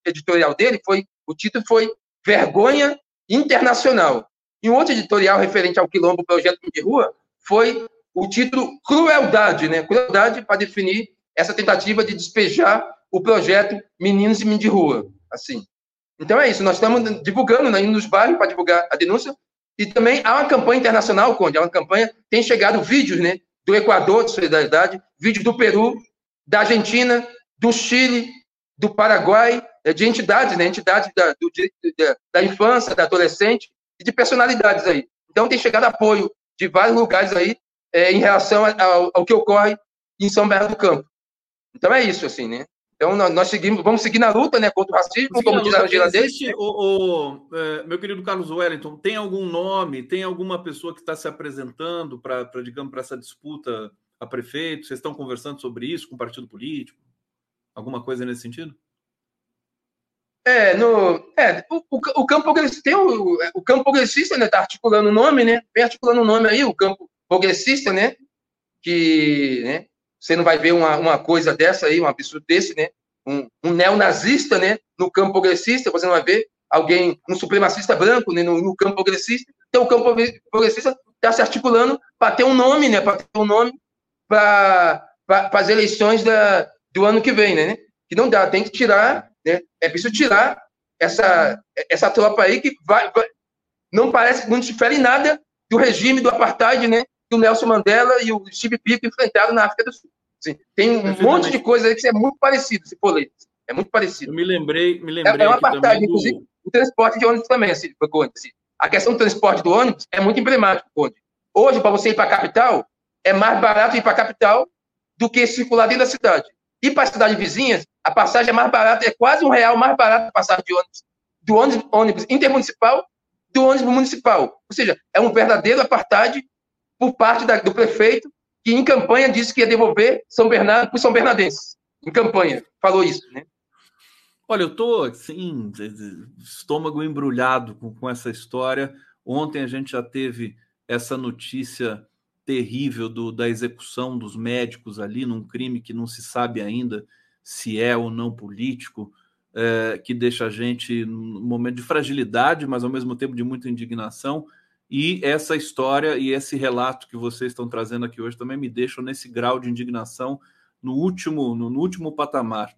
editorial dele, foi, o título foi Vergonha Internacional. Em outro editorial referente ao Quilombo Projeto de Rua, foi o título Crueldade, né? Crueldade para definir essa tentativa de despejar o projeto Meninos e Meninas de Rua. Assim. Então é isso, nós estamos divulgando, né, nos bairros para divulgar a denúncia. E também há uma campanha internacional, Conde, há uma campanha, tem chegado vídeos né, do Equador, de solidariedade, vídeos do Peru, da Argentina, do Chile, do Paraguai, é, de entidades, né? Entidades da, do, da, da infância, da adolescente e de personalidades aí. Então tem chegado apoio de vários lugares aí é, em relação ao, ao, que ocorre em São Bernardo do Campo. Então é isso, assim, né? Então nós, nós seguimos, vamos seguir na luta, né, contra o racismo, como diz a Angela existe, o, o é, meu querido Carlos Wellington, tem algum nome, tem alguma pessoa que está se apresentando para, digamos, para essa disputa a prefeito? Vocês estão conversando sobre isso com o partido político? Alguma coisa nesse sentido? É, no, é o, o, campo progressista tem o, o campo progressista, né? Tá articulando o nome, né? Vem articulando o nome aí, o campo progressista, né? Que, né? Você não vai ver uma, uma coisa dessa aí, um absurdo desse, né? Um, um neonazista, né? No campo progressista, você não vai ver alguém, um supremacista branco, né? No, no campo progressista. Então, o campo progressista está se articulando para ter um nome, né? Para ter um nome para as eleições da, do ano que vem, né? Que não dá, tem que tirar né? É preciso tirar essa, essa tropa aí que vai, vai, não parece, não difere nada do regime do apartheid, né? Que o Nelson Mandela e o Steve Biko enfrentaram na África do Sul. Assim, tem um monte de coisa aí que é muito parecido, se for ler. É muito parecido. Eu me lembrei, me lembrei. É, é um apartheid, do... inclusive, o transporte de ônibus também, assim, assim. A questão do transporte do ônibus é muito emblemática, Conde. Hoje, para você ir para a capital, é mais barato ir para a capital do que circular dentro da cidade. E para cidades vizinhas, a passagem é mais barata, é quase um real mais barato a passagem de ônibus, do ônibus, ônibus intermunicipal do ônibus municipal. Ou seja, é um verdadeiro apartheid por parte da, do prefeito, que em campanha disse que ia devolver São Bernardo para São Bernardenses. Em campanha, falou isso, né? Olha, eu estou assim, estômago embrulhado com, com essa história. Ontem a gente já teve essa notícia terrível do, da execução dos médicos ali num crime que não se sabe ainda se é ou não político, é, que deixa a gente num momento de fragilidade, mas ao mesmo tempo de muita indignação. E essa história e esse relato que vocês estão trazendo aqui hoje também me deixam nesse grau de indignação no último, no, no último patamar.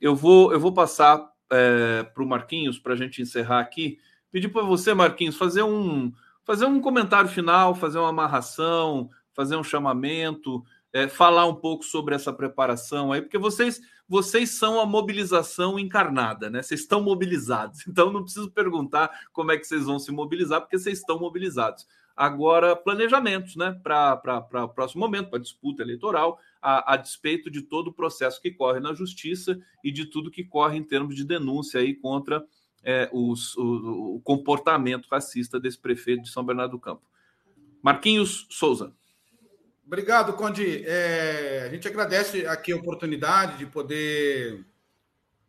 Eu vou, eu vou passar é, para o Marquinhos para a gente encerrar aqui. Pedir para você, Marquinhos, fazer um, fazer um comentário final, fazer uma amarração, fazer um chamamento, é, falar um pouco sobre essa preparação aí, porque vocês vocês são a mobilização encarnada, né? Vocês estão mobilizados. Então não preciso perguntar como é que vocês vão se mobilizar, porque vocês estão mobilizados. Agora, planejamentos, né? Para o próximo momento, para a disputa eleitoral, a, a, despeito de todo o processo que corre na justiça e de tudo que corre em termos de denúncia aí contra é, os, o, o comportamento racista desse prefeito de São Bernardo do Campo. Marquinhos Souza. Obrigado, Conde. É, a gente agradece aqui a oportunidade de poder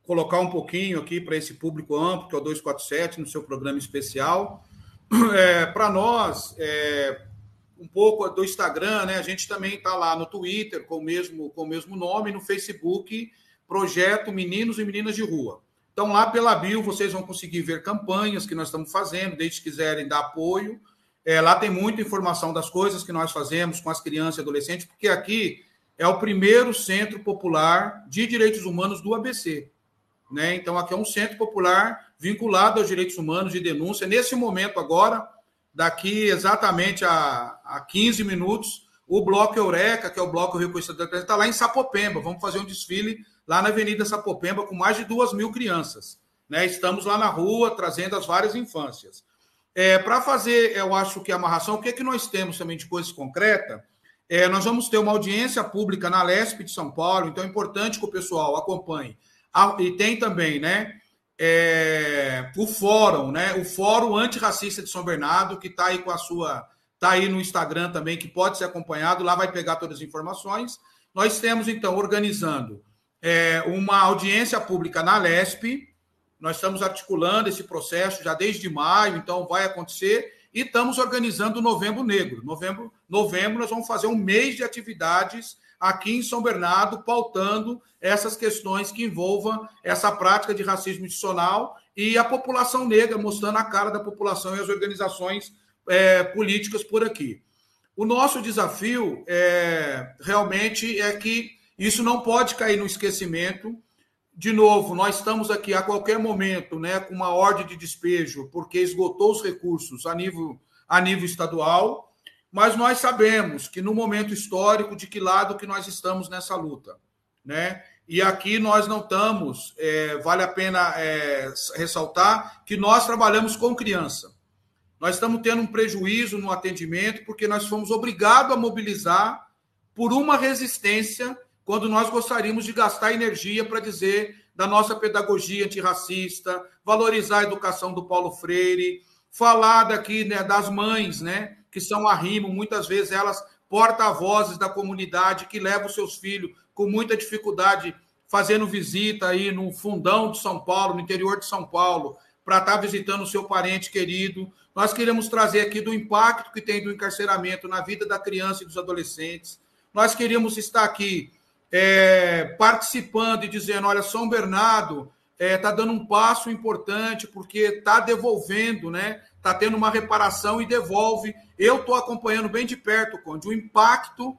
colocar um pouquinho aqui para esse público amplo, que é o 247, no seu programa especial. É, para nós, é, um pouco do Instagram, né? A gente também está lá no Twitter com o mesmo, com o mesmo nome, no Facebook, Projeto Meninos e Meninas de Rua. Então, lá pela bio, vocês vão conseguir ver campanhas que nós estamos fazendo, desde que quiserem dar apoio. É, lá tem muita informação das coisas que nós fazemos com as crianças e adolescentes, porque aqui é o primeiro centro popular de direitos humanos do ABC. Né? Então, aqui é um centro popular vinculado aos direitos humanos de denúncia. Nesse momento, agora, daqui exatamente a, a 15 minutos, o Bloco Eureka, que é o Bloco Reconhecido da está lá em Sapopemba. Vamos fazer um desfile lá na Avenida Sapopemba com mais de duas mil crianças. Né? Estamos lá na rua trazendo as várias infâncias. É, Para fazer, eu acho que a amarração, o que, é que nós temos também de coisa concreta? É, nós vamos ter uma audiência pública na LESP de São Paulo, então é importante que o pessoal acompanhe. Ah, e tem também, né? É, o fórum, né? O Fórum Antirracista de São Bernardo, que está aí com a sua. Está aí no Instagram também, que pode ser acompanhado, lá vai pegar todas as informações. Nós temos, então, organizando é, uma audiência pública na LESP, nós estamos articulando esse processo já desde maio, então vai acontecer. E estamos organizando o Novembro Negro. Novembro, novembro nós vamos fazer um mês de atividades aqui em São Bernardo, pautando essas questões que envolvam essa prática de racismo institucional e a população negra, mostrando a cara da população e as organizações é, políticas por aqui. O nosso desafio é, realmente é que isso não pode cair no esquecimento de novo, nós estamos aqui a qualquer momento né, com uma ordem de despejo, porque esgotou os recursos a nível, a nível estadual, mas nós sabemos que no momento histórico de que lado que nós estamos nessa luta. Né? E aqui nós não estamos, é, vale a pena é, ressaltar que nós trabalhamos com criança. Nós estamos tendo um prejuízo no atendimento porque nós fomos obrigados a mobilizar por uma resistência quando nós gostaríamos de gastar energia para dizer da nossa pedagogia antirracista, valorizar a educação do Paulo Freire, falar daqui né, das mães, né, que são arrimo, muitas vezes elas porta-vozes da comunidade que levam seus filhos com muita dificuldade fazendo visita aí no fundão de São Paulo, no interior de São Paulo, para estar tá visitando o seu parente querido. Nós queremos trazer aqui do impacto que tem do encarceramento na vida da criança e dos adolescentes. Nós queríamos estar aqui é, participando e dizendo: olha, São Bernardo está é, tá dando um passo importante porque está devolvendo, né? Está tendo uma reparação e devolve. Eu estou acompanhando bem de perto, Conde, o impacto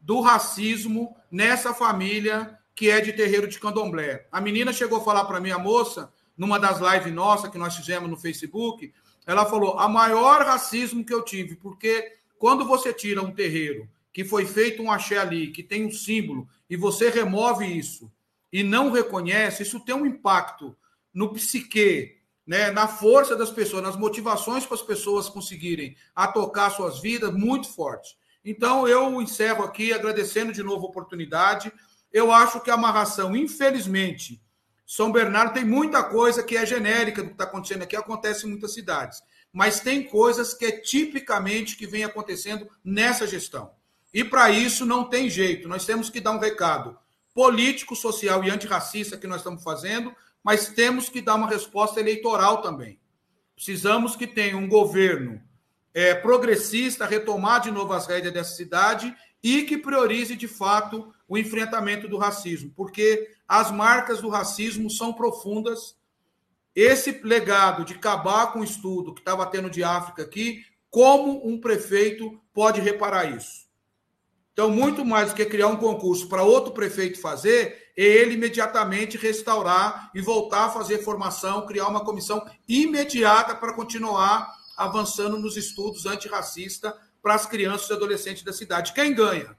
do racismo nessa família que é de terreiro de candomblé. A menina chegou a falar para mim, a moça, numa das lives nossas que nós fizemos no Facebook, ela falou: a maior racismo que eu tive, porque quando você tira um terreiro que foi feito um axé ali, que tem um símbolo, e você remove isso e não reconhece, isso tem um impacto no psique, né, na força das pessoas, nas motivações para as pessoas conseguirem a tocar suas vidas muito forte. Então eu encerro aqui agradecendo de novo a oportunidade. Eu acho que a amarração, infelizmente, São Bernardo tem muita coisa que é genérica do que está acontecendo aqui, acontece em muitas cidades. Mas tem coisas que é tipicamente que vem acontecendo nessa gestão. E para isso não tem jeito. Nós temos que dar um recado político, social e antirracista que nós estamos fazendo, mas temos que dar uma resposta eleitoral também. Precisamos que tenha um governo é, progressista, retomar de novo as rédeas dessa cidade e que priorize de fato o enfrentamento do racismo, porque as marcas do racismo são profundas. Esse legado de acabar com o estudo que estava tendo de África aqui, como um prefeito pode reparar isso? Então, muito mais do que criar um concurso para outro prefeito fazer, é ele imediatamente restaurar e voltar a fazer formação, criar uma comissão imediata para continuar avançando nos estudos antirracistas para as crianças e adolescentes da cidade. Quem ganha?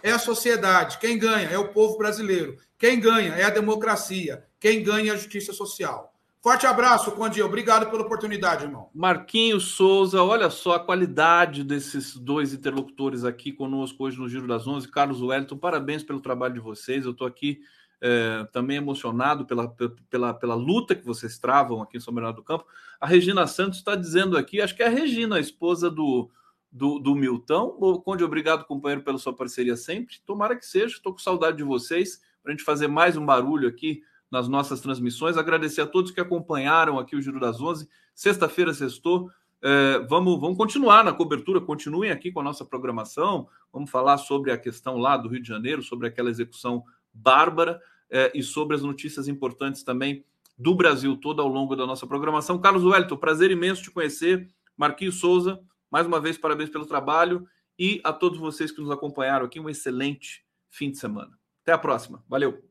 É a sociedade. Quem ganha é o povo brasileiro. Quem ganha é a democracia. Quem ganha é a justiça social. Forte abraço, Conde. Obrigado pela oportunidade, irmão. Marquinhos Souza, olha só a qualidade desses dois interlocutores aqui conosco hoje no Giro das Onze. Carlos Wellington, parabéns pelo trabalho de vocês. Eu estou aqui é, também emocionado pela, pela, pela luta que vocês travam aqui em São Bernardo do Campo. A Regina Santos está dizendo aqui, acho que é a Regina, a esposa do, do, do Milton. Conde, obrigado, companheiro, pela sua parceria sempre. Tomara que seja, estou com saudade de vocês para a gente fazer mais um barulho aqui nas nossas transmissões. Agradecer a todos que acompanharam aqui o Giro das Onze. Sexta-feira, sextou. É, vamos, vamos continuar na cobertura, continuem aqui com a nossa programação. Vamos falar sobre a questão lá do Rio de Janeiro, sobre aquela execução bárbara é, e sobre as notícias importantes também do Brasil todo ao longo da nossa programação. Carlos Wellington, prazer imenso te conhecer. Marquinhos Souza, mais uma vez, parabéns pelo trabalho. E a todos vocês que nos acompanharam aqui, um excelente fim de semana. Até a próxima. Valeu!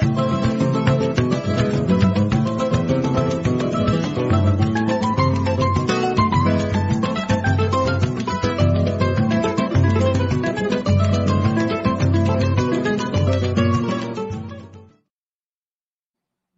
Bye.